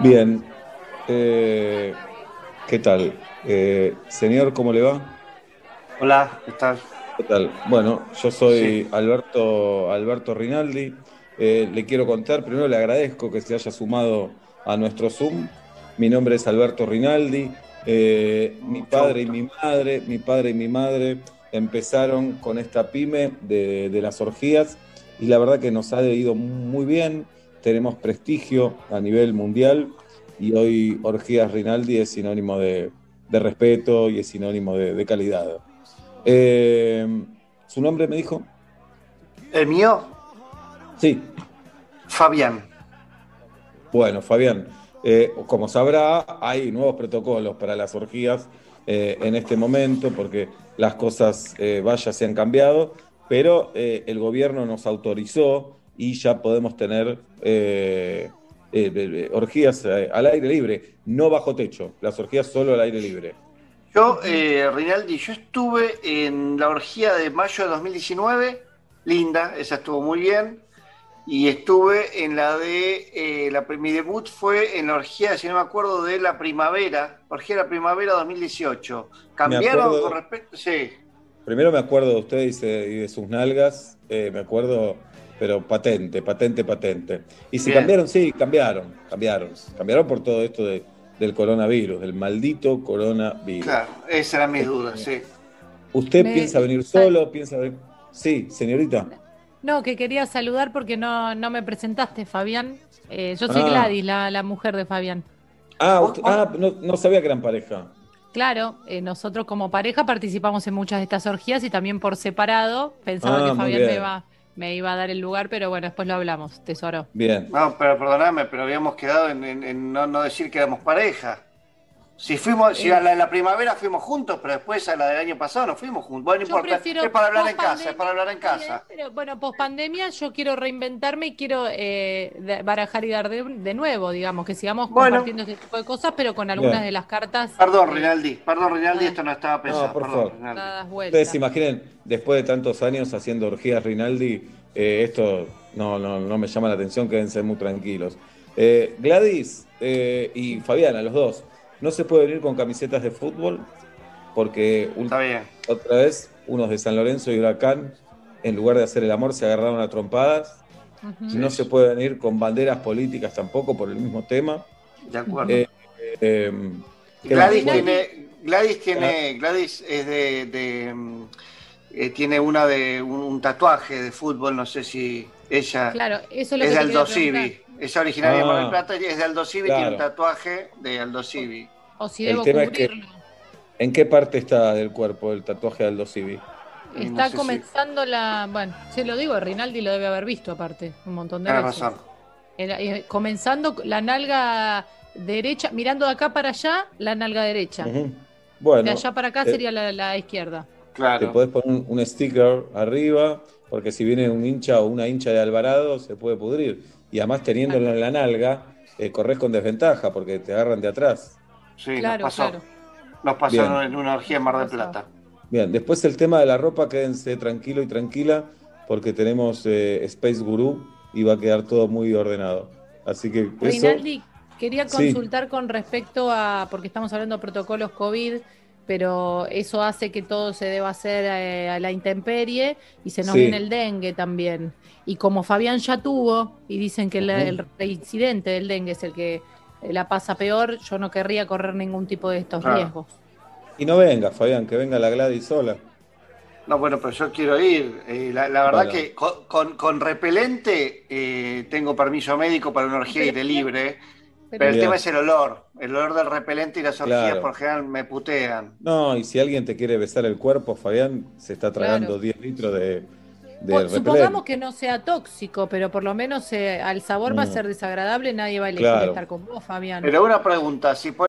Bien. Eh, ¿Qué tal? Eh, señor, ¿cómo le va? Hola, ¿qué tal? ¿Qué tal? Bueno, yo soy Alberto, Alberto Rinaldi. Eh, le quiero contar, primero le agradezco que se haya sumado a nuestro Zoom. Mi nombre es Alberto Rinaldi. Eh, mi padre y mi madre, mi padre y mi madre empezaron con esta pyme de, de las orgías y la verdad que nos ha ido muy bien, tenemos prestigio a nivel mundial y hoy Orgías Rinaldi es sinónimo de, de respeto y es sinónimo de, de calidad. Eh, ¿Su nombre me dijo? ¿El mío? Sí. Fabián. Bueno, Fabián, eh, como sabrá, hay nuevos protocolos para las orgías eh, en este momento porque las cosas, vaya, se han cambiado, pero el gobierno nos autorizó y ya podemos tener eh, eh, orgías eh, al aire libre, no bajo techo, las orgías solo al aire libre. Yo, eh, Rinaldi, yo estuve en la orgía de mayo de 2019, linda, esa estuvo muy bien. Y estuve en la de. eh, la, mi debut fue en la orgía, si no me acuerdo, de la primavera, orgía de la primavera 2018. ¿Cambiaron acuerdo- con respecto? Sí. Primero me acuerdo de usted y, de sus nalgas, eh, me acuerdo, pero patente, patente, patente. Y si Bien. cambiaron, sí, cambiaron, cambiaron. Cambiaron por todo esto de- del coronavirus, del maldito coronavirus. Claro, esa era mi duda, sí. ¿Usted Me- piensa venir solo? ¿Piensa venir? Sí, señorita. No, que quería saludar porque no, no me presentaste, Fabián. Eh, yo soy Ah. Gladys, la, la mujer de Fabián. Ah, usted- ah, no, no sabía que eran pareja. Claro, eh, nosotros como pareja participamos en muchas de estas orgías y también por separado. Pensaba Ah, que Fabián me bien. Me iba a dar el lugar, pero bueno, después lo hablamos, tesoro. Bien. No, pero perdóname, pero habíamos quedado en, en- en no, no decir que éramos pareja. Si fuimos, si a la de la primavera fuimos juntos, pero después a la del año pasado no fuimos juntos. Bueno, no Yo importa. prefiero Es para hablar en casa, es para hablar en casa. Pero bueno, post pandemia yo quiero reinventarme y quiero eh, barajar y dar de, de nuevo, digamos, que sigamos Bueno. compartiendo este tipo de cosas, pero con algunas Bien. de las cartas Perdón, eh, Rinaldi, perdón, Rinaldi, esto no estaba pensado. No, por perdón, favor. Ustedes se imaginen, después de tantos años haciendo orgías Rinaldi, eh, esto no, no, no me llama la atención, quédense muy tranquilos. Eh, Gladys eh, y Fabiana, los dos, no se puede venir con camisetas de fútbol porque ul- Está bien. otra vez unos de San Lorenzo y Huracán, en lugar de hacer el amor, se agarraron a trompadas. No se puede venir con banderas políticas tampoco por el mismo tema. De acuerdo. Eh, eh, ¿qué Gladys tiene, Gladys tiene, Gladys es de, de, mm, eh, tiene una de un, un tatuaje de fútbol, no sé si ella Claro, eso es lo es que es originaria de Mar del Ah. Plata y es de Aldo Civi, tiene un Claro. tatuaje de Aldo Civi. O si El debo tema es que- cubrirlo. ¿En qué parte está del cuerpo el tatuaje de Aldo Civi? No Está si- comenzando la. Bueno, se lo digo, Rinaldi lo debe haber visto aparte, un montón de Tienes veces. razón. Era- eh, comenzando la nalga derecha, mirando de acá para allá, la nalga derecha. Ujú. Bueno, de allá para acá eh, sería la, la izquierda. Te Claro. podés poner un, un sticker arriba, porque si viene un hincha o una hincha de Alvarado, se puede pudrir. Y además teniéndolo en la nalga, eh, corres con desventaja, porque te agarran de atrás. Sí, Claro, nos pasó. claro. Nos pasaron Bien. en una orgía en Mar del. Plata. Bien, después el tema de la ropa, quédense tranquilo y tranquila, porque tenemos eh, Space Guru y va a quedar todo muy ordenado. Así que eso... Rinaldi, quería Sí. consultar con respecto a, porque estamos hablando de protocolos COVID, pero eso hace que todo se deba hacer eh, a la intemperie y se nos Sí. viene el dengue también. Y como Fabián ya tuvo, y dicen que el, reincidente del dengue es el que eh, la pasa peor, yo no querría correr ningún tipo de estos riesgos. Y no venga, Fabián, que venga la Gladys sola. No, bueno, pero yo quiero ir. Eh, la, la verdad Bueno. que con, con- con repelente eh, tengo permiso médico para una orgía aire libre, pero el tema es el olor. El olor del repelente y las orgías Claro. por general me putean. No, y si alguien te quiere besar el cuerpo, Fabián, se está tragando Claro. 10 litros de, repelente. Supongamos que no sea tóxico, pero por lo menos eh, al sabor va a Mm. ser desagradable, nadie va a elegir Claro. estar con vos, Fabián. Pero una pregunta, si pon-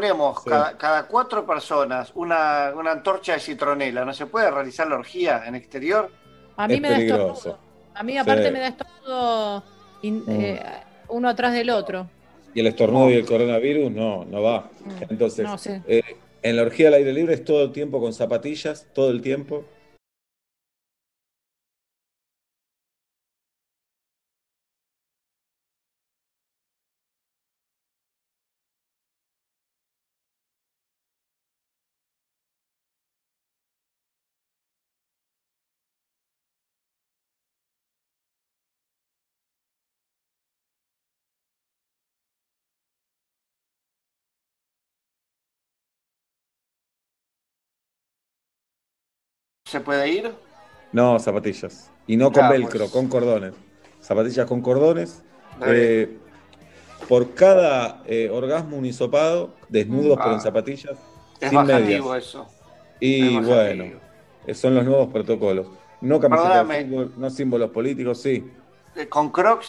ponemos Sí. cada, cada cuatro personas una, una antorcha de citronela, ¿no se puede realizar la orgía en exterior? A mí Es me da estornudo. A mí aparte Sí. me da estornudo in- Mm. eh, uno atrás del otro. Y el estornudo y el coronavirus no, no va. Entonces, No eh, en la orgía al aire libre es todo el tiempo con zapatillas, todo el tiempo. Se puede ir? No, zapatillas. Y no con Ah, velcro, pues. con cordones. Zapatillas con cordones. Eh, por cada eh, orgasmo un hisopado, desnudos pero en Ah. zapatillas, Es sin medias. eso. Y Es bueno, son los nuevos protocolos. No camiseta de fútbol, no símbolos políticos, sí. Eh, Con Crocs.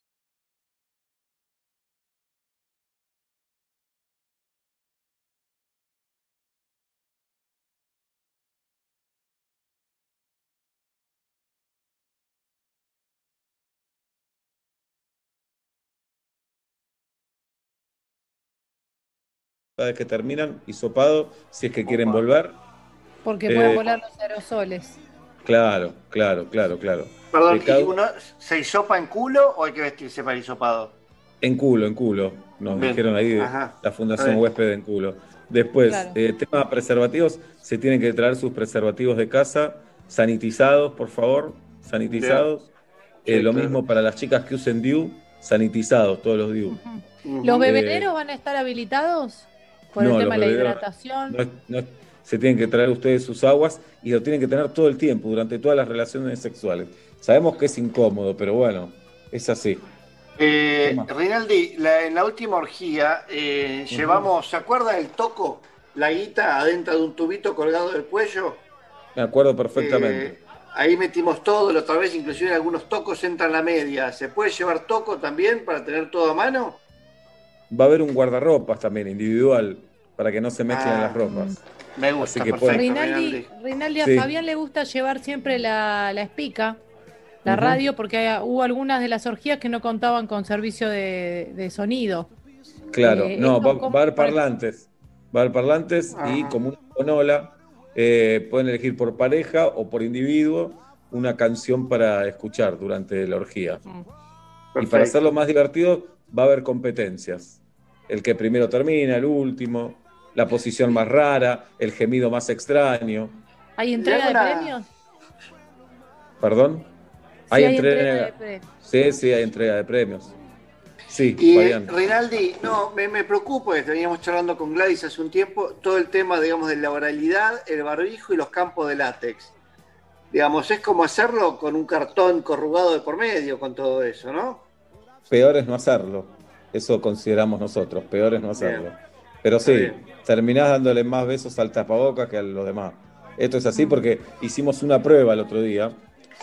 Cada vez que terminan, hisopado, si es que quieren volver. Porque Eh, pueden volar los aerosoles. Claro, claro, claro, claro. Perdón, Eh, cada- ¿y uno se hisopa en culo o hay que vestirse para hisopado? En culo, en culo. Nos Bien. dijeron ahí de Ajá. la Fundación. Huésped en culo. Después, Claro. eh, tema de preservativos, se tienen que traer sus preservativos de casa sanitizados, por favor, sanitizados. Eh, Sí, lo claro. mismo para las chicas que usen DIU, sanitizados, todos los DIU. ¿Los Eh, bebederos van a estar habilitados? Por no, el tema de la hidratación. no se tienen que traer ustedes sus aguas y lo tienen que tener todo el tiempo, durante todas las relaciones sexuales. Sabemos que es incómodo, pero bueno, es así. Eh. Rinaldi, la- en la última orgía eh, llevamos, ¿se acuerda del toco? La guita adentro de un tubito colgado del cuello. Me acuerdo perfectamente. Eh, ahí metimos todo, la otra vez inclusive algunos tocos entran la media. ¿Se puede llevar toco también para tener todo a mano? Va a haber un guardarropas también individual para que no se mezclen Ah, las ropas. Me gusta, Así que perfecto. pueden- Rinaldi, Rinaldi, a Sí. Fabián le gusta llevar siempre la, la espica, la radio, porque hay- hubo algunas de las orgías que no contaban con servicio de, de sonido. Claro, Eh, no, va, como- va a haber parlantes. Va a haber parlantes y como una bonola, eh, pueden elegir por pareja o por individuo una canción para escuchar durante la orgía. Y para hacerlo más divertido, va a haber competencias. El que primero termina, el último, la posición más rara, el gemido más extraño. ¿Hay entrega de premios? ¿Perdón? Sí, hay entrega de premios. Sí, sí, hay entrega de premios. Sí, Y eh, Fabián. Rinaldi, no, me, me preocupa, que veníamos charlando con Gladys hace un tiempo, todo el tema, digamos, de la oralidad, el barbijo y los campos de látex. Digamos, es como hacerlo con un cartón corrugado de por medio, con todo eso, ¿no? Peor es no hacerlo. Eso consideramos nosotros. Peor es no hacerlo. Pero sí, terminás dándole más besos al tapabocas que a los demás. Esto es así porque hicimos una prueba el otro día,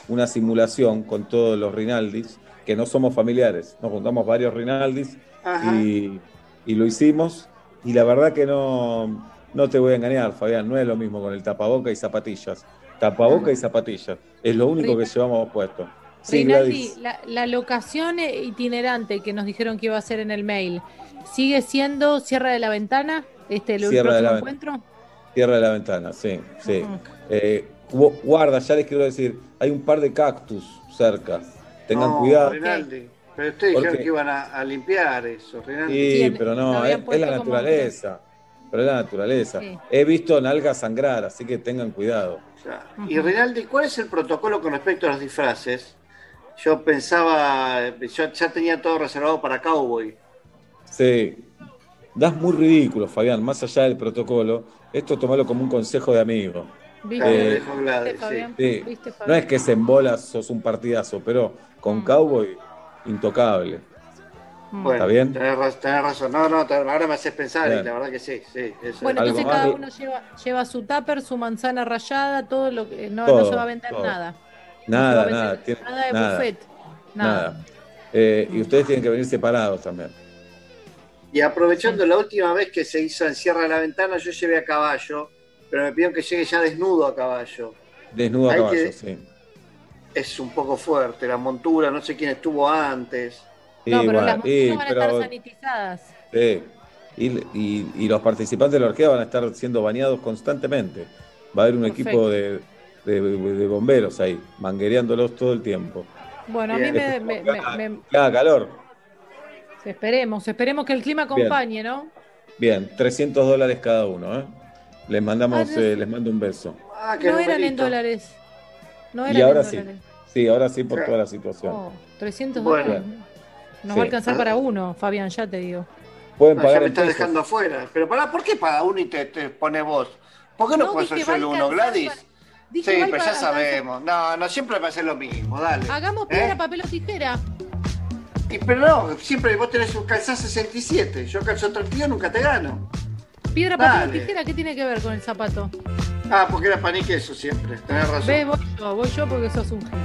una simulación con todos los Rinaldis, que no somos familiares. Nos juntamos varios Rinaldis y lo hicimos. Y la verdad que no, no te voy a engañar, Fabián, no es lo mismo con el tapaboca y zapatillas. Tapaboca y zapatillas. Es lo único que llevamos puesto. Sí, Rinaldi, la, la locación eh, itinerante que nos dijeron que iba a ser en el mail, ¿sigue siendo Sierra de la Ventana? Este, el Sierra de la encuentro. Tierra de la ventana, sí, sí. Ujú. Eh, gu- guarda, ya les quiero decir, hay un par de cactus cerca. Tengan No, cuidado. Rinaldi. Pero ustedes ¿Por dijeron que iban a, a limpiar eso, Rinaldi. Sí, pero no, es, es la naturaleza. Pero es la naturaleza. Sí. He visto nalgas sangrar, así que tengan cuidado. Y Rinaldi, ¿cuál es el protocolo con respecto a los disfraces? Yo pensaba, yo ya tenía todo reservado para Cowboy. Sí. Das muy ridículo, Fabián, más allá del protocolo. Esto tomalo como un consejo de amigo. ¿Viste? Eh. Sí. ¿Viste, No es que se en bolas sos un partidazo, pero con Mm. Cowboy, intocable. Bueno, ¿Está bien? Tenés, ra- tenés razón. No, no, ahora me haces pensar Bien. y la verdad que sí, sí. eso Bueno, es. entonces cada uno lleva, lleva su tupper, su manzana rayada, todo lo que no, se va a vender todo. nada. Nada, No nada. tiene- nada de nada, buffet. Nada. nada. Eh, y ustedes tienen que venir separados también. Y aprovechando la última vez que se hizo en Sierra de la Ventana, yo llevé a caballo, pero me pidieron que llegue ya desnudo a caballo. Desnudo a caballo, que- sí. Es un poco fuerte, la montura, no sé quién estuvo antes. No, Sí, pero bueno, las monturas y- van a pero- estar sanitizadas. sí. Y, y- y los participantes de la orquídea van a estar siendo bañados constantemente. Va a haber un Perfecto. equipo de, de- de bomberos ahí, manguereándolos todo el tiempo. Bueno, a mí me, me- me- me- Cada calor. esperemos, esperemos que el clima Bien. acompañe, ¿no? Bien, 300 dólares cada uno, ¿eh? Les mandamos, Ah, eh, les mando un beso. Ah, No eran en dólares. No eran Y ahora en sí. dólares. Sí, ahora sí por toda la situación. Oh, 300 Bueno. dólares. Nos Sí. va a alcanzar para uno, Fabián, ya te digo. Pueden No, ya pagar me en estás dejando afuera. Pero pará, ¿por qué paga uno y te, te pone vos? ¿Por qué no, No, puedes ser a solo uno, Gladys? Dije Sí, pero ya para- sabemos. No, no, siempre va a ser lo mismo, dale. Hagamos ¿Eh? piedra, papel o tijera. Y, pero no, siempre vos tenés un calzás 67. Yo calzo 32, nunca te gano. Piedra, papel o tijera, ¿qué tiene que ver con el zapato? Ah, porque era pan y queso siempre. Tenés razón. Ve, voy yo, voy yo porque sos un genio.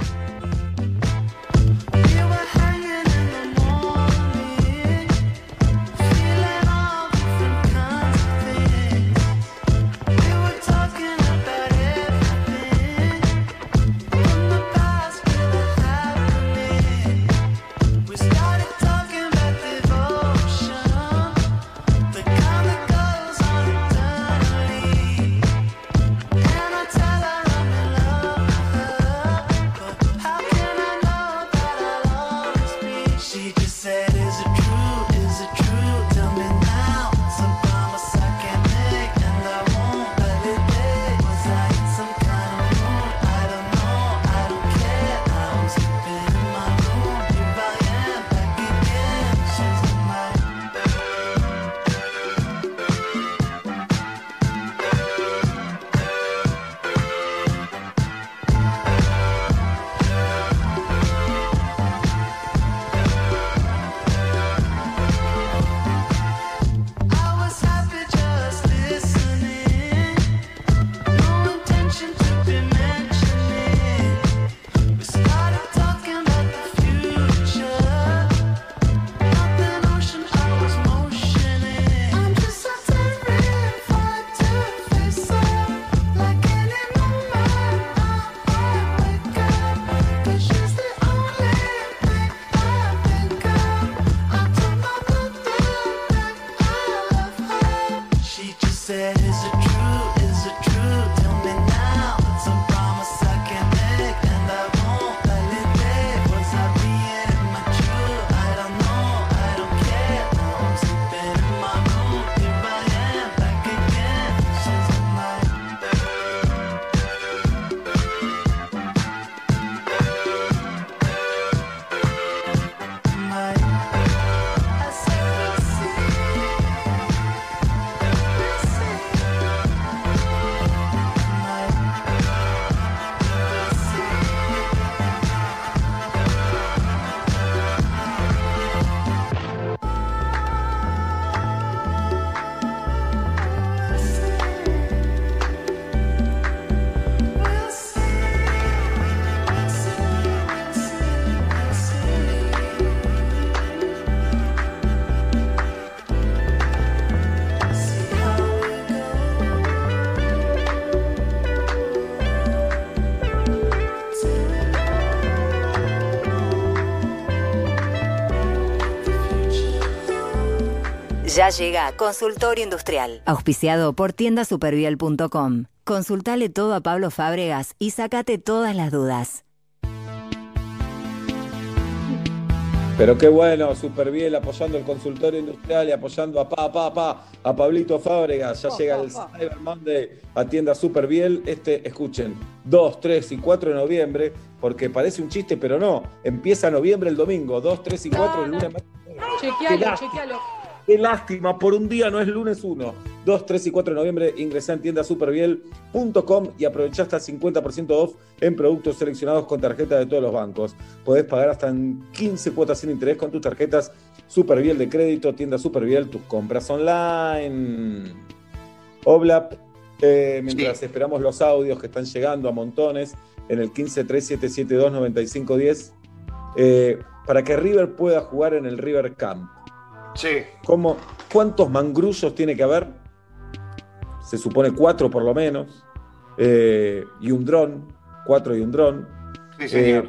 Ya llega Consultorio Industrial, auspiciado por tiendasuperviel.com. Consultale todo a Pablo Fábregas y sacate todas las dudas. Pero qué bueno, súper bien apoyando el consultorio industrial y apoyando a pa, pa, pa, a Pablito Fábregas. Ya llega el Cyber Monday a tienda Super Biel. Este, escuchen, 2, 3 y 4 de noviembre, porque parece un chiste, pero no. Empieza noviembre el domingo, 2, 3 y 4 el lunes. Chequealo, chequealo. Qué lástima, por un día no es lunes 1. 2, 3 y 4 de noviembre ingresá en tiendasuperbiel.com y aprovechá hasta 50% off en productos seleccionados con tarjeta de todos los bancos. Podés pagar hasta en 15 cuotas sin interés con tus tarjetas Superbiel de crédito, tienda Superbiel, tus compras online. Oblap, eh, mientras esperamos los audios que están llegando a montones en el 1537729510, eh, para que River pueda jugar en el River Camp. Sí. ¿Cómo, ¿Cuántos mangrullos tiene que haber? Se supone cuatro por lo menos. eh, y un dron, cuatro y un dron. Sí, señor. Eh,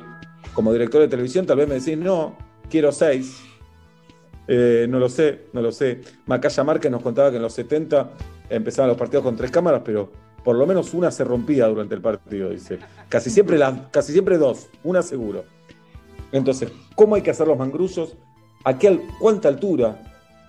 como director de televisión, tal vez me decís, no, quiero seis. Eh, no lo sé, no lo sé. Macaya Márquez nos contaba que en los 70 empezaban los partidos con tres cámaras, pero por lo menos una se rompía durante el partido, dice. Casi siempre, las, casi siempre dos, una seguro. Entonces, ¿cómo hay que hacer los mangrullos? ¿A qué, cuánta altura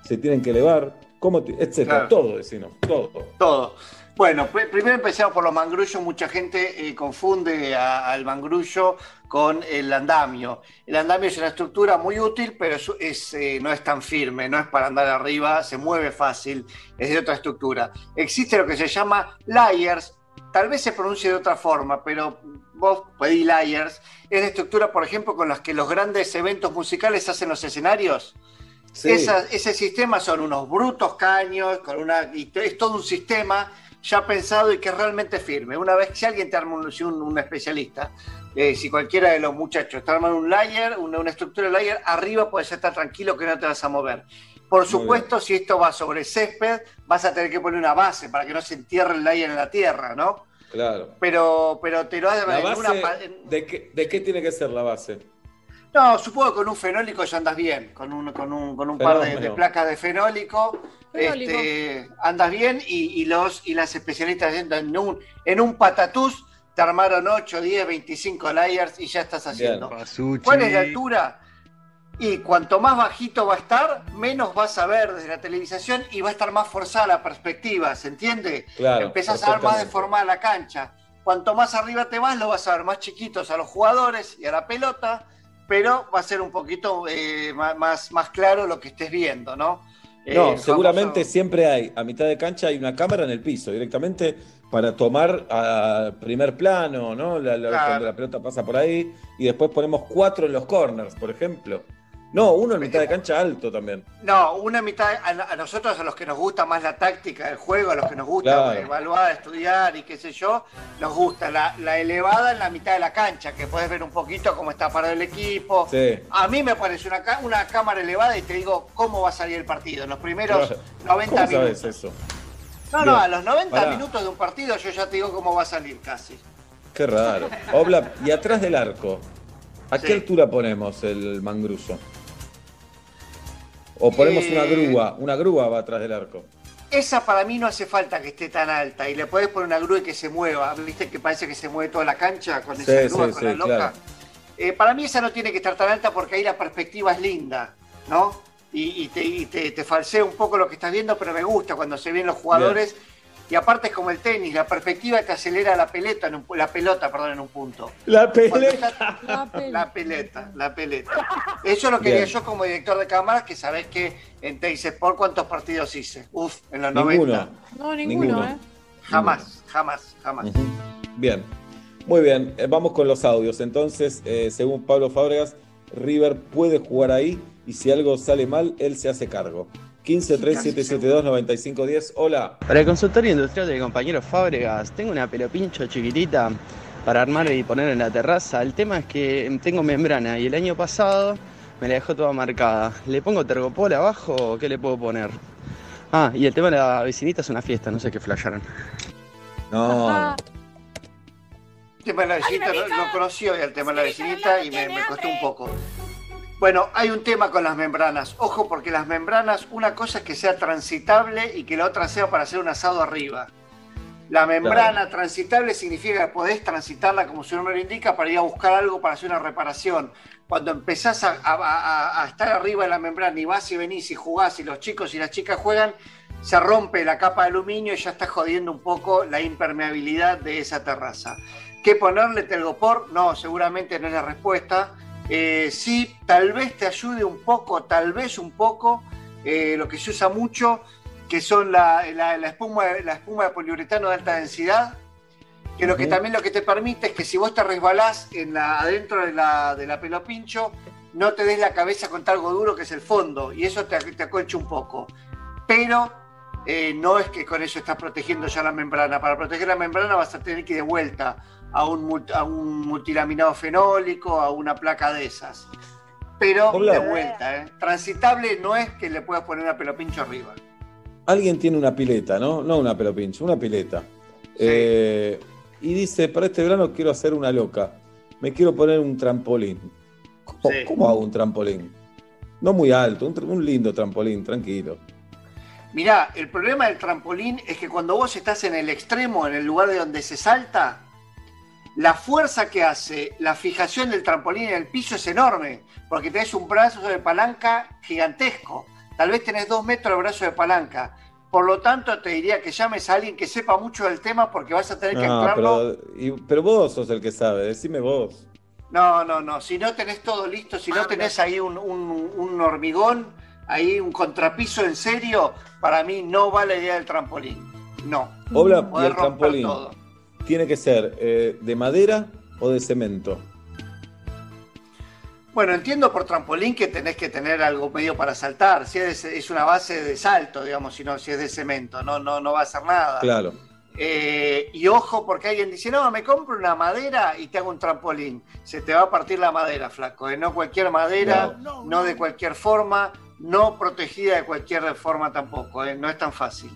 se tienen que elevar? ¿Cómo te- etcétera? Claro. Todo, decimos, todo. Todo. Bueno, pr- primero empezamos por los mangrullos. Mucha gente eh, confunde al mangrullo con el andamio. El andamio es una estructura muy útil, pero es, es, eh, no es tan firme, no es para andar arriba, se mueve fácil, es de otra estructura. Existe lo que se llama layers, tal vez se pronuncie de otra forma, pero vos pedí layers, es la estructura, por ejemplo, con las que los grandes eventos musicales hacen los escenarios. Sí. Esa- ese sistema son unos brutos caños, con una, y es todo un sistema ya pensado y que es realmente firme. Una vez que si alguien te arma un, un, un especialista, eh, si cualquiera de los muchachos te arman un layer, una, una estructura de layer, arriba puedes estar tranquilo que no te vas a mover. Por supuesto, si esto va sobre césped, vas a tener que poner una base para que no se entierre el layer en la tierra, ¿no? Claro. Pero, pero te lo hace La en base, una ¿de, qué, ¿De qué tiene que ser la base? No, supongo que con un fenólico ya andas bien, con un, con un, con un par de, placas de fenólico, Fenólico. este, andas bien y, y los, y las especialistas en un, en un patatús te armaron 8, 10, 25 layers y ya estás haciendo. ¿Cuál es la altura? Y cuanto más bajito va a estar, menos vas a ver desde la televisación y va a estar más forzada la perspectiva, ¿se entiende? Claro, Empezás a ver más deformada la cancha. Cuanto más arriba te vas, lo vas a ver más chiquitos a los jugadores y a la pelota, pero va a ser un poquito eh, más, más claro lo que estés viendo, ¿no? Eh, No, el seguramente siempre hay, a mitad de cancha hay una cámara en el piso, directamente para tomar a primer plano, ¿no? La- la- Claro. Cuando la pelota pasa por ahí, y después ponemos cuatro en los corners, por ejemplo. No, uno en mitad de cancha alto también. No, una mitad, a, a nosotros, a los que nos gusta más la táctica del juego, a los que nos gusta Claro. evaluar, estudiar y qué sé yo, nos gusta la, la elevada en la mitad de la cancha, que puedes ver un poquito cómo está parado el equipo. Sí. A mí me parece una, una cámara elevada y te digo cómo va a salir el partido. En los primeros Claro. 90 ¿Cómo minutos. sabes eso? No, Bien. no, a los 90 Pará. minutos de un partido yo ya te digo cómo va a salir casi. Qué raro. Obla, y atrás del arco, ¿a qué altura ponemos el mangruso? O ponemos una Eh, grúa, una grúa va atrás del arco. Esa para mí no hace falta que esté tan alta y le podés poner una grúa y que se mueva. ¿Viste que parece que se mueve toda la cancha con Sí, esa grúa, sí, con sí, la loca? claro. Eh, para mí esa no tiene que estar tan alta porque ahí la perspectiva es linda, ¿no? Y, y te, y te- te falsea un poco lo que estás viendo, pero me gusta cuando se ven los jugadores. Y aparte es como el tenis, la perspectiva te acelera la pelota, en un la pelota, perdón, en un punto. La pelota. está- La peleta, la peleta. Eso lo quería Bien. yo como director de cámaras, que sabés que en Teis Sport cuántos partidos hice. Uf, en los Ninguno. 90. No, ninguno, Ninguno. ¿eh? Jamás, jamás, jamás. Bien, muy bien, eh, vamos con los audios. Entonces, eh, según Pablo Fábregas, River puede jugar ahí y si algo sale mal, él se hace cargo. 15 3 772 95 10. Hola. Para el consultorio industrial del compañero Fábregas, tengo una pelopincho chiquitita para armar y poner en la terraza. El tema es que tengo membrana y el año pasado me la dejó toda marcada. ¿Le pongo tergopol abajo o qué le puedo poner? Ah, y el tema de la vecinita es una fiesta, no sé qué flasharon. No, El tema de la vecinita no, no conocí hoy el tema de la vecinita y me, me costó un poco. Bueno, hay un tema con las membranas. Ojo, porque las membranas, una cosa es que sea transitable y que la otra sea para hacer un asado arriba. La membrana transitable significa que podés transitarla, como su nombre lo indica, para ir a buscar algo para hacer una reparación. Cuando empezás a, a- a- a estar arriba de la membrana y vas y venís y jugás y los chicos y las chicas juegan, se rompe la capa de aluminio y ya está jodiendo un poco la impermeabilidad de esa terraza. ¿Qué ponerle telgopor? No, seguramente no es la respuesta. Eh, sí, tal vez te ayude un poco, tal vez un poco, eh, lo que se usa mucho, que son la, la- la espuma, la espuma de poliuretano de alta densidad, que lo que también lo que te permite es que si vos te resbalás en la, adentro de la, de la pelo pincho, no te des la cabeza contra algo duro que es el fondo, y eso te, te acolcha un poco. Pero eh, no es que con eso estás protegiendo ya la membrana. Para proteger la membrana vas a tener que ir de vuelta a un, a un multilaminado fenólico, a una placa de esas. Pero Hola. de vuelta, ¿eh? Transitable no es que le puedas poner una pelo pincho arriba. alguien tiene una pileta, ¿no? No una pelopincho, una pileta. Eh, y dice, para este verano quiero hacer una loca. Me quiero poner un trampolín. ¿Cómo, Sí. cómo hago un trampolín? No muy alto, un, un lindo trampolín, tranquilo. Mirá, el problema del trampolín es que cuando vos estás en el extremo, en el lugar de donde se salta, la fuerza que hace la fijación del trampolín en el piso es enorme, porque tenés un brazo de palanca gigantesco. Tal vez tenés dos metros de brazo de palanca. Por lo tanto, te diría que llames a alguien que sepa mucho del tema porque vas a tener que No, anclarlo. pero, y- pero vos sos el que sabe, decime vos. No, no, no. Si no tenés todo listo, si no tenés ahí un, un- un hormigón, ahí un contrapiso en serio, para mí no va la idea del trampolín. No. Obla, y Podés el romper trampolín. todo. ¿Tiene que ser eh, de madera o de cemento? Bueno, entiendo por trampolín que tenés que tener algo medio para saltar. Si es, es una base de salto, digamos, si no, si es de cemento, no, no, no va a hacer nada. Claro. Eh, y ojo, porque alguien dice, no, me compro una madera y te hago un trampolín. Se te va a partir la madera, flaco. ¿eh? No cualquier madera, no, de cualquier forma, no protegida de cualquier forma tampoco. ¿eh? No es tan fácil.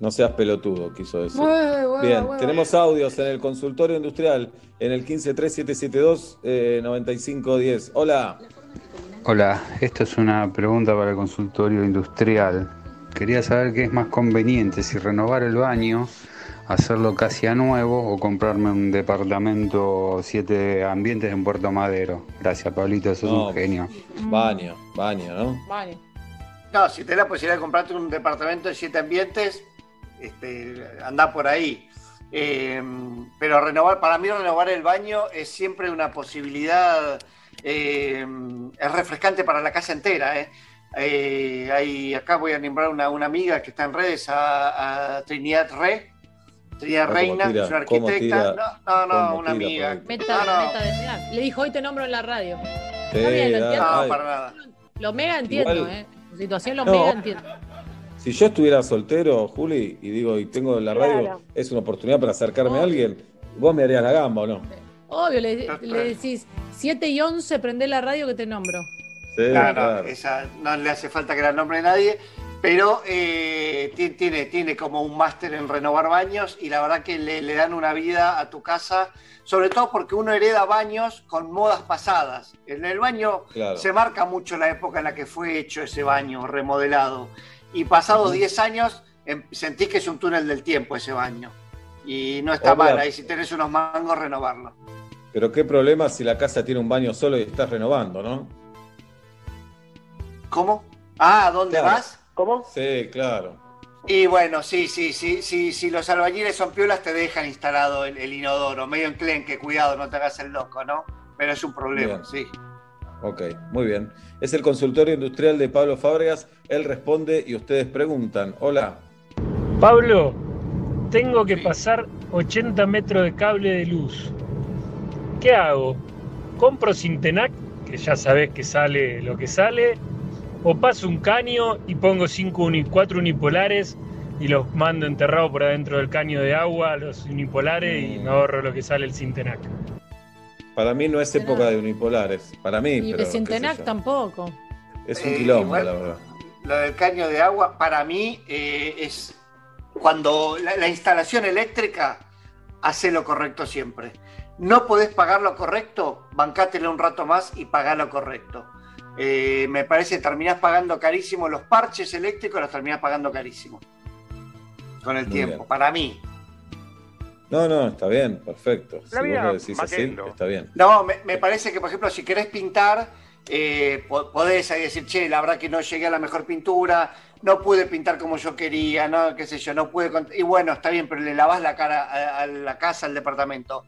No seas pelotudo, quiso decir. Bueno, bueno, Bien, bueno. tenemos audios en el consultorio industrial en el 153772-9510. Hola. Hola, esta es una pregunta para el consultorio industrial. Quería saber qué es más conveniente, si renovar el baño, hacerlo casi a nuevo o comprarme un departamento siete ambientes en Puerto Madero. Gracias, Pablito, sos No, un genio. Baño, baño, ¿no? Vale. No, si tenés la posibilidad de comprarte un departamento de siete ambientes, este, anda por ahí. Eh, pero renovar, para mí renovar el baño es siempre una posibilidad, eh, es refrescante para la casa entera. ¿eh? Eh, hay- acá voy a nombrar una, una amiga que está en redes, a, a Trinidad Re. Trinidad Ah, Reina, tira, es una arquitecta. tira, no, no, no, una tira amiga. Meta, No, no. meta de. Le dijo, hoy te nombro en la radio. Sí, Está bien, lo entiendo. No, para nada. Lo mega entiendo, Igual- ¿eh? Tu situación lo No. mega entiendo. Si yo estuviera soltero, Juli, y digo, y tengo la radio, Claro. es una oportunidad para acercarme a alguien, vos me harías la gamba, ¿o no? Obvio, le, le decís 7 y 11, prende la radio que te nombro. Sí, Claro, claro. esa no le hace falta que la nombre nadie, pero eh, ti- tiene, tiene como un máster en renovar baños y la verdad que le, le dan una vida a tu casa, sobre todo porque uno hereda baños con modas pasadas. En el baño Claro. se marca mucho la época en la que fue hecho ese baño remodelado y pasados Ujú. 10 años em- sentís que es un túnel del tiempo ese baño. Y no está Obvio. mal, ahí si tenés unos mangos, renovarlo. Pero qué problema si la casa tiene un baño solo y estás renovando, ¿no? ¿Cómo? Ah, ¿a dónde Claro. vas? ¿Cómo? Sí, claro. Y bueno, sí, sí, sí, sí, si los albañiles son piolas te dejan instalado el, el inodoro, medio enclenque, cuidado, no te hagas el loco, ¿no? Pero es un problema, Bien. sí. Ok, muy bien. Es el consultorio industrial de Pablo Fábregas. Él responde y ustedes preguntan. Hola. Pablo, tengo que pasar 80 metros de cable de luz. ¿Qué hago? ¿Compro Sintenac, que ya sabes que sale lo que sale? ¿O paso un caño y pongo cinco uni- cuatro unipolares y los mando enterrados por adentro del caño de agua, los unipolares, y me ahorro lo que sale el Sintenac? Para mí no es época de unipolares. Para mí, Y pero de qué sé Centenac yo. tampoco. es un Eh, quilombo, igual- la verdad. Lo del caño de agua, para mí, eh, es cuando la, la instalación eléctrica hace lo correcto siempre. No podés pagar lo correcto, bancátelo un rato más y pagá lo correcto. Eh, me parece que terminás pagando carísimo los parches eléctricos, los terminás pagando carísimo. Con el Muy tiempo, bien. para mí. No, no, está bien, perfecto. Si vos lo decís así, está bien. No, me, me parece que, por ejemplo, si querés pintar, eh, po- podés ahí decir, che, la verdad que no llegué a la mejor pintura, no pude pintar como yo quería, no, qué sé yo, no pude... Y bueno, está bien, pero le lavás la cara a, a la casa, al departamento.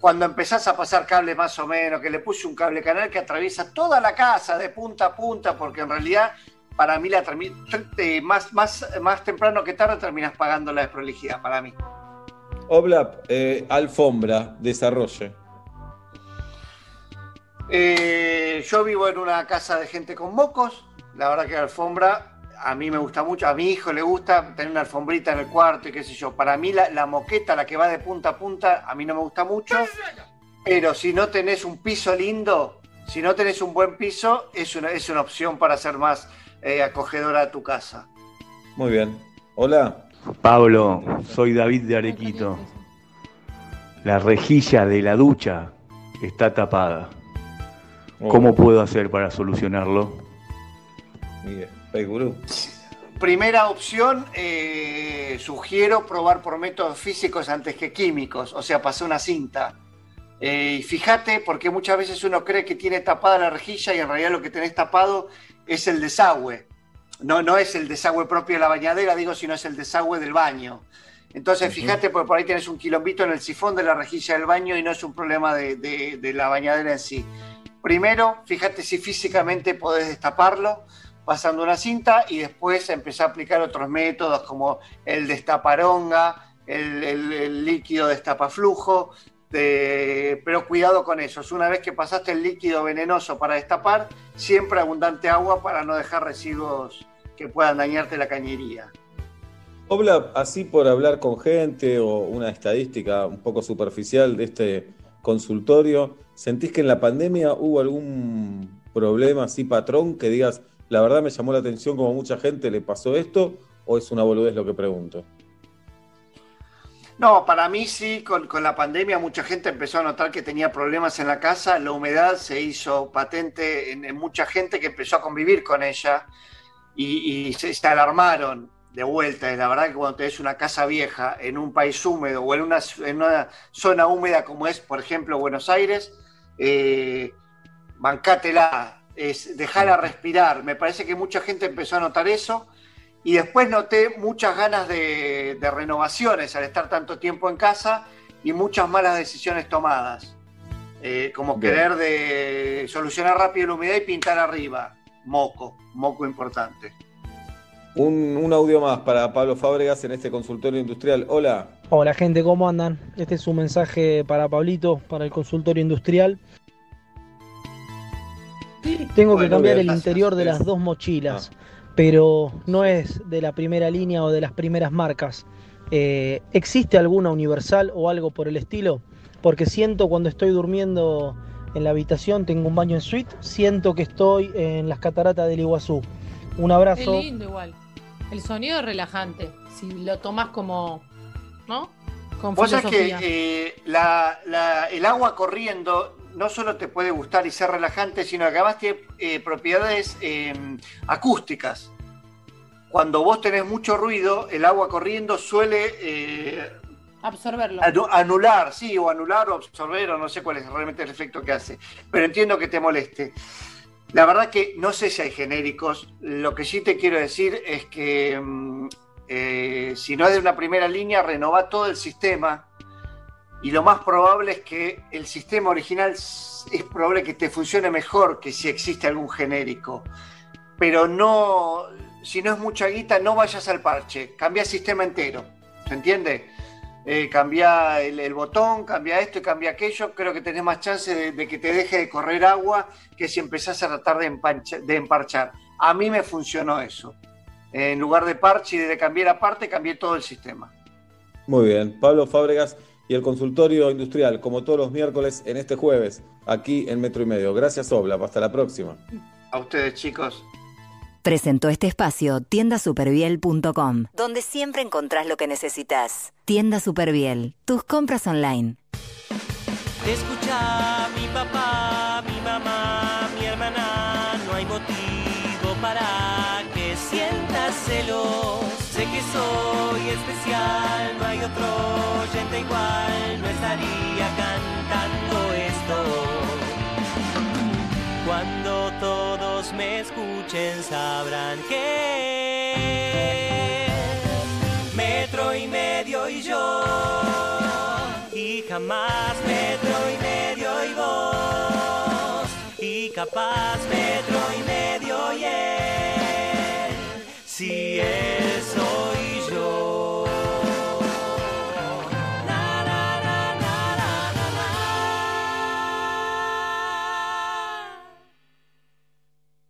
Cuando empezás a pasar cable más o menos, que le puse un cable canal que atraviesa toda la casa de punta a punta, porque en realidad para mí la más, más, más temprano que tarde terminás pagando la desprolijidad, para mí. Oblap, eh, alfombra, desarrolle. Eh, yo vivo en una casa de gente con mocos. La verdad que la alfombra a mí me gusta mucho. A mi hijo le gusta tener una alfombrita en el cuarto y qué sé yo. Para mí la, la moqueta, la que va de punta a punta, a mí no me gusta mucho. Pero si no tenés un piso lindo, si no tenés un buen piso, es una, es una opción para hacer más eh, acogedora a tu casa. Muy bien. Hola. Pablo, soy David de Arequito. La rejilla de la ducha está tapada. ¿Cómo puedo hacer para solucionarlo? Primera opción, eh, sugiero probar por métodos físicos antes que químicos, o sea, pasar una cinta. Eh, y fíjate, porque muchas veces uno cree que tiene tapada la rejilla y en realidad lo que tenés tapado es el desagüe. No, no es el desagüe propio de la bañadera, digo, sino es el desagüe del baño. Entonces, fíjate, porque por ahí tienes un quilombito en el sifón de la rejilla del baño y no es un problema de, de- de la bañadera en sí. Primero, fíjate si físicamente podés destaparlo pasando una cinta y después empezar a aplicar otros métodos como el destaparonga, el, el- el líquido destapaflujo, de- pero cuidado con eso. Una vez que pasaste el líquido venenoso para destapar, siempre abundante agua para no dejar residuos que puedan dañarte la cañería. Obla, así por hablar con gente o una estadística un poco superficial de este consultorio, ¿sentís que en la pandemia hubo algún problema así patrón que digas, la verdad me llamó la atención como mucha gente le pasó esto o es una boludez lo que pregunto? No, para mí sí, con, la pandemia mucha gente empezó a notar que tenía problemas en la casa, la humedad se hizo patente en, mucha gente que empezó a convivir con ella y, se, alarmaron de vuelta. La verdad que cuando tenés una casa vieja en un país húmedo o en una, una zona húmeda como es, por ejemplo, Buenos Aires, eh, bancátela, es dejarla respirar. Me parece que mucha gente empezó a notar eso. Y después noté muchas ganas de, de renovaciones al estar tanto tiempo en casa y muchas malas decisiones tomadas. Eh, como Bien. querer de solucionar rápido la humedad y pintar arriba. Moco, moco importante. Un, un audio más para Pablo Fábregas en este consultorio industrial. Hola. Hola gente, ¿cómo andan? Este es un mensaje para Pablito, para el consultorio industrial. Tengo que cambiar bien, el gracias. interior de las dos mochilas, pero no es de la primera línea o de las primeras marcas. Eh, ¿Existe alguna universal o algo por el estilo? Porque siento cuando estoy durmiendo en la habitación, tengo un baño en suite, siento que estoy en las cataratas del Iguazú. Un Es abrazo. lindo igual. El sonido es relajante. Si lo tomas como. ¿No? Con Vos sabés que eh, la- la- el agua corriendo no solo te puede gustar y ser relajante, sino que además tiene eh, propiedades eh, acústicas. Cuando vos tenés mucho ruido, el agua corriendo suele eh, Absorberlo. anu- anular, sí, o anular o absorber, o no sé cuál es realmente el efecto que hace. Pero entiendo que te moleste. La verdad que no sé si hay genéricos. Lo que sí te quiero decir es que mm, eh, si no es de una primera línea, renova todo el sistema. Y lo más probable es que el sistema original es probable que te funcione mejor que si existe algún genérico. Pero no, si no es mucha guita, no vayas al parche. Cambia el sistema entero. ¿Se entiende? Eh, cambia el, botón, cambia esto y cambia aquello. Creo que tenés más chance de, que te deje de correr agua que si empezás a tratar de, empancha- emparchar. A mí me funcionó eso. En lugar de parche y de cambiar aparte, cambié todo el sistema. Muy bien, Pablo Fábregas y el consultorio industrial, como todos los miércoles en este jueves, aquí en Metro y Medio. Gracias, Obla. Hasta la próxima. A ustedes, chicos. Presentó este espacio tiendasuperviel.com, donde siempre encontrás lo que necesitas. Tienda Superviel, tus compras online. Te escucha mi papá, mi mamá, mi hermana. No hay motivo para que sientas celos. Sé que soy especial, otro oyente igual. No estaría cantando esto. Cuando todos me escuchen sabrán que metro y medio y yo y jamás metro y medio y vos y capaz metro y medio y él si él soy yo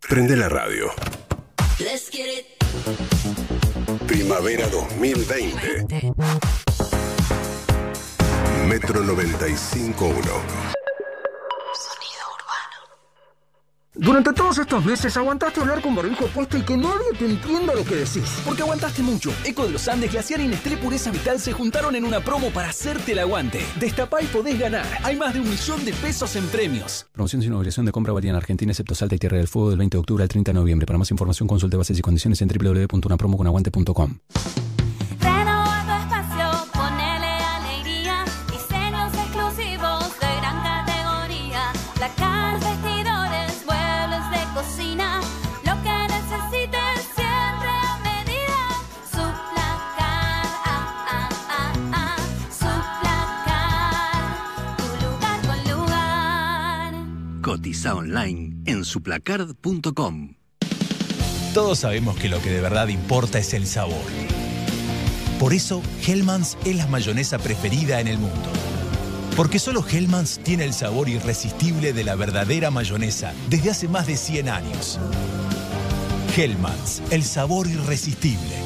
Prende la radio. Let's get it. Primavera 2020. Metro 95.1. Durante todos estos meses aguantaste hablar con barbijo puesto y que nadie te entienda lo que decís. Porque aguantaste mucho. Eco de los Andes, Glaciar y Nestlé Pureza Vital se juntaron en una promo para hacerte el aguante. Destapá y podés ganar. Hay más de un millón de pesos en premios. Promoción sin obligación de compra válida en Argentina, excepto Salta y Tierra del Fuego del 20 de octubre al 30 de noviembre. Para más información consulte bases y condiciones en www.unapromoconaguante.com. Cotiza online en suplacard.com. Todos sabemos que lo que de verdad importa es el sabor. Por eso, Hellmann's es la mayonesa preferida en el mundo. Porque solo Hellmann's tiene el sabor irresistible de la verdadera mayonesa desde hace más de 100 años. Hellmann's, el sabor irresistible.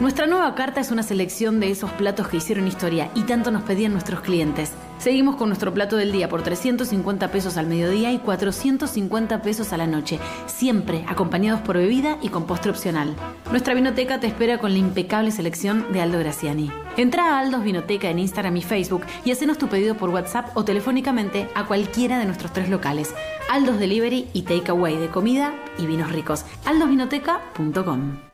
Nuestra nueva carta es una selección de esos platos que hicieron historia y tanto nos pedían nuestros clientes. Seguimos con nuestro plato del día por 350 pesos al mediodía y 450 pesos a la noche, siempre acompañados por bebida y con postre opcional. Nuestra vinoteca te espera con la impecable selección de Aldo Graciani. Entra a Aldos Vinoteca en Instagram y Facebook y hacenos tu pedido por WhatsApp o telefónicamente a cualquiera de nuestros tres locales. Aldos Delivery y Takeaway de comida y vinos ricos. aldosvinoteca.com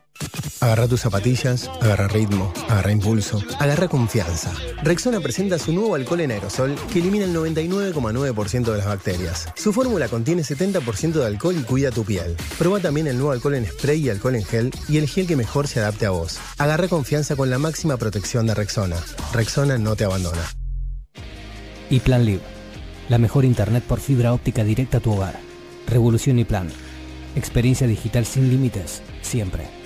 Agarra tus zapatillas, agarra ritmo, agarra impulso, agarra confianza. Rexona presenta su nuevo alcohol en aerosol que elimina el 99,9% de las bacterias. Su fórmula contiene 70% de alcohol y cuida tu piel. Proba también el nuevo alcohol en spray y alcohol en gel y el gel que mejor se adapte a vos. Agarra confianza con la máxima protección de Rexona. Rexona no te abandona. Y Plan Live, la mejor internet por fibra óptica directa a tu hogar. Revolución y Plan. Experiencia digital sin límites, siempre.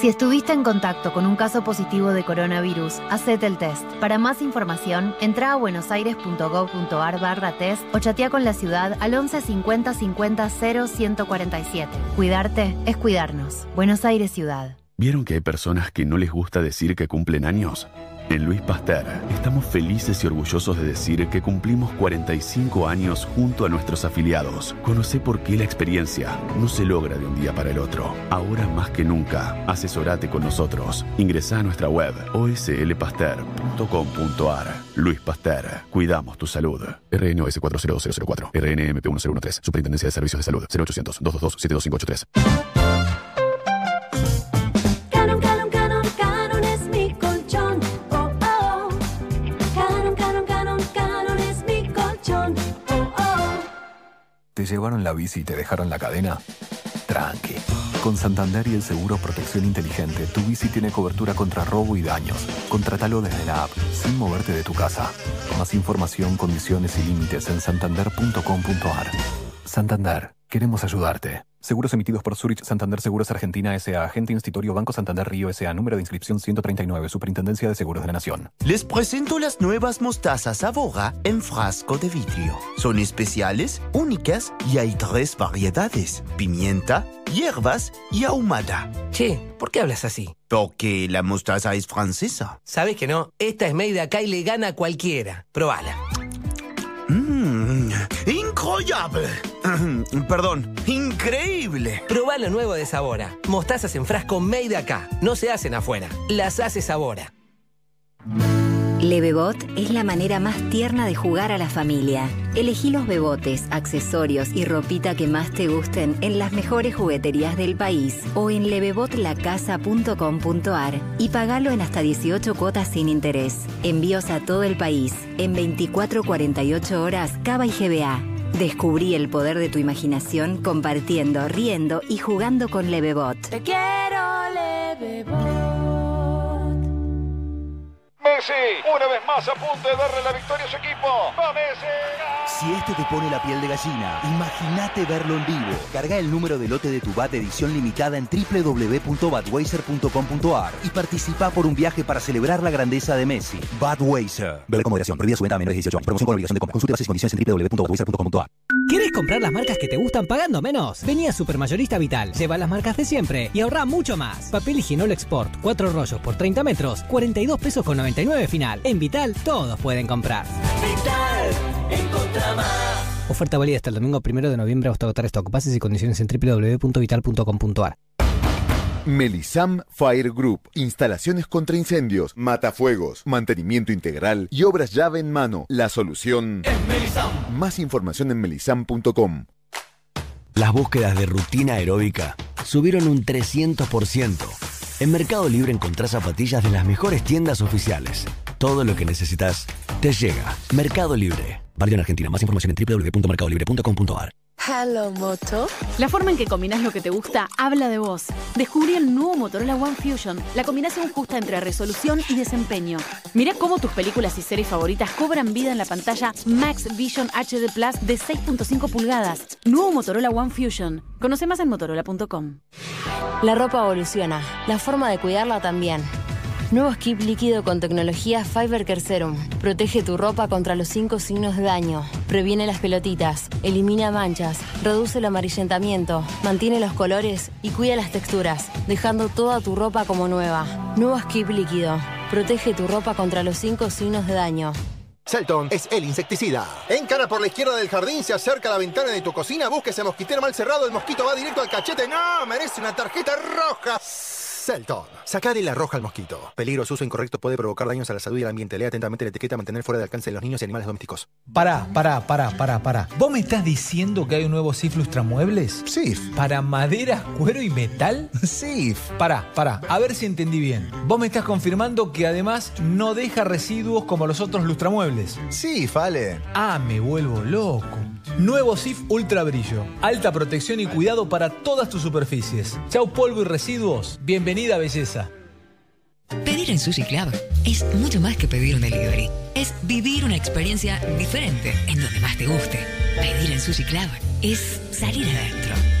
Si estuviste en contacto con un caso positivo de coronavirus, hacete el test. Para más información, entra a buenosaires.gov.ar barra test o chatea con la ciudad al 11 50 50 0 147. Cuidarte es cuidarnos. Buenos Aires Ciudad. ¿Vieron que hay personas que no les gusta decir que cumplen años? En Luis Pasteur estamos felices y orgullosos de decir que cumplimos 45 años junto a nuestros afiliados. Conoce por qué la experiencia no se logra de un día para el otro. Ahora más que nunca, asesorate con nosotros. Ingresa a nuestra web oslpasteur.com.ar. Luis Pasteur, cuidamos tu salud. RNOS 40004, RNMP 1013, Superintendencia de Servicios de Salud, 0800 222 72583. ¿Te llevaron la bici y te dejaron la cadena? Tranqui. Con Santander y el seguro Protección Inteligente, tu bici tiene cobertura contra robo y daños. Contratalo desde la app, sin moverte de tu casa. Más información, condiciones y límites en santander.com.ar. Santander, queremos ayudarte. Seguros emitidos por Zurich Santander Seguros Argentina S.A. Agente Institutorio Banco Santander Río S.A. Número de inscripción 139. Superintendencia de Seguros de la Nación. Les presento las nuevas mostazas Avora en frasco de vidrio. Son especiales, únicas y hay tres variedades: pimienta, hierbas y ahumada. Che, ¿por qué hablas así? Porque la mostaza es francesa. Sabes que no, esta es made acá y le gana a cualquiera. Probala. Mmm, incroyable. Perdón, increíble. Probá lo nuevo de Sabora. Mostazas en frasco made acá. No se hacen afuera. Las hace Sabora. Levebot es la manera más tierna de jugar a la familia. Elegí los bebotes, accesorios y ropita que más te gusten en las mejores jugueterías del país o en levebotlacasa.com.ar y pagalo en hasta 18 cuotas sin interés. Envíos a todo el país en 24-48 horas Cava y GBA. Descubrí el poder de tu imaginación compartiendo, riendo y jugando con Levebot. Te quiero, Levebot. Messi, una vez más a punto de darle la victoria a su equipo. ¡Va Messi! Si este te pone la piel de gallina, imagínate verlo en vivo. Carga el número de lote de tu BAT edición limitada en www.badweiser.com.ar y participa por un viaje para celebrar la grandeza de Messi. Badweiser. Bebe con moderación. Prohibida su venta a menores de 18 años. Promoción con obligación de compra. Consulte bases y condiciones en www.badweiser.com.ar. ¿Quieres comprar las marcas que te gustan pagando menos? Vení a Supermayorista Vital. Lleva las marcas de siempre y ahorra mucho más. Papel higienol Export, 4 rollos por 30 metros, 42 pesos con 99 final. En Vital todos pueden comprar. Vital, encontra más. Oferta válida hasta el domingo 1 de noviembre hasta agotar stock. Bases y condiciones en www.vital.com.ar. Melisam Fire Group. Instalaciones contra incendios, matafuegos, mantenimiento integral y obras llave en mano. La solución. Más información en melisam.com. Las búsquedas de rutina aeróbica subieron un 300%. En Mercado Libre encontrás zapatillas de las mejores tiendas oficiales. Todo lo que necesitas te llega. Mercado Libre. Válido en Argentina. Más información en www.mercadolibre.com.ar. Hello, Moto. La forma en que combinas lo que te gusta habla de vos. Descubrí el nuevo Motorola One Fusion, la combinación justa entre resolución y desempeño. Mira cómo tus películas y series favoritas cobran vida en la pantalla Max Vision HD Plus de 6.5 pulgadas. Nuevo Motorola One Fusion. Conoce más en motorola.com. La ropa evoluciona, la forma de cuidarla también. Nuevo skip líquido con tecnología Fiber Care Serum. Protege tu ropa contra los cinco signos de daño. Previene las pelotitas, elimina manchas, reduce el amarillentamiento, mantiene los colores y cuida las texturas, dejando toda tu ropa como nueva. Nuevo skip líquido. Protege tu ropa contra los cinco signos de daño. Celton es el insecticida. Encara por la izquierda del jardín, se acerca a la ventana de tu cocina, busca ese mosquitero mal cerrado, el mosquito va directo al cachete. ¡No! ¡Merece una tarjeta roja! Celton. Sacale la roja al mosquito. Peligro, su uso incorrecto puede provocar daños a la salud y al ambiente. Lea atentamente la etiqueta mantener fuera de alcance de los niños y animales domésticos. Pará, pará, pará, pará, pará. ¿Vos me estás diciendo que hay un nuevo SIF Lustramuebles? SIF. ¿Para madera, cuero y metal? SIF. Pará, pará, a ver si entendí bien. Vos me estás confirmando que además no deja residuos como los otros lustramuebles. SIF, Ale. Ah, me vuelvo loco. Nuevo SIF Ultra Brillo. Alta protección y cuidado para todas tus superficies. Chau polvo y residuos. Bienvenida belleza. Pedir en Sushi Club es mucho más que pedir un delivery. Es vivir una experiencia diferente en donde más te guste. Pedir en Sushi Club es salir adentro.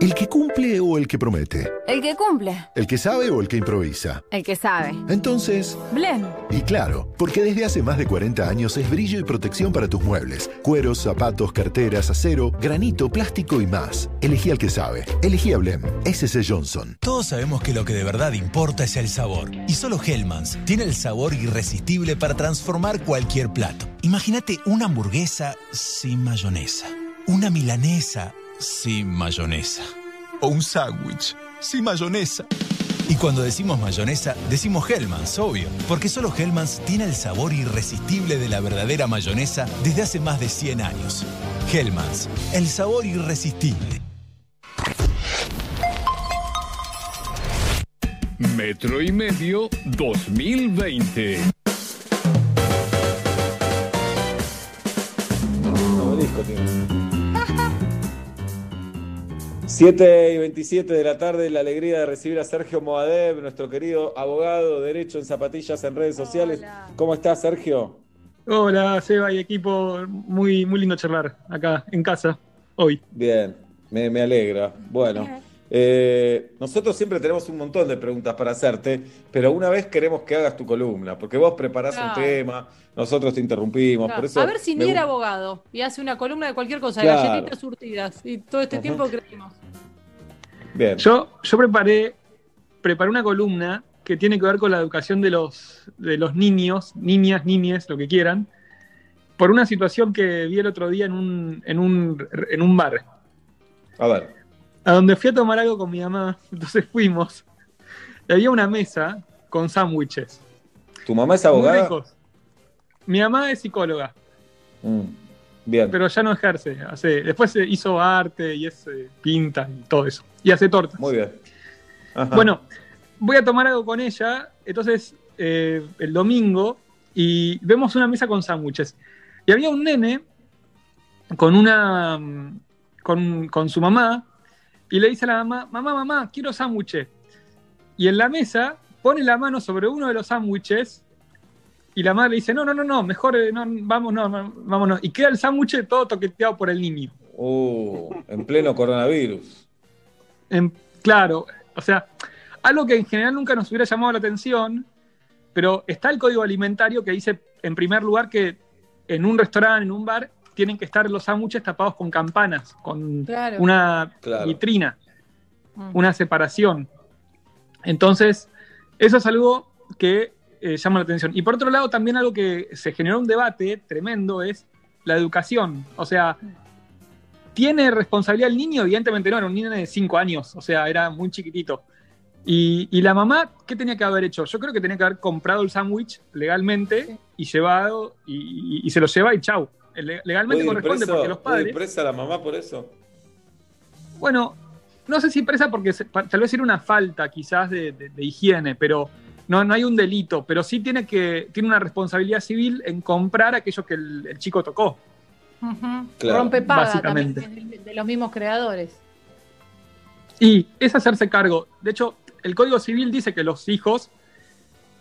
¿El que cumple o el que promete? El que cumple. ¿El que sabe o el que improvisa? El que sabe. Entonces, Blen. y claro, porque desde hace más de 40 años es brillo y protección para tus muebles. Cueros, zapatos, carteras, acero, granito, plástico y más. Elegí al que sabe. Elegí a Blem. SC Johnson. Todos sabemos que lo que de verdad importa es el sabor. Y solo Hellmann's tiene el sabor irresistible para transformar cualquier plato. Imagínate una hamburguesa sin mayonesa. Una milanesa sin mayonesa. O un sándwich sin mayonesa. Y cuando decimos mayonesa, decimos Hellmann's, obvio. Porque solo Hellmann's tiene el sabor irresistible de la verdadera mayonesa desde hace más de 100 años. Hellmann's, el sabor irresistible. Metro y medio 2020. 7 y 27 de la tarde, la alegría de recibir a Sergio Moadev, nuestro querido abogado, derecho en zapatillas en redes sociales. ¿Cómo estás, Sergio? Hola, Seba y equipo. Muy, muy lindo charlar acá en casa hoy. Bien, me, me alegra. Bueno, eh, nosotros siempre tenemos un montón de preguntas para hacerte, pero una vez queremos que hagas tu columna, porque vos preparás Claro. un tema, nosotros te interrumpimos. Claro. Por eso a ver si ni era abogado y hace una columna de cualquier cosa, Claro. de galletitas surtidas. Y todo este tiempo creímos. Bien. Yo, yo preparé, preparé una columna que tiene que ver con la educación de los, de los niños, niñas, niñes, lo que quieran, por una situación que vi el otro día en un, en un, en un bar. A ver. a donde fui a tomar algo con mi mamá. Entonces fuimos. Y había una mesa con sándwiches. ¿Tu mamá es abogada? Mi mamá es psicóloga, Mm, Bien. pero ya no ejerce. Hace, después eh, hizo arte y es eh, pinta y todo eso. Y hace tortas. Muy bien. Ajá. Bueno, voy a tomar algo con ella. Entonces, eh, el domingo, y vemos una mesa con sándwiches. Y había un nene con una. mm, con, con su mamá. Y le dice a la mamá: Mamá, mamá, quiero sándwiches. Y en la mesa pone la mano sobre uno de los sándwiches. Y la madre le dice: No, no, no, no, mejor eh, no, vamos, no, no, vámonos. Y queda el sándwich todo toqueteado por el niño. Uh, en pleno coronavirus. En- claro, o sea, algo que en general nunca nos hubiera llamado la atención, pero está el código alimentario que dice, en primer lugar, que en un restaurante, en un bar, tienen que estar los sándwiches tapados con campanas, con Claro. una Claro. vitrina, Mm. una separación. Entonces, eso es algo que eh, llama la atención. Y por otro lado, también algo que se generó un debate tremendo es la educación. O sea, ¿tiene responsabilidad el niño? Evidentemente no, era un niño de 5 años, o sea, era muy chiquitito. Y, y la mamá, ¿qué tenía que haber hecho? Yo creo que tenía que haber comprado el sándwich legalmente y llevado, y, y- y se lo lleva y chau. Le- Legalmente ¿Puede ir corresponde preso- porque los padres... presa la mamá por eso? Bueno, no sé si presa porque se- tal vez era una falta quizás de, de- de higiene, pero no, no hay un delito, pero sí tiene, que, tiene una responsabilidad civil en comprar aquello que el, el chico tocó. Claro, Rompe paga también básicamente. de, de los mismos creadores. Y es hacerse cargo. De hecho, el Código Civil dice que los hijos,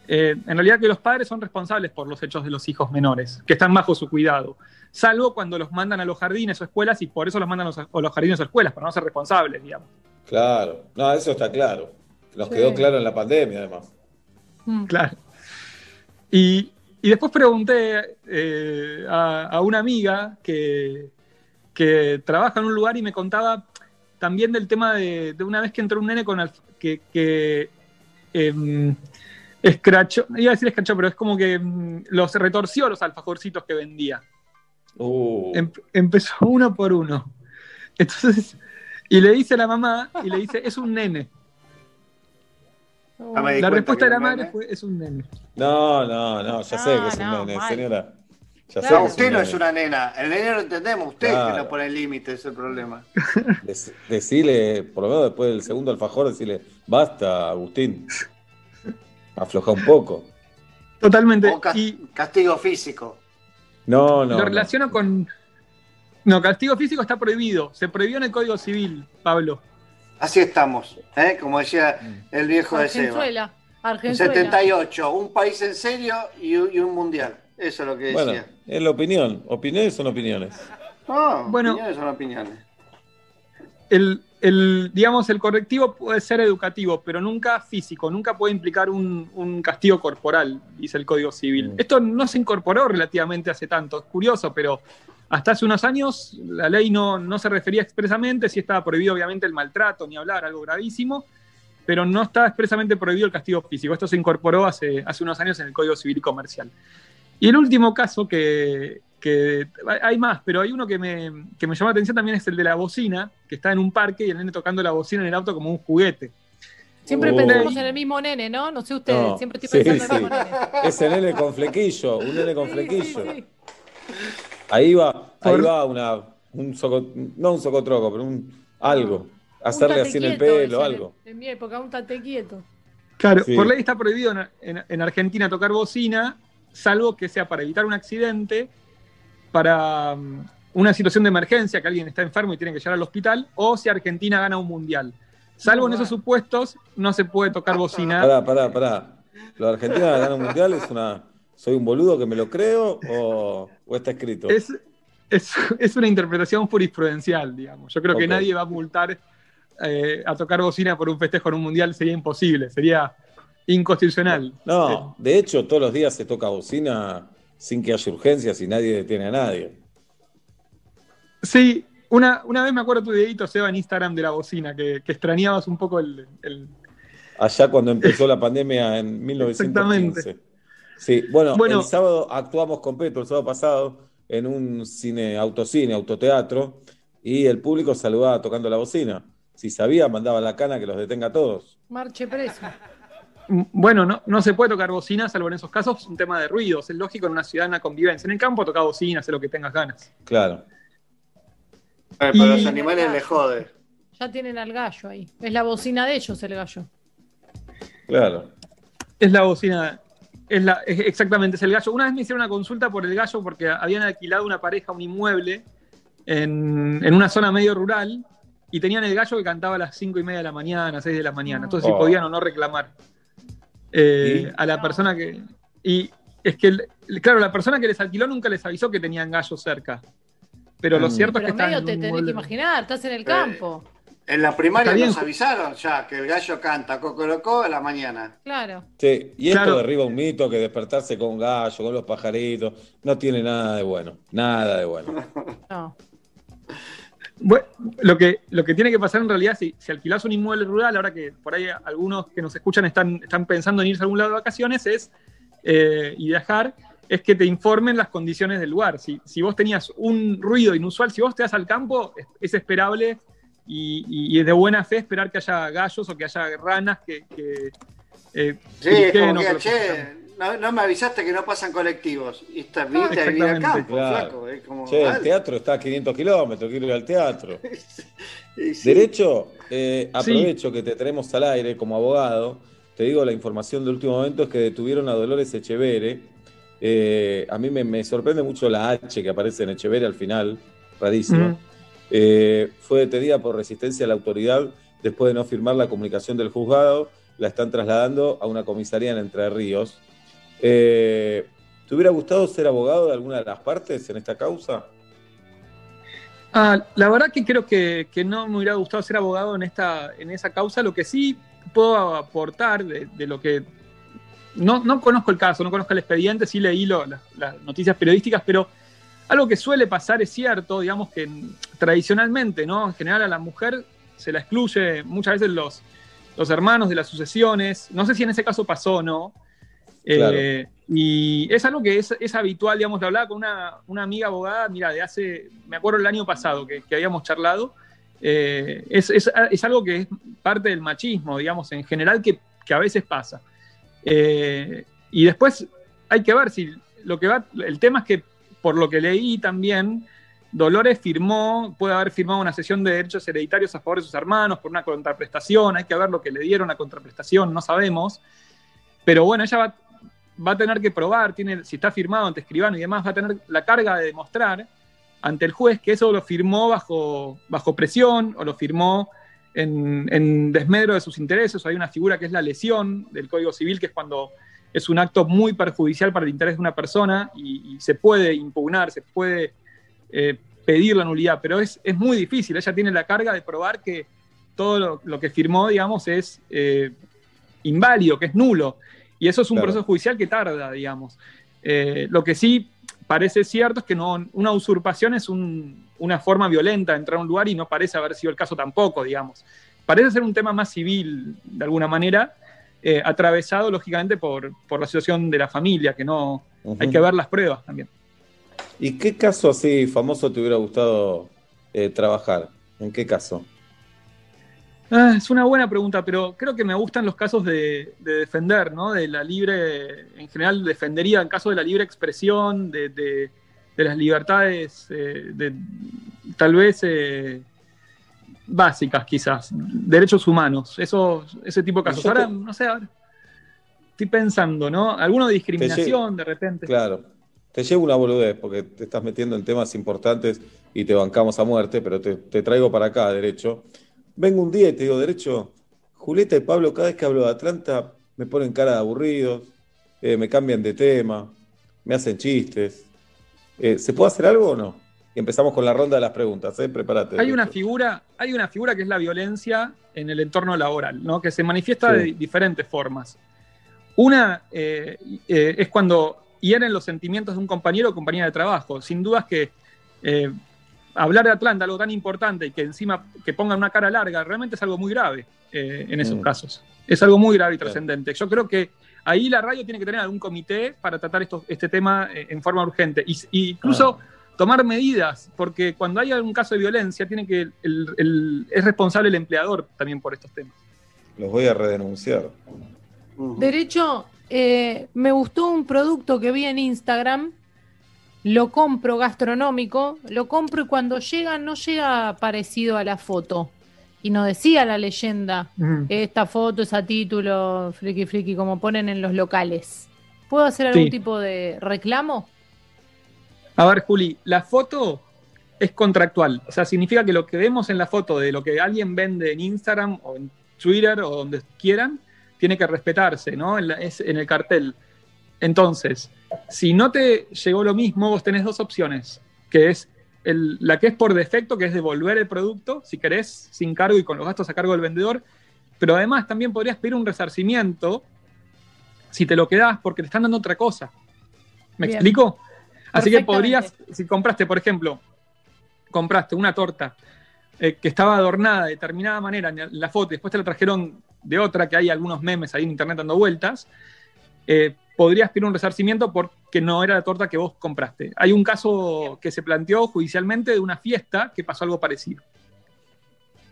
eh, en realidad que los padres son responsables por los hechos de los hijos menores, que están bajo su cuidado. Salvo cuando los mandan a los jardines o escuelas y por eso los mandan a los, a los jardines o escuelas, para no ser responsables, digamos. Claro, no, eso está claro. Nos Sí. quedó claro en la pandemia, además. Claro. Y, y después pregunté eh, a, a una amiga que, que trabaja en un lugar y me contaba también del tema de, de una vez que entró un nene con alf- que, que em, escrachó, iba a decir escrachó, pero es como que em, los retorció los alfajorcitos que vendía. Uh, Em- empezó uno por uno. Entonces, y le dice a la mamá, y le dice, es un nene. Di La cuenta respuesta de la madre fue, es un nene. No, no, no, ya sé que es un nene, mal. señora. Ya sé No, que es usted un no es una nena. El nene lo entendemos. Usted Claro. que no pone límite, es el problema. Dec- Decile, por lo menos después del segundo alfajor, decirle, basta, Agustín. Afloja un poco. Totalmente. O castigo físico. No, no. lo no. relaciono con. No, castigo físico está prohibido. Se prohibió en el Código Civil, Pablo. Así estamos, ¿eh? como decía el viejo de Seba. Argenzuela. En Argenzuela. 78, un país en serio y, un- y un mundial. Eso es lo que Bueno, decía. es la opinión. Opiniones son opiniones. No, Bueno. opiniones son opiniones. El, el, digamos, el correctivo puede ser educativo, pero nunca físico, nunca puede implicar un, un castigo corporal, dice el Código Civil. Esto no se incorporó relativamente hace tanto, es curioso, pero hasta hace unos años la ley no, no se refería expresamente, sí estaba prohibido obviamente el maltrato, ni hablar, algo gravísimo, pero no está expresamente prohibido el castigo físico. Esto se incorporó hace, hace unos años en el Código Civil y Comercial. Y el último caso que, que- hay más, pero hay uno que me, que me llamó la atención también es el de la bocina, que está en un parque y el nene tocando la bocina en el auto como un juguete. Siempre Oh. pensamos en el mismo nene, ¿no? No sé ustedes, No, siempre estoy sí, pensando en el sí. mismo nene. Ese nene con flequillo, un nene con flequillo. Ahí va, ahí va una, un soco, no un socotroco, pero un algo. Hacerle Un así en el pelo, algo. En mi época, un tate quieto. Claro, Sí. por ley está prohibido en, en- en Argentina tocar bocina, salvo que sea para evitar un accidente, para um, una situación de emergencia, que alguien está enfermo y tiene que llegar al hospital, o si Argentina gana un mundial. Salvo en esos supuestos, no se puede tocar bocina. Pará, pará, pará. ¿Lo de Argentina ganar un mundial es una. ¿Soy un boludo que me lo creo o, o está escrito? Es, es, es una interpretación jurisprudencial, digamos. Yo creo que nadie va a multar eh, a tocar bocina por un festejo en un mundial, sería imposible, sería inconstitucional. No, de hecho, todos los días se toca bocina sin que haya urgencias y nadie detiene a nadie. Sí, una, una vez me acuerdo tu videito, Seba, en Instagram de la bocina, que, que extrañabas un poco el, el- Allá cuando empezó la pandemia en 1915. Sí, bueno, Bueno. el sábado actuamos con Petro, el sábado pasado, en un cine, autocine, autoteatro, y el público saludaba tocando la bocina. Si sabía, mandaba la cana que los detenga a todos. Marche preso. Bueno, no, no se puede tocar bocina, salvo en esos casos, es un tema de ruidos. Es lógico en una ciudad, en una convivencia. En el campo toca bocina, haz lo que tengas ganas. Claro. Eh, pero Y- los animales les jode. Ya tienen al gallo ahí. Es la bocina de ellos el gallo. Claro. Es la bocina, es la, es- exactamente, es el gallo. Una vez me hicieron una consulta por el gallo porque habían alquilado una pareja un inmueble en, en una zona medio rural y tenían el gallo que cantaba a las cinco y media de la mañana, 6 de la mañana. Entonces, si Oh. podían o no reclamar eh, a la persona que. Y es que, claro, la persona que les alquiló nunca les avisó que tenían gallos cerca. Pero lo Mm. cierto Pero es que medio están te tenés que imaginar, estás en el Eh, campo. En la primaria nos avisaron ya que el gallo canta cocorocó a la mañana. Claro. Sí, y esto Claro. derriba un mito que despertarse con gallo, con los pajaritos, no tiene nada de bueno. Nada de bueno. No. Bueno, lo que, lo que tiene que pasar en realidad, si, si alquilás un inmueble rural, ahora que por ahí algunos que nos escuchan están, están pensando en irse a algún lado de vacaciones, es eh, y viajar, es que te informen las condiciones del lugar. Si, si vos tenías un ruido inusual, si vos te vas al campo, es, es esperable y, y- y es de buena fe esperar que haya gallos o que haya ranas que. que eh, Sí, como o que, che, no, no me avisaste que no pasan colectivos. Y está, vivir Exactamente. campo, Claro. flaco. Como, Che, el teatro está a 500 kilómetros, quiero ir al teatro. Y sí. Derecho, eh, aprovecho que te tenemos al aire como abogado te digo, la información de último momento es que detuvieron a Dolores Echeverre. Eh, a mí me, me sorprende mucho la H que aparece en Echeverre al final, rarísimo. Ujú. Eh, fue detenida por resistencia a la autoridad después de no firmar la comunicación del juzgado. La están trasladando a una comisaría en Entre Ríos. Eh, ¿Te hubiera gustado ser abogado de alguna de las partes en esta causa? Ah, la verdad que creo que, no me hubiera gustado ser abogado en, esta, en esa causa. Lo que sí puedo aportar de, lo que... No, no conozco el caso, no conozco el expediente, sí leí las noticias periodísticas, pero algo que suele pasar es cierto, digamos que tradicionalmente, ¿no? En general a la mujer se la excluye muchas veces los, los hermanos de las sucesiones. No sé si en ese caso pasó o no. Eh, y es algo que es, es habitual, digamos, lo hablaba con una, una amiga abogada, mira, de hace, me acuerdo el año pasado que, que habíamos charlado, eh, es, es- es algo que es parte del machismo, digamos, en general, que, que a veces pasa. Eh, y después hay que ver si lo que va, el tema es que, por lo que leí también, Dolores firmó, puede haber firmado una sesión de derechos hereditarios a favor de sus hermanos por una contraprestación, hay que ver lo que le dieron a contraprestación, no sabemos. Pero bueno, ella va, a tener que probar, tiene, si está firmado ante escribano y demás, va a tener la carga de demostrar ante el juez que eso lo firmó bajo, bajo presión o lo firmó en, en desmedro de sus intereses. Hay una figura que es la lesión del Código Civil, que es cuando es un acto muy perjudicial para el interés de una persona y, y se puede impugnar, se puede eh, pedir la nulidad, pero es, es muy difícil. Ella tiene la carga de probar que todo lo, lo que firmó, digamos, es eh, inválido, que es nulo. Y eso es un Claro. proceso judicial que tarda, digamos. Eh, lo que sí parece cierto es que no, una usurpación es un- una forma violenta de entrar a un lugar y no parece haber sido el caso tampoco, digamos. Parece ser un tema más civil, de alguna manera, eh, atravesado lógicamente por, por la situación de la familia, que no hay que ver las pruebas también. ¿Y qué caso así famoso te hubiera gustado eh, trabajar? ¿En qué caso? Ah, es una buena pregunta, pero creo que me gustan los casos de, de defender, ¿no? De la libre, en general defendería en caso de la libre expresión, de, de- de las libertades, eh, de, tal vez básicas quizás, derechos humanos, esos, ese tipo de casos. Ahora, no sé, ahora estoy pensando, ¿no? Alguno de discriminación de repente. Claro. Te llevo una boludez porque te estás metiendo en temas importantes y te bancamos a muerte, pero te, te traigo para acá, derecho. Vengo un día y te digo, derecho, Julieta y Pablo, cada vez que hablo de Atlanta, me ponen cara de aburridos, eh, me cambian de tema, me hacen chistes. Eh, ¿Se puede hacer algo o no? Y empezamos con la ronda de las preguntas, ¿eh? Prepárate. Hay una figura, hay una figura que es la violencia en el entorno laboral, ¿no? Que se manifiesta Sí. de diferentes formas. Una eh, eh, es cuando hieren los sentimientos de un compañero o compañera de trabajo. Sin dudas que eh, hablar de Atlanta, algo tan importante, y que encima que pongan una cara larga, realmente es algo muy grave en esos Mm. casos. Es algo muy grave y Claro. trascendente. Yo creo que ahí la radio tiene que tener algún comité para tratar esto- este tema en forma urgente. Y, y incluso tomar medidas, porque cuando hay algún caso de violencia, tiene que el- el- es responsable el empleador también por estos temas. Los voy a redenunciar. Derecho, eh, me gustó un producto que vi en Instagram. Lo compro gastronómico, lo compro y cuando llega no llega parecido a la foto. Y no decía la leyenda, esta foto es a título, friki friki, como ponen en los locales. ¿Puedo hacer algún Sí. tipo de reclamo? A ver, Juli, la foto es contractual. O sea, significa que lo que vemos en la foto de lo que alguien vende en Instagram o en Twitter o donde quieran, tiene que respetarse, ¿no? En la- es en el cartel. Entonces, si no te llegó lo mismo, vos tenés dos opciones, que es el- la que es por defecto, que es devolver el producto, si querés, sin cargo y con los gastos a cargo del vendedor, pero además también podrías pedir un resarcimiento si te lo quedás porque te están dando otra cosa. ¿Me Bien. explico? Así que podrías, si compraste, por ejemplo, compraste una torta eh, que estaba adornada de determinada manera en la foto y después te la trajeron de otra, que hay algunos memes ahí en internet dando vueltas, eh, podrías pedir un resarcimiento porque no era la torta que vos compraste. Hay un caso que se planteó judicialmente de una fiesta que pasó algo parecido.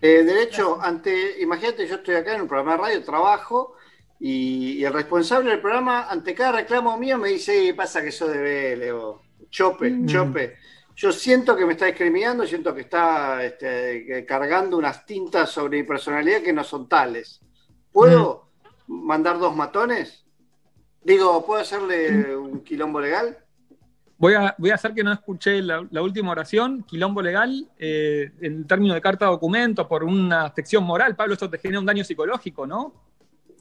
Eh, derecho, ante, imagínate, yo estoy acá en un programa de radio, trabajo, y, y el responsable del programa, ante cada reclamo mío, me dice, "Eh, pasa que eso debe, Leo. Chope, Mm. chope. Yo siento que me está discriminando, siento que está este, cargando unas tintas sobre mi personalidad que no son tales. ¿Puedo? mandar dos matones? Digo, ¿puedo hacerle un quilombo legal? Voy a, voy a hacer que no escuché la, la última oración, quilombo legal, eh, en términos de carta de documento, por una afección moral. Pablo, esto te genera un daño psicológico, ¿no?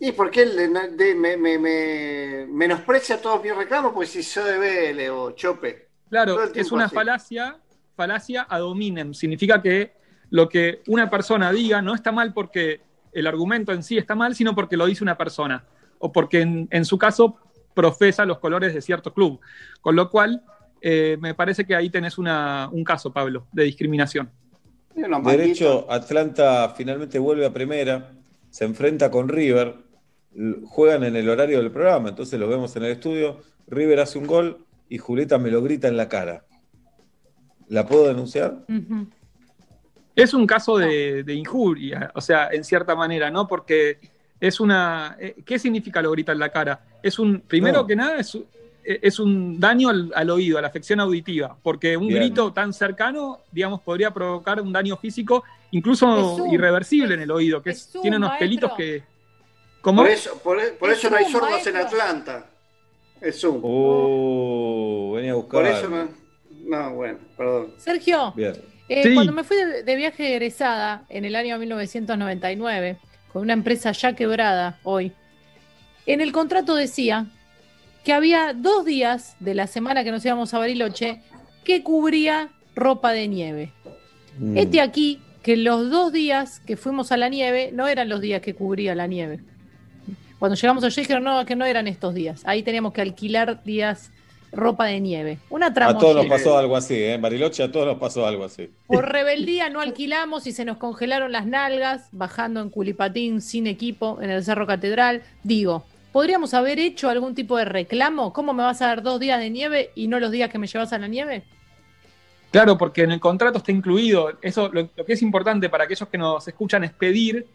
¿Y por qué él de- de- me, me- me- menosprecia todos mis reclamos? Pues si yo de BL o Chope. Claro, es una así. falacia, falacia ad hominem. Significa que lo que una persona diga no está mal porque el argumento en sí está mal, sino porque lo dice una persona. O porque en, en su caso profesa los colores de cierto club. Con lo cual, eh, me parece que ahí tenés una- un caso, Pablo, de discriminación. Derecho, Atlanta finalmente vuelve a primera, se enfrenta con River, juegan en el horario del programa, entonces los vemos en el estudio, River hace un gol y Julieta me lo grita en la cara. ¿La puedo denunciar? Es un caso de, de injuria, o sea, en cierta manera, ¿no? Porque es una. eh, ¿Qué significa lo grita en la cara? Es un. Primero No. que nada, es, eh, es un daño al, al oído, a la afección auditiva, porque un Bien. grito tan cercano, digamos, podría provocar un daño físico, incluso Jesús, irreversible en el oído, que es- Jesús, tiene unos maestro. pelitos que. ¿Cómo? Por eso, por, por Es eso no hay sordos en. Atlanta. Es Zoom. Oh, venía a buscar. Por eso no. No, bueno, perdón. Sergio, Bien. eh, Sí. cuando me fui de, de viaje egresada en el año 1999, con una empresa ya quebrada hoy, en el contrato decía que había dos días de la semana que nos íbamos a Bariloche que cubría ropa de nieve. Mm. Este aquí que los dos días que fuimos a la nieve no eran los días que cubría la nieve. Cuando llegamos allí dijeron no, que no eran estos días. Ahí teníamos que alquilar días ropa de nieve. Una A todos nos pasó algo así, ¿eh? En Bariloche a todos nos pasó algo así. Por rebeldía no alquilamos y se nos congelaron las nalgas bajando en culipatín sin equipo en el Cerro Catedral. Digo, ¿podríamos haber hecho algún tipo de reclamo? ¿Cómo me vas a dar dos días de nieve y no los días que me llevas a la nieve? Claro, porque en el contrato está incluido. Eso, lo, lo que es importante para aquellos que nos escuchan es pedir,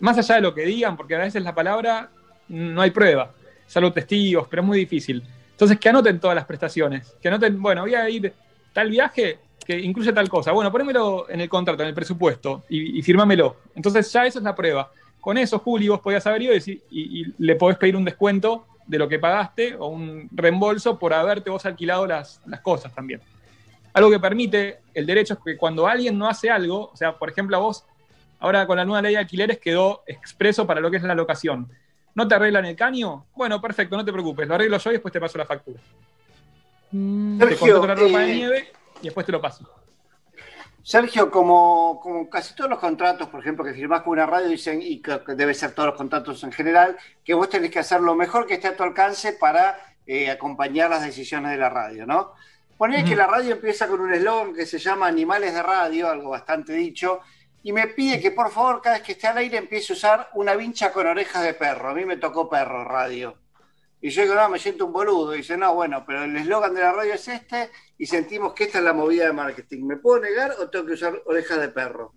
más allá de lo que digan, porque a veces la palabra no hay prueba, salvo testigos, pero es muy difícil. Entonces, que anoten todas las prestaciones. Que anoten, bueno, voy a ir tal viaje que incluye tal cosa. Bueno, ponémelo en el contrato, en el presupuesto, y, y firmámelo. Entonces, ya eso es la prueba. Con eso, Juli, vos podías haber ido y, y- y le podés pedir un descuento de lo que pagaste o un reembolso por haberte vos alquilado las, las cosas también. Algo que permite el derecho es que cuando alguien no hace algo, o sea, por ejemplo, a vos, ahora con la nueva ley de alquileres quedó expreso para lo que es la locación. ¿No te arreglan el caño? Bueno, perfecto, no te preocupes, lo arreglo yo y después te paso la factura. te Sergio, contrato la ropa de eh, nieve y después te lo paso. Sergio, como, como casi todos los contratos, por ejemplo, que firmás con una radio, dicen, y que debe ser todos los contratos en general, que vos tenés que hacer lo mejor que esté a tu alcance para eh, acompañar las decisiones de la radio, ¿no? Poner que la radio empieza con un eslogan que se llama Animales de Radio, algo bastante dicho, y me pide que por favor cada vez que esté al aire empiece a usar una vincha con orejas de perro. A mí me tocó perro radio. Y yo digo, no, me siento un boludo. Y dice, no, bueno, pero el eslogan de la radio es este y sentimos que esta es la movida de marketing. ¿Me puedo negar o tengo que usar orejas de perro?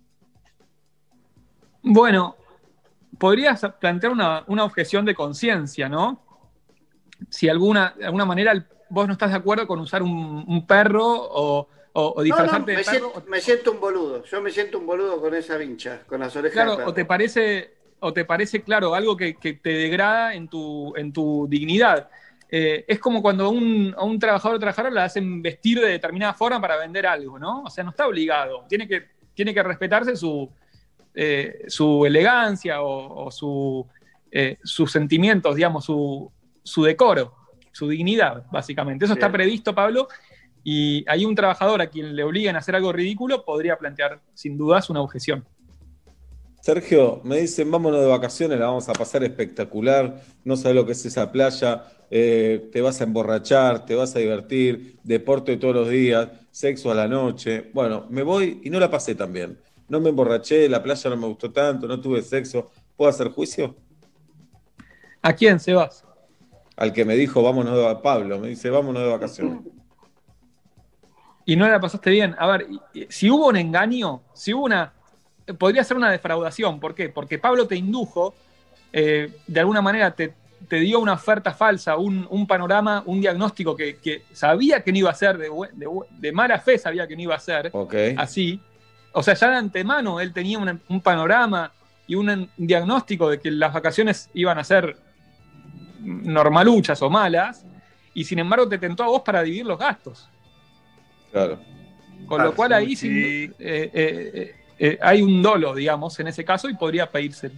Bueno, podrías plantear una, una objeción de conciencia, ¿no? Si alguna, de alguna manera vos no estás de acuerdo con usar un, un perro o, o- o No, no, disfrazarte me, de perro, siento, me siento un boludo. Yo me siento un boludo con esa vincha, con las orejas de Claro, perro. o te parece, o te parece, claro, algo que, que te degrada en tu, en tu dignidad. Eh, es como cuando a un, a un trabajador o trabajadora le hacen vestir de determinada forma para vender algo, ¿no? O sea, no está obligado. Tiene que, tiene que respetarse su, eh, su elegancia o, o su, eh, sus sentimientos, digamos, su, su decoro, su dignidad, básicamente. Eso está previsto, Pablo, y hay un trabajador a quien le obliguen a hacer algo ridículo, podría plantear, sin dudas, una objeción. Sergio, me dicen, vámonos de vacaciones, la vamos a pasar espectacular, no sabes lo que es esa playa, eh, te vas a emborrachar, te vas a divertir, deporte todos los días, sexo a la noche. Bueno, me voy y no la pasé tan bien. No me emborraché, la playa no me gustó tanto, no tuve sexo. ¿Puedo hacer juicio? ¿A quién, Sebas? Al que me dijo, vámonos de Pablo, me dice, vámonos de vacaciones. Y no la pasaste bien. A ver, si hubo un engaño, si hubo una. Podría ser una defraudación. ¿Por qué? Porque Pablo te indujo, eh, de alguna manera te, te dio una oferta falsa, un, un panorama, un diagnóstico que, que sabía que no iba a ser, de, mala fe sabía que no iba a ser así. O sea, ya de antemano él tenía una- un panorama y un diagnóstico de que las vacaciones iban a ser normaluchas o malas, y sin embargo te tentó a vos para dividir los gastos. Claro. Con lo cual ahí sin- eh, eh, eh, hay un dolo, digamos, en ese caso, y podría pedírselo.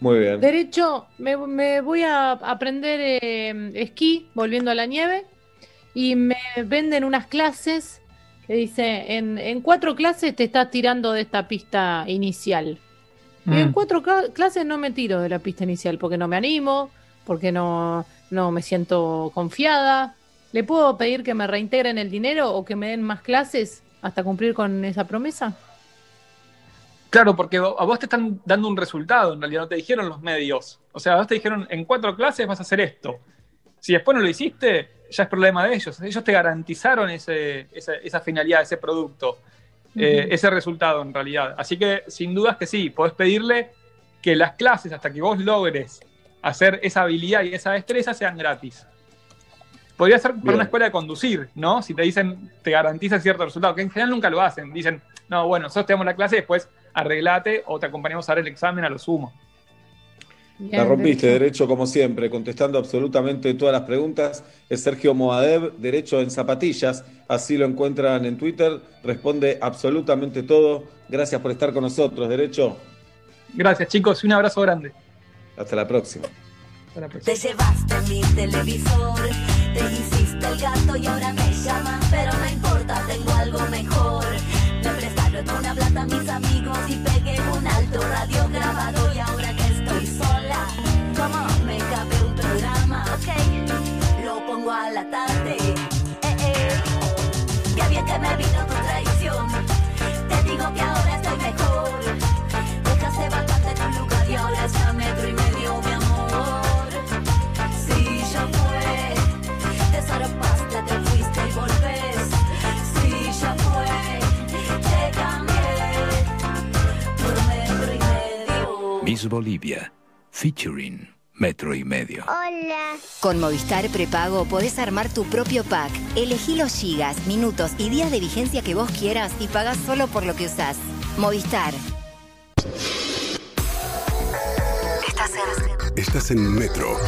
Muy bien. Derecho, me, me voy a aprender eh, esquí volviendo a la nieve y me venden unas clases que dice, en, en cuatro clases te estás tirando de esta pista inicial. Y en Mm. cuatro cla- clases no me tiro de la pista inicial porque no me animo, porque no, no me siento confiada. ¿Le puedo pedir que me reintegren el dinero o que me den más clases hasta cumplir con esa promesa? Claro, porque a vos te están dando un resultado, en realidad no te dijeron los medios. O sea, a vos te dijeron, en cuatro clases vas a hacer esto. Si después no lo hiciste, ya es problema de ellos. Ellos te garantizaron ese, esa, esa finalidad, ese producto, eh, ese resultado en realidad. Así que sin dudas que sí, podés pedirle que las clases, hasta que vos logres hacer esa habilidad y esa destreza, sean gratis. Podría ser para Bien. una escuela de conducir, ¿no? Si te dicen, te garantizan cierto resultado, que en general nunca lo hacen. Dicen, no, bueno, nosotros te damos la clase y después arreglate o te acompañamos a dar el examen a lo sumo. La rompiste, derecho como siempre, contestando absolutamente todas las preguntas. Es Sergio Moadev, derecho en zapatillas, así lo encuentran en Twitter, responde absolutamente todo. Gracias por estar con nosotros, derecho. Gracias, chicos, un abrazo grande. Hasta la próxima. Hasta la próxima. Te llevaste mi televisor, te hiciste el gato y ahora me llaman, pero no importa, tengo algo mejor. Me prestaron una plata a mis amigos y pegué un alto radio grabado y ahora que estoy sola, como me cabe un programa, ok, lo pongo a la tarde. Eh, eh. Qué bien que me vino Miss Bolivia, featuring Metro y Medio. Hola. Con Movistar Prepago podés armar tu propio pack. Elegí los gigas, minutos y días de vigencia que vos quieras y pagás solo por lo que usás. Movistar. Estás en. Estás en Metro.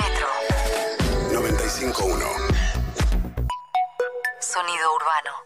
Metro. 95.1. Sonido urbano.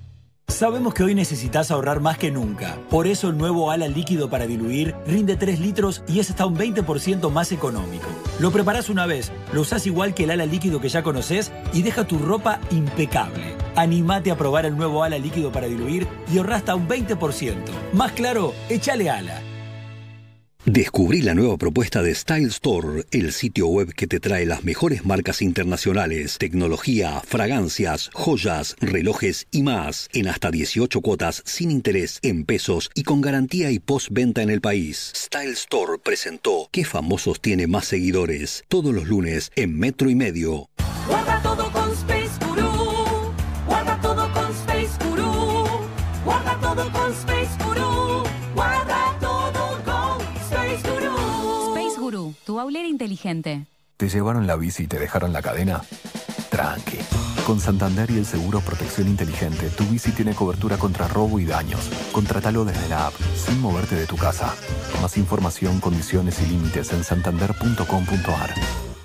Sabemos que hoy necesitas ahorrar más que nunca. Por eso el nuevo ala líquido para diluir rinde 3 litros y es hasta un 20% más económico. Lo preparás una vez, lo usás igual que el ala líquido que ya conoces y deja tu ropa impecable. Animate a probar el nuevo ala líquido para diluir y ahorra hasta un 20%. Más claro, échale ala. Descubrí la nueva propuesta de Style Store, el sitio web que te trae las mejores marcas internacionales, tecnología, fragancias, joyas, relojes y más, en hasta 18 cuotas sin interés, en pesos y con garantía y postventa en el país. Style Store presentó ¿Qué famosos tiene más seguidores? Todos los lunes en Metro y Medio. Guru, tu aulera inteligente. ¿Te llevaron la bici y te dejaron la cadena? Tranqui. Con Santander y el seguro Protección Inteligente, tu bici tiene cobertura contra robo y daños. Contratalo desde la app, sin moverte de tu casa. Más información, condiciones y límites en santander.com.ar.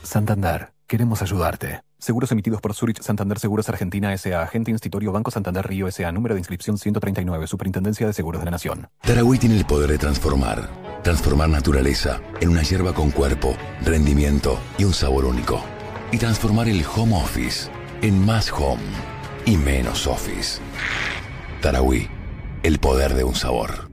Santander, queremos ayudarte. Seguros emitidos por Zurich Santander Seguros Argentina S.A. Agente Institutorio Banco Santander Río S.A. Número de inscripción 139. Superintendencia de Seguros de la Nación. Tarahui tiene el poder de transformar. Transformar naturaleza en una hierba con cuerpo, rendimiento y un sabor único. Y transformar el home office en más home y menos office. Tarahui, el poder de un sabor.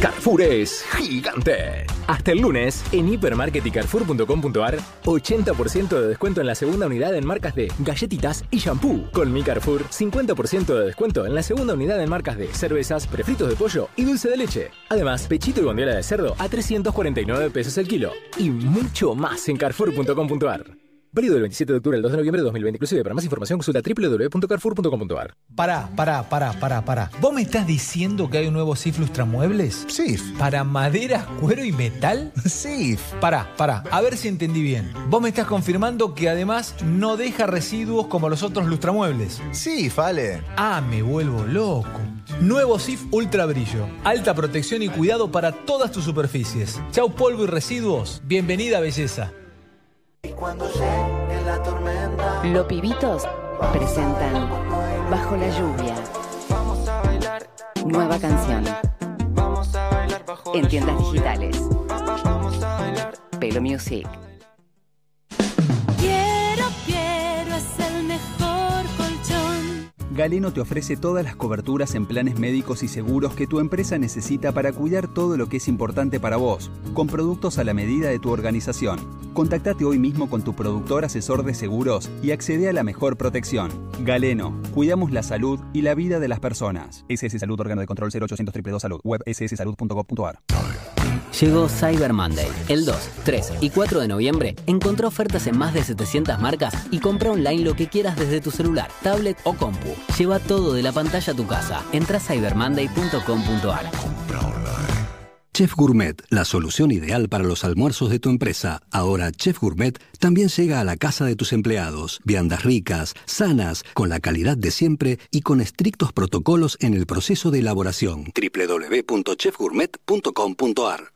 Carrefour es gigante. Hasta el lunes, en hipermarket y carrefour.com.ar, 80% de descuento en la segunda unidad en marcas de galletitas y shampoo. Con mi Carrefour, 50% de descuento en la segunda unidad en marcas de cervezas, prefritos de pollo y dulce de leche. Además, pechito y bondiola de cerdo a 349 pesos el kilo. Y mucho más en carrefour.com.ar. Válido del 27 de octubre al 2 de noviembre de 2020. Inclusive, para más información consulta www.carrefour.com.ar. Pará, pará, pará, pará, pará. ¿Vos me estás diciendo que hay un nuevo SIF Lustramuebles? SIF. ¿Para maderas, cuero y metal? SIF. Pará, pará, a ver si entendí bien. Vos me estás confirmando que además no deja residuos como los otros lustramuebles. SIF, Ale. Ah, me vuelvo loco. Nuevo SIF Ultra Brillo. Alta protección y cuidado para todas tus superficies. Chau polvo y residuos. Bienvenida belleza. Cuando llegue la tormenta. Los pibitos presentan Bajo la lluvia. Vamos a bailar. Nueva canción. Vamos a bailar bajo En tiendas digitales. Vamos a bailar. Pelo Music. Galeno te ofrece todas las coberturas en planes médicos y seguros que tu empresa necesita para cuidar todo lo que es importante para vos, con productos a la medida de tu organización. Contactate hoy mismo con tu productor asesor de seguros y accede a la mejor protección. Galeno, cuidamos la salud y la vida de las personas. SS Salud, órgano de control 0800 222 Salud, web sssalud.gov.ar. Llegó Cyber Monday. El 2, 3 y 4 de noviembre encontrá ofertas en más de 700 marcas y compra online lo que quieras desde tu celular, tablet o compu. Lleva todo de la pantalla a tu casa. Entra a cybermonday.com.ar. Chef Gourmet, la solución ideal para los almuerzos de tu empresa. Ahora Chef Gourmet también llega a la casa de tus empleados. Viandas ricas, sanas, con la calidad de siempre y con estrictos protocolos en el proceso de elaboración. www.chefgourmet.com.ar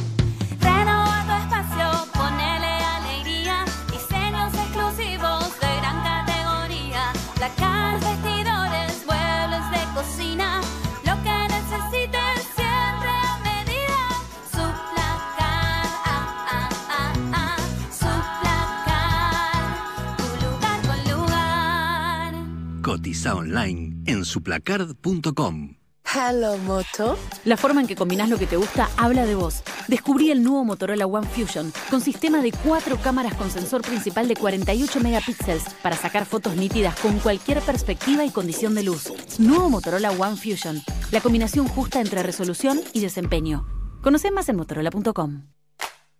Cotiza online en suplacard.com. Hello, Moto. La forma en que combinás lo que te gusta habla de vos. Descubrí el nuevo Motorola One Fusion con sistema de cuatro cámaras con sensor principal de 48 megapíxeles para sacar fotos nítidas con cualquier perspectiva y condición de luz. Nuevo Motorola One Fusion. La combinación justa entre resolución y desempeño. Conoce más en motorola.com.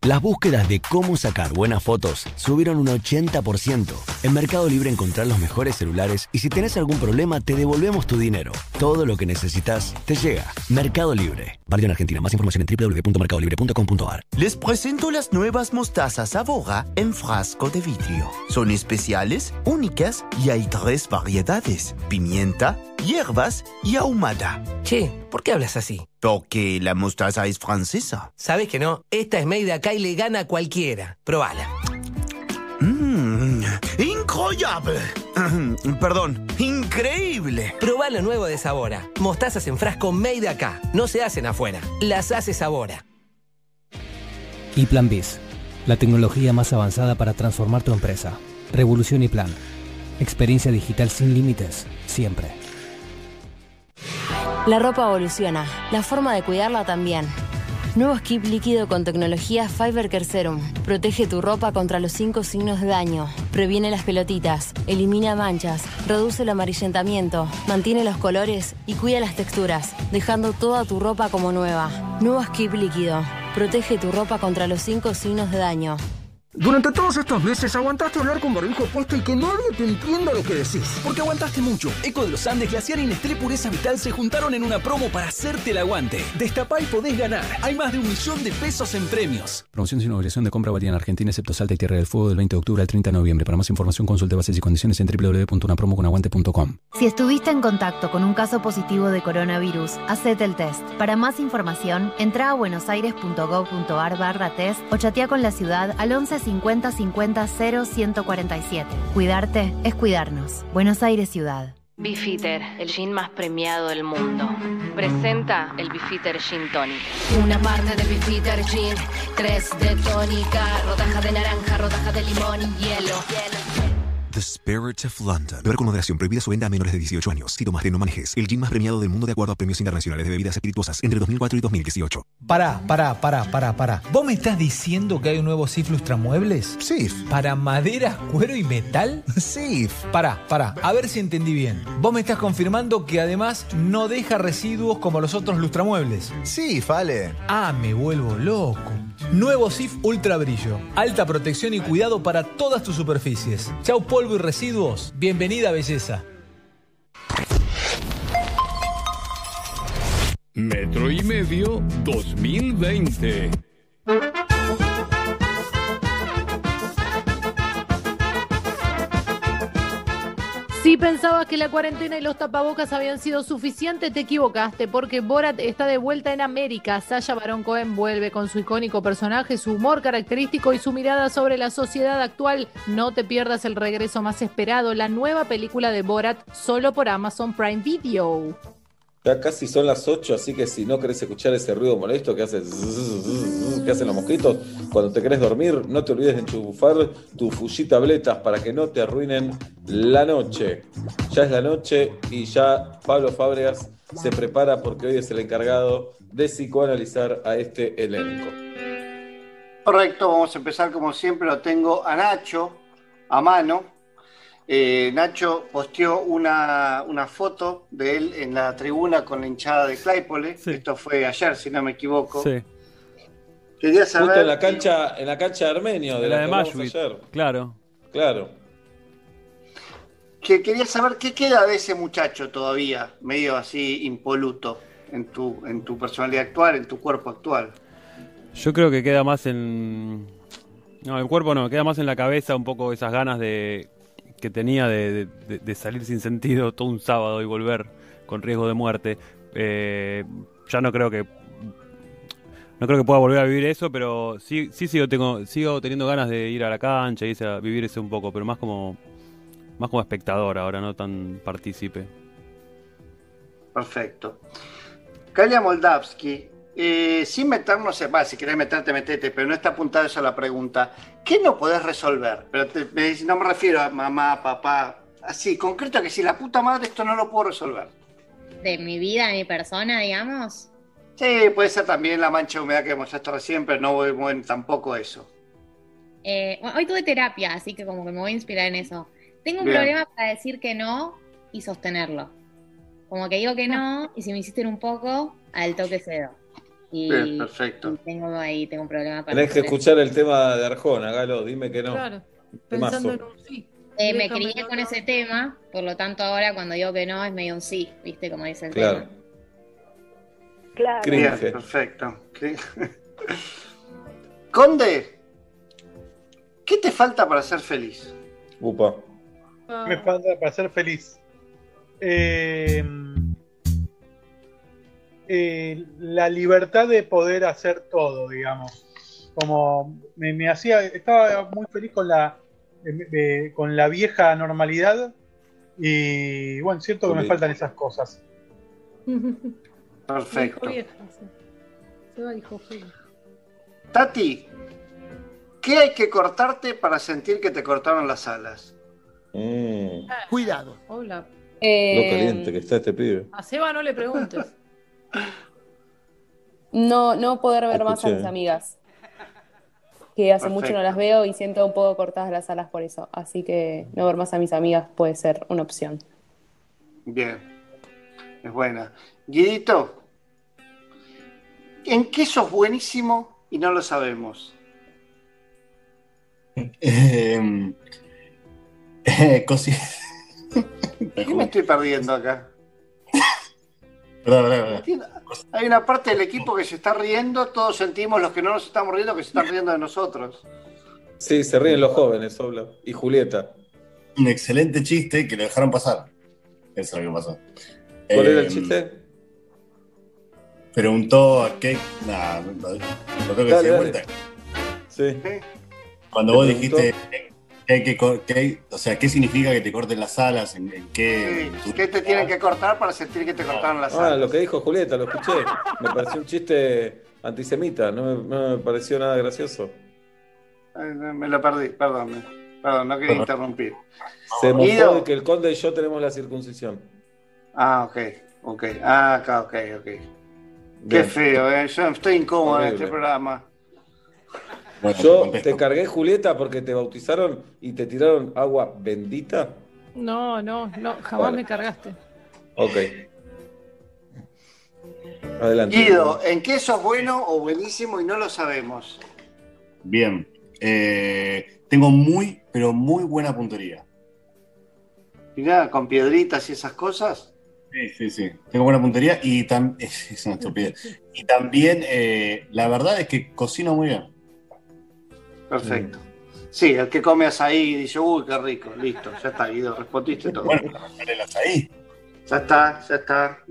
Las búsquedas de cómo sacar buenas fotos subieron un 80%. En Mercado Libre encontrás los mejores celulares y si tenés algún problema te devolvemos tu dinero. Todo lo que necesitas te llega. Mercado Libre. Válido en Argentina. Más información en www.mercadolibre.com.ar. Les presento las nuevas mostazas Avora en frasco de vidrio. Son especiales, únicas y hay tres variedades: pimienta, hierbas y ahumada. Che, ¿por qué hablas así? Porque la mostaza es francesa. Sabes que no, esta es made acá y le gana a cualquiera. Probala. Mmm, incroyable. Perdón, increíble. Probá lo nuevo de Sabora. Mostazas en frasco made acá. No se hacen afuera. Las hace Sabora. Y Plan Biz, la tecnología más avanzada para transformar tu empresa. Revolución y Plan. Experiencia digital sin límites, siempre. La ropa evoluciona, la forma de cuidarla también. Nuevo skip líquido con tecnología Fiber Care Serum. Protege tu ropa contra los cinco signos de daño. Previene las pelotitas, elimina manchas, reduce el amarillentamiento, mantiene los colores y cuida las texturas, dejando toda tu ropa como nueva. Nuevo skip líquido. Protege tu ropa contra los cinco signos de daño. Durante todos estos meses aguantaste hablar con barbijo puesto y que nadie te entienda lo que decís. Porque aguantaste mucho. Eco de los Andes, Glaciar y Nestlé Pureza Vital se juntaron en una promo para hacerte el aguante. Destapá y podés ganar. Hay más de un millón de pesos en premios. Promoción sin obligación de compra válida en Argentina, excepto Salta y Tierra del Fuego del 20 de octubre al 30 de noviembre. Para más información consulte bases y condiciones en www.unapromoconaguante.com. Si estuviste en contacto con un caso positivo de coronavirus, hacete el test. Para más información, entra a buenosaires.gov.ar barra test o chatea con la ciudad al 11 50 50 0 147. Cuidarte es cuidarnos. Buenos Aires Ciudad. Beefeater, el gin más premiado del mundo. Presenta el Beefeater Gin Tonic. Una parte de Beefeater Gin, tres de tónica, rodaja de naranja, rodaja de limón y hielo. The Spirit of London. Beber con moderación. Prohibida su venta a menores de 18 años. Si no manejes. El gin más premiado del mundo de acuerdo a premios internacionales de bebidas espirituosas entre 2004 y 2018. Pará, pará, pará, pará, pará. ¿Vos me estás diciendo que hay un nuevo SIF Lustramuebles? SIF. ¿Para madera, cuero y metal? SIF. Pará, pará, a ver si entendí bien. Vos me estás confirmando que además no deja residuos como los otros lustramuebles. SIF, Ale. Ah, me vuelvo loco. Nuevo SIF Ultra Brillo. Alta protección y cuidado para todas tus superficies. Chau polvo y residuos. Bienvenida belleza. Metro y medio 2020. Si pensabas que la cuarentena y los tapabocas habían sido suficientes, te equivocaste, porque Borat está de vuelta en América. Sasha Baron Cohen vuelve con su icónico personaje, su humor característico y su mirada sobre la sociedad actual. No te pierdas el regreso más esperado, la nueva película de Borat, solo por Amazon Prime Video. Ya casi son las 8, así que si no querés escuchar ese ruido molesto que, hace que hacen los mosquitos, cuando te querés dormir, no te olvides de enchufar tu Fuji tabletas para que no te arruinen la noche. Ya es la noche y ya Pablo Fábregas se prepara porque hoy es el encargado de psicoanalizar a este elenco. Correcto, vamos a empezar como siempre, lo tengo a Nacho a mano. Eh, Nacho posteó una, una foto de él en la tribuna con la hinchada de Claypole. Esto fue ayer, si no me equivoco. Sí. Quería saber. Justo en la cancha, en la cancha de Armenio, de la la de Mashwit. Claro. Claro. que quería saber qué queda de ese muchacho todavía, medio así impoluto en tu, en tu personalidad actual, en tu cuerpo actual. Yo creo que queda más en. No, el cuerpo no, queda más en la cabeza un poco esas ganas de que tenía de, de- salir sin sentido todo un sábado y volver con riesgo de muerte. Eh, ya no creo que. No creo que pueda volver a vivir eso, pero sí, sí sigo, tengo, sigo teniendo ganas de ir a la cancha y vivir eso un poco, pero más como. Más como espectador ahora, no tan partícipe. Perfecto. Kalia Moldavsky, eh, sin meternos, en- va, si querés meterte, metete, pero no está apuntada eso a la pregunta. ¿Qué no podés resolver? Pero te- me no me refiero a mamá, papá, así, concreto que si la puta madre esto no lo puedo resolver. de mi vida, de mi persona, digamos. Sí, puede ser también la mancha de humedad que mostraste recién, pero no voy muy en tampoco eso. Eh, bueno, hoy tuve terapia, así que como que me voy a inspirar en eso. Tengo un Bien. problema para decir que no y sostenerlo. Como que digo que no, y si me insisten un poco, al toque cedo. Y, Bien, perfecto. tengo ahí, tengo un problema para Tenés que escuchar el tema de Arjona, Galo, dime que no. Claro, Temazo. pensando en un sí. Eh, me crié con ese tema, por lo tanto ahora cuando digo que no es medio un sí, ¿viste? Como dice el Claro. tema. Claro. Bien, perfecto. Conde, ¿qué te falta para ser feliz? Upa. Me falta para ser feliz. Eh, eh, la libertad de poder hacer todo, digamos. Como me, me hacía, estaba muy feliz con la eh, eh, con la vieja normalidad y bueno, siento que me faltan esas cosas. Perfecto. Tati, ¿qué hay que cortarte para sentir que te cortaron las alas? Mm, Cuidado. Hola. lo caliente que está este pibe. A Seba no le preguntes. No, no poder ver más a mis amigas. Que hace mucho no las veo y siento un poco cortadas las alas por eso. Así que no ver más a mis amigas puede ser una opción. Bien, es buena. Guidito, ¿en qué sos buenísimo y no lo sabemos? Eh, eh, cosi- ¿Qué me estoy perdiendo acá? Perdón, perdón, perdón. Hay una parte del equipo que se está riendo, todos sentimos los que no nos estamos riendo que se están riendo de nosotros. Sí, se ríen los jóvenes, Obla. Y Julieta. Un excelente chiste que lo dejaron pasar. Eso es lo que pasó. ¿Cuál era el Eh, chiste? Preguntó a qué. Nah, lo, tengo que Dale, decir de vuelta. Sí. Cuando vos preguntó- dijiste que hay- o sea, ¿qué significa que te corten las alas? ¿En, en qué? Sí, ¿Qué te tienen que cortar para sentir que te cortaron las Ah, alas? lo que dijo Julieta, lo escuché. Me pareció un chiste antisemita, no me, no me pareció nada gracioso. Ay, Me lo perdí, perdón. Perdón, no quería interrumpir. Se Guido. de que el conde y yo tenemos la circuncisión. Ah, ok, ok. Ah, acá, ok, ok. Qué Bien. feo, ¿eh? Yo estoy incómodo en este programa. Yo te cargué, Julieta, porque te bautizaron y te tiraron agua bendita. No, no, no, jamás Bueno. me cargaste. Ok. Adelante. Guido, ¿en qué sos bueno o buenísimo y no lo sabemos? Bien. Eh, tengo muy, pero muy buena puntería. Mirá, con piedritas y esas cosas. Sí, sí, sí. Tengo buena puntería y también. Es una. Y también, eh, la verdad es que cocino muy bien. Perfecto. Sí, el que come azaí dice, uy, qué rico, listo, ya está, Guido, respondiste todo. Bueno, el azaí. Ya está, ya está.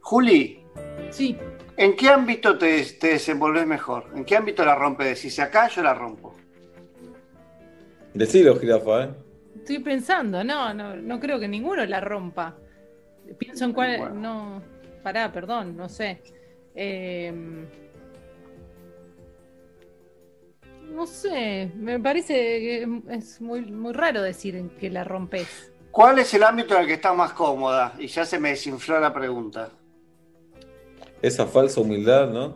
Juli. Sí. ¿En qué ámbito te, te desenvolves mejor? ¿En qué ámbito la rompes? Si acá, yo la rompo. Decilo, jirafa, ¿eh? Estoy pensando, no, no, no creo que ninguno la rompa. Pienso en cuál. No. Pará, perdón, no sé. Eh, no sé, me parece que es muy, muy raro decir en que la rompes. ¿Cuál es el ámbito en el que estás más cómoda? Y ya se me desinfló la pregunta. Esa falsa humildad, ¿no?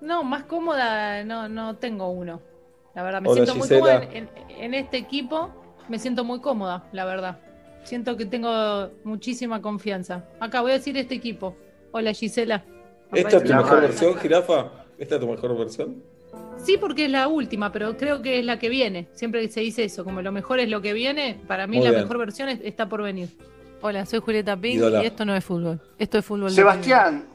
No, más cómoda no, no tengo uno. La verdad, me Hola, siento muy cómoda en, en- en este equipo. Me siento muy cómoda, la verdad. Siento que tengo muchísima confianza. Acá voy a decir este equipo. Hola, Gisela. ¿Esta es tu mejor versión, jirafa? ¿Esta es tu mejor versión? Sí, porque es la última, pero creo que es la que viene. Siempre se dice eso, como lo mejor es lo que viene. Para mí Muy la bien. mejor versión es- está por venir. Hola, soy Julieta Pink Ídola. y esto no es fútbol. Esto es fútbol. de Sebastián,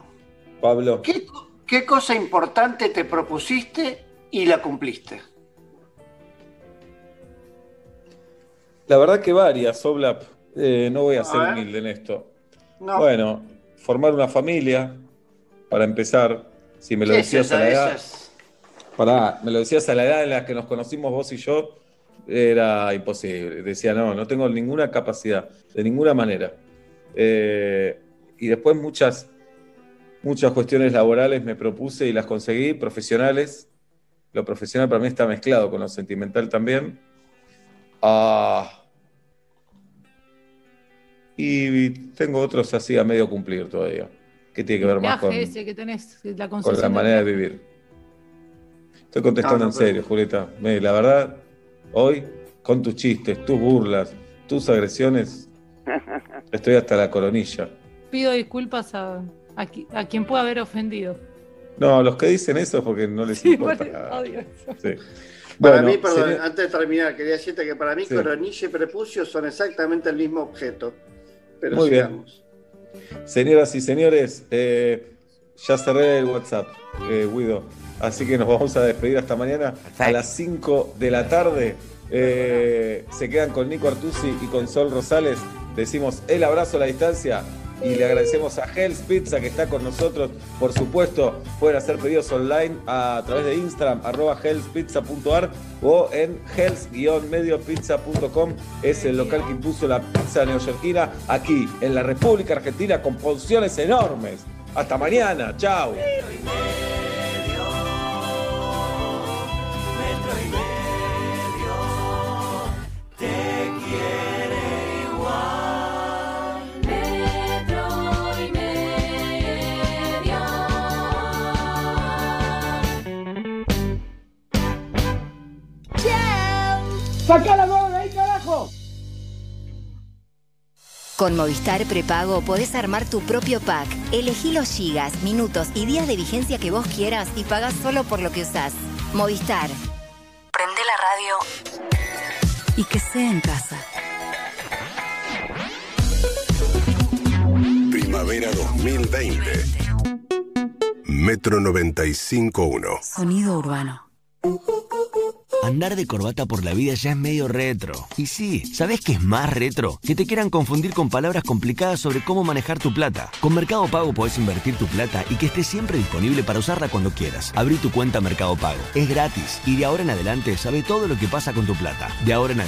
Pablo. ¿qué, qué cosa importante te propusiste y la cumpliste? La verdad que varias, Oblap. Eh, no voy a ser ver. humilde en esto. No. Bueno, formar una familia, para empezar. Si me lo ¿Qué es decías a esa? la Esa edad. es- Pará, me lo decías a la edad en la que nos conocimos vos y yo, era imposible. Decía, no, no tengo ninguna capacidad, de ninguna manera. Eh, y después muchas, muchas cuestiones laborales me propuse y las conseguí, profesionales. Lo profesional para mí está mezclado con lo sentimental también. Ah, y tengo otros así a medio cumplir todavía. que tiene que ver más con, ese que tenés, la con la manera de vivir. Estoy contestando No, no, en serio, Julieta. Me- La verdad, hoy, con tus chistes, tus burlas, tus agresiones, estoy hasta la coronilla. Pido disculpas a, a, qui- a quien pueda haber ofendido. No, los que dicen eso es porque no les Sí, importa vale, nada. odio eso. Sí. Para Bueno, mí, perdón, antes de terminar, quería decirte que para mí Sí. coronilla y prepucio son exactamente el mismo objeto. Pero Muy bien. sigamos. Señoras y señores, eh, ya cerré el WhatsApp, eh, Guido. Así que nos vamos a despedir hasta mañana a las 5 de la tarde. Eh, se quedan con Nico Artusi y con Sol Rosales. Decimos el abrazo a la distancia y le agradecemos a Hell's Pizza que está con nosotros. Por supuesto, pueden hacer pedidos online a, través de Instagram, arroba hellspizza.ar o en hells-mediopizza.com. Es el local que impuso la pizza neoyorquina aquí en la República Argentina con porciones enormes. Hasta mañana, chao. ¡Saca la mano de ahí, carajo! Con Movistar Prepago podés armar tu propio pack. Elegí los gigas, minutos y días de vigencia que vos quieras y pagás solo por lo que usás. Movistar. Prende la radio. Y que sea en casa. Primavera 2020. Metro 95.1. Sonido urbano. Andar de corbata por la vida ya es medio retro. Y sí, ¿sabes qué es más retro? Que te quieran confundir con palabras complicadas sobre cómo manejar tu plata. Con Mercado Pago podés invertir tu plata y que esté siempre disponible para usarla cuando quieras. Abrí tu cuenta Mercado Pago. Es gratis y de ahora en adelante sabe todo lo que pasa con tu plata. De ahora en adelante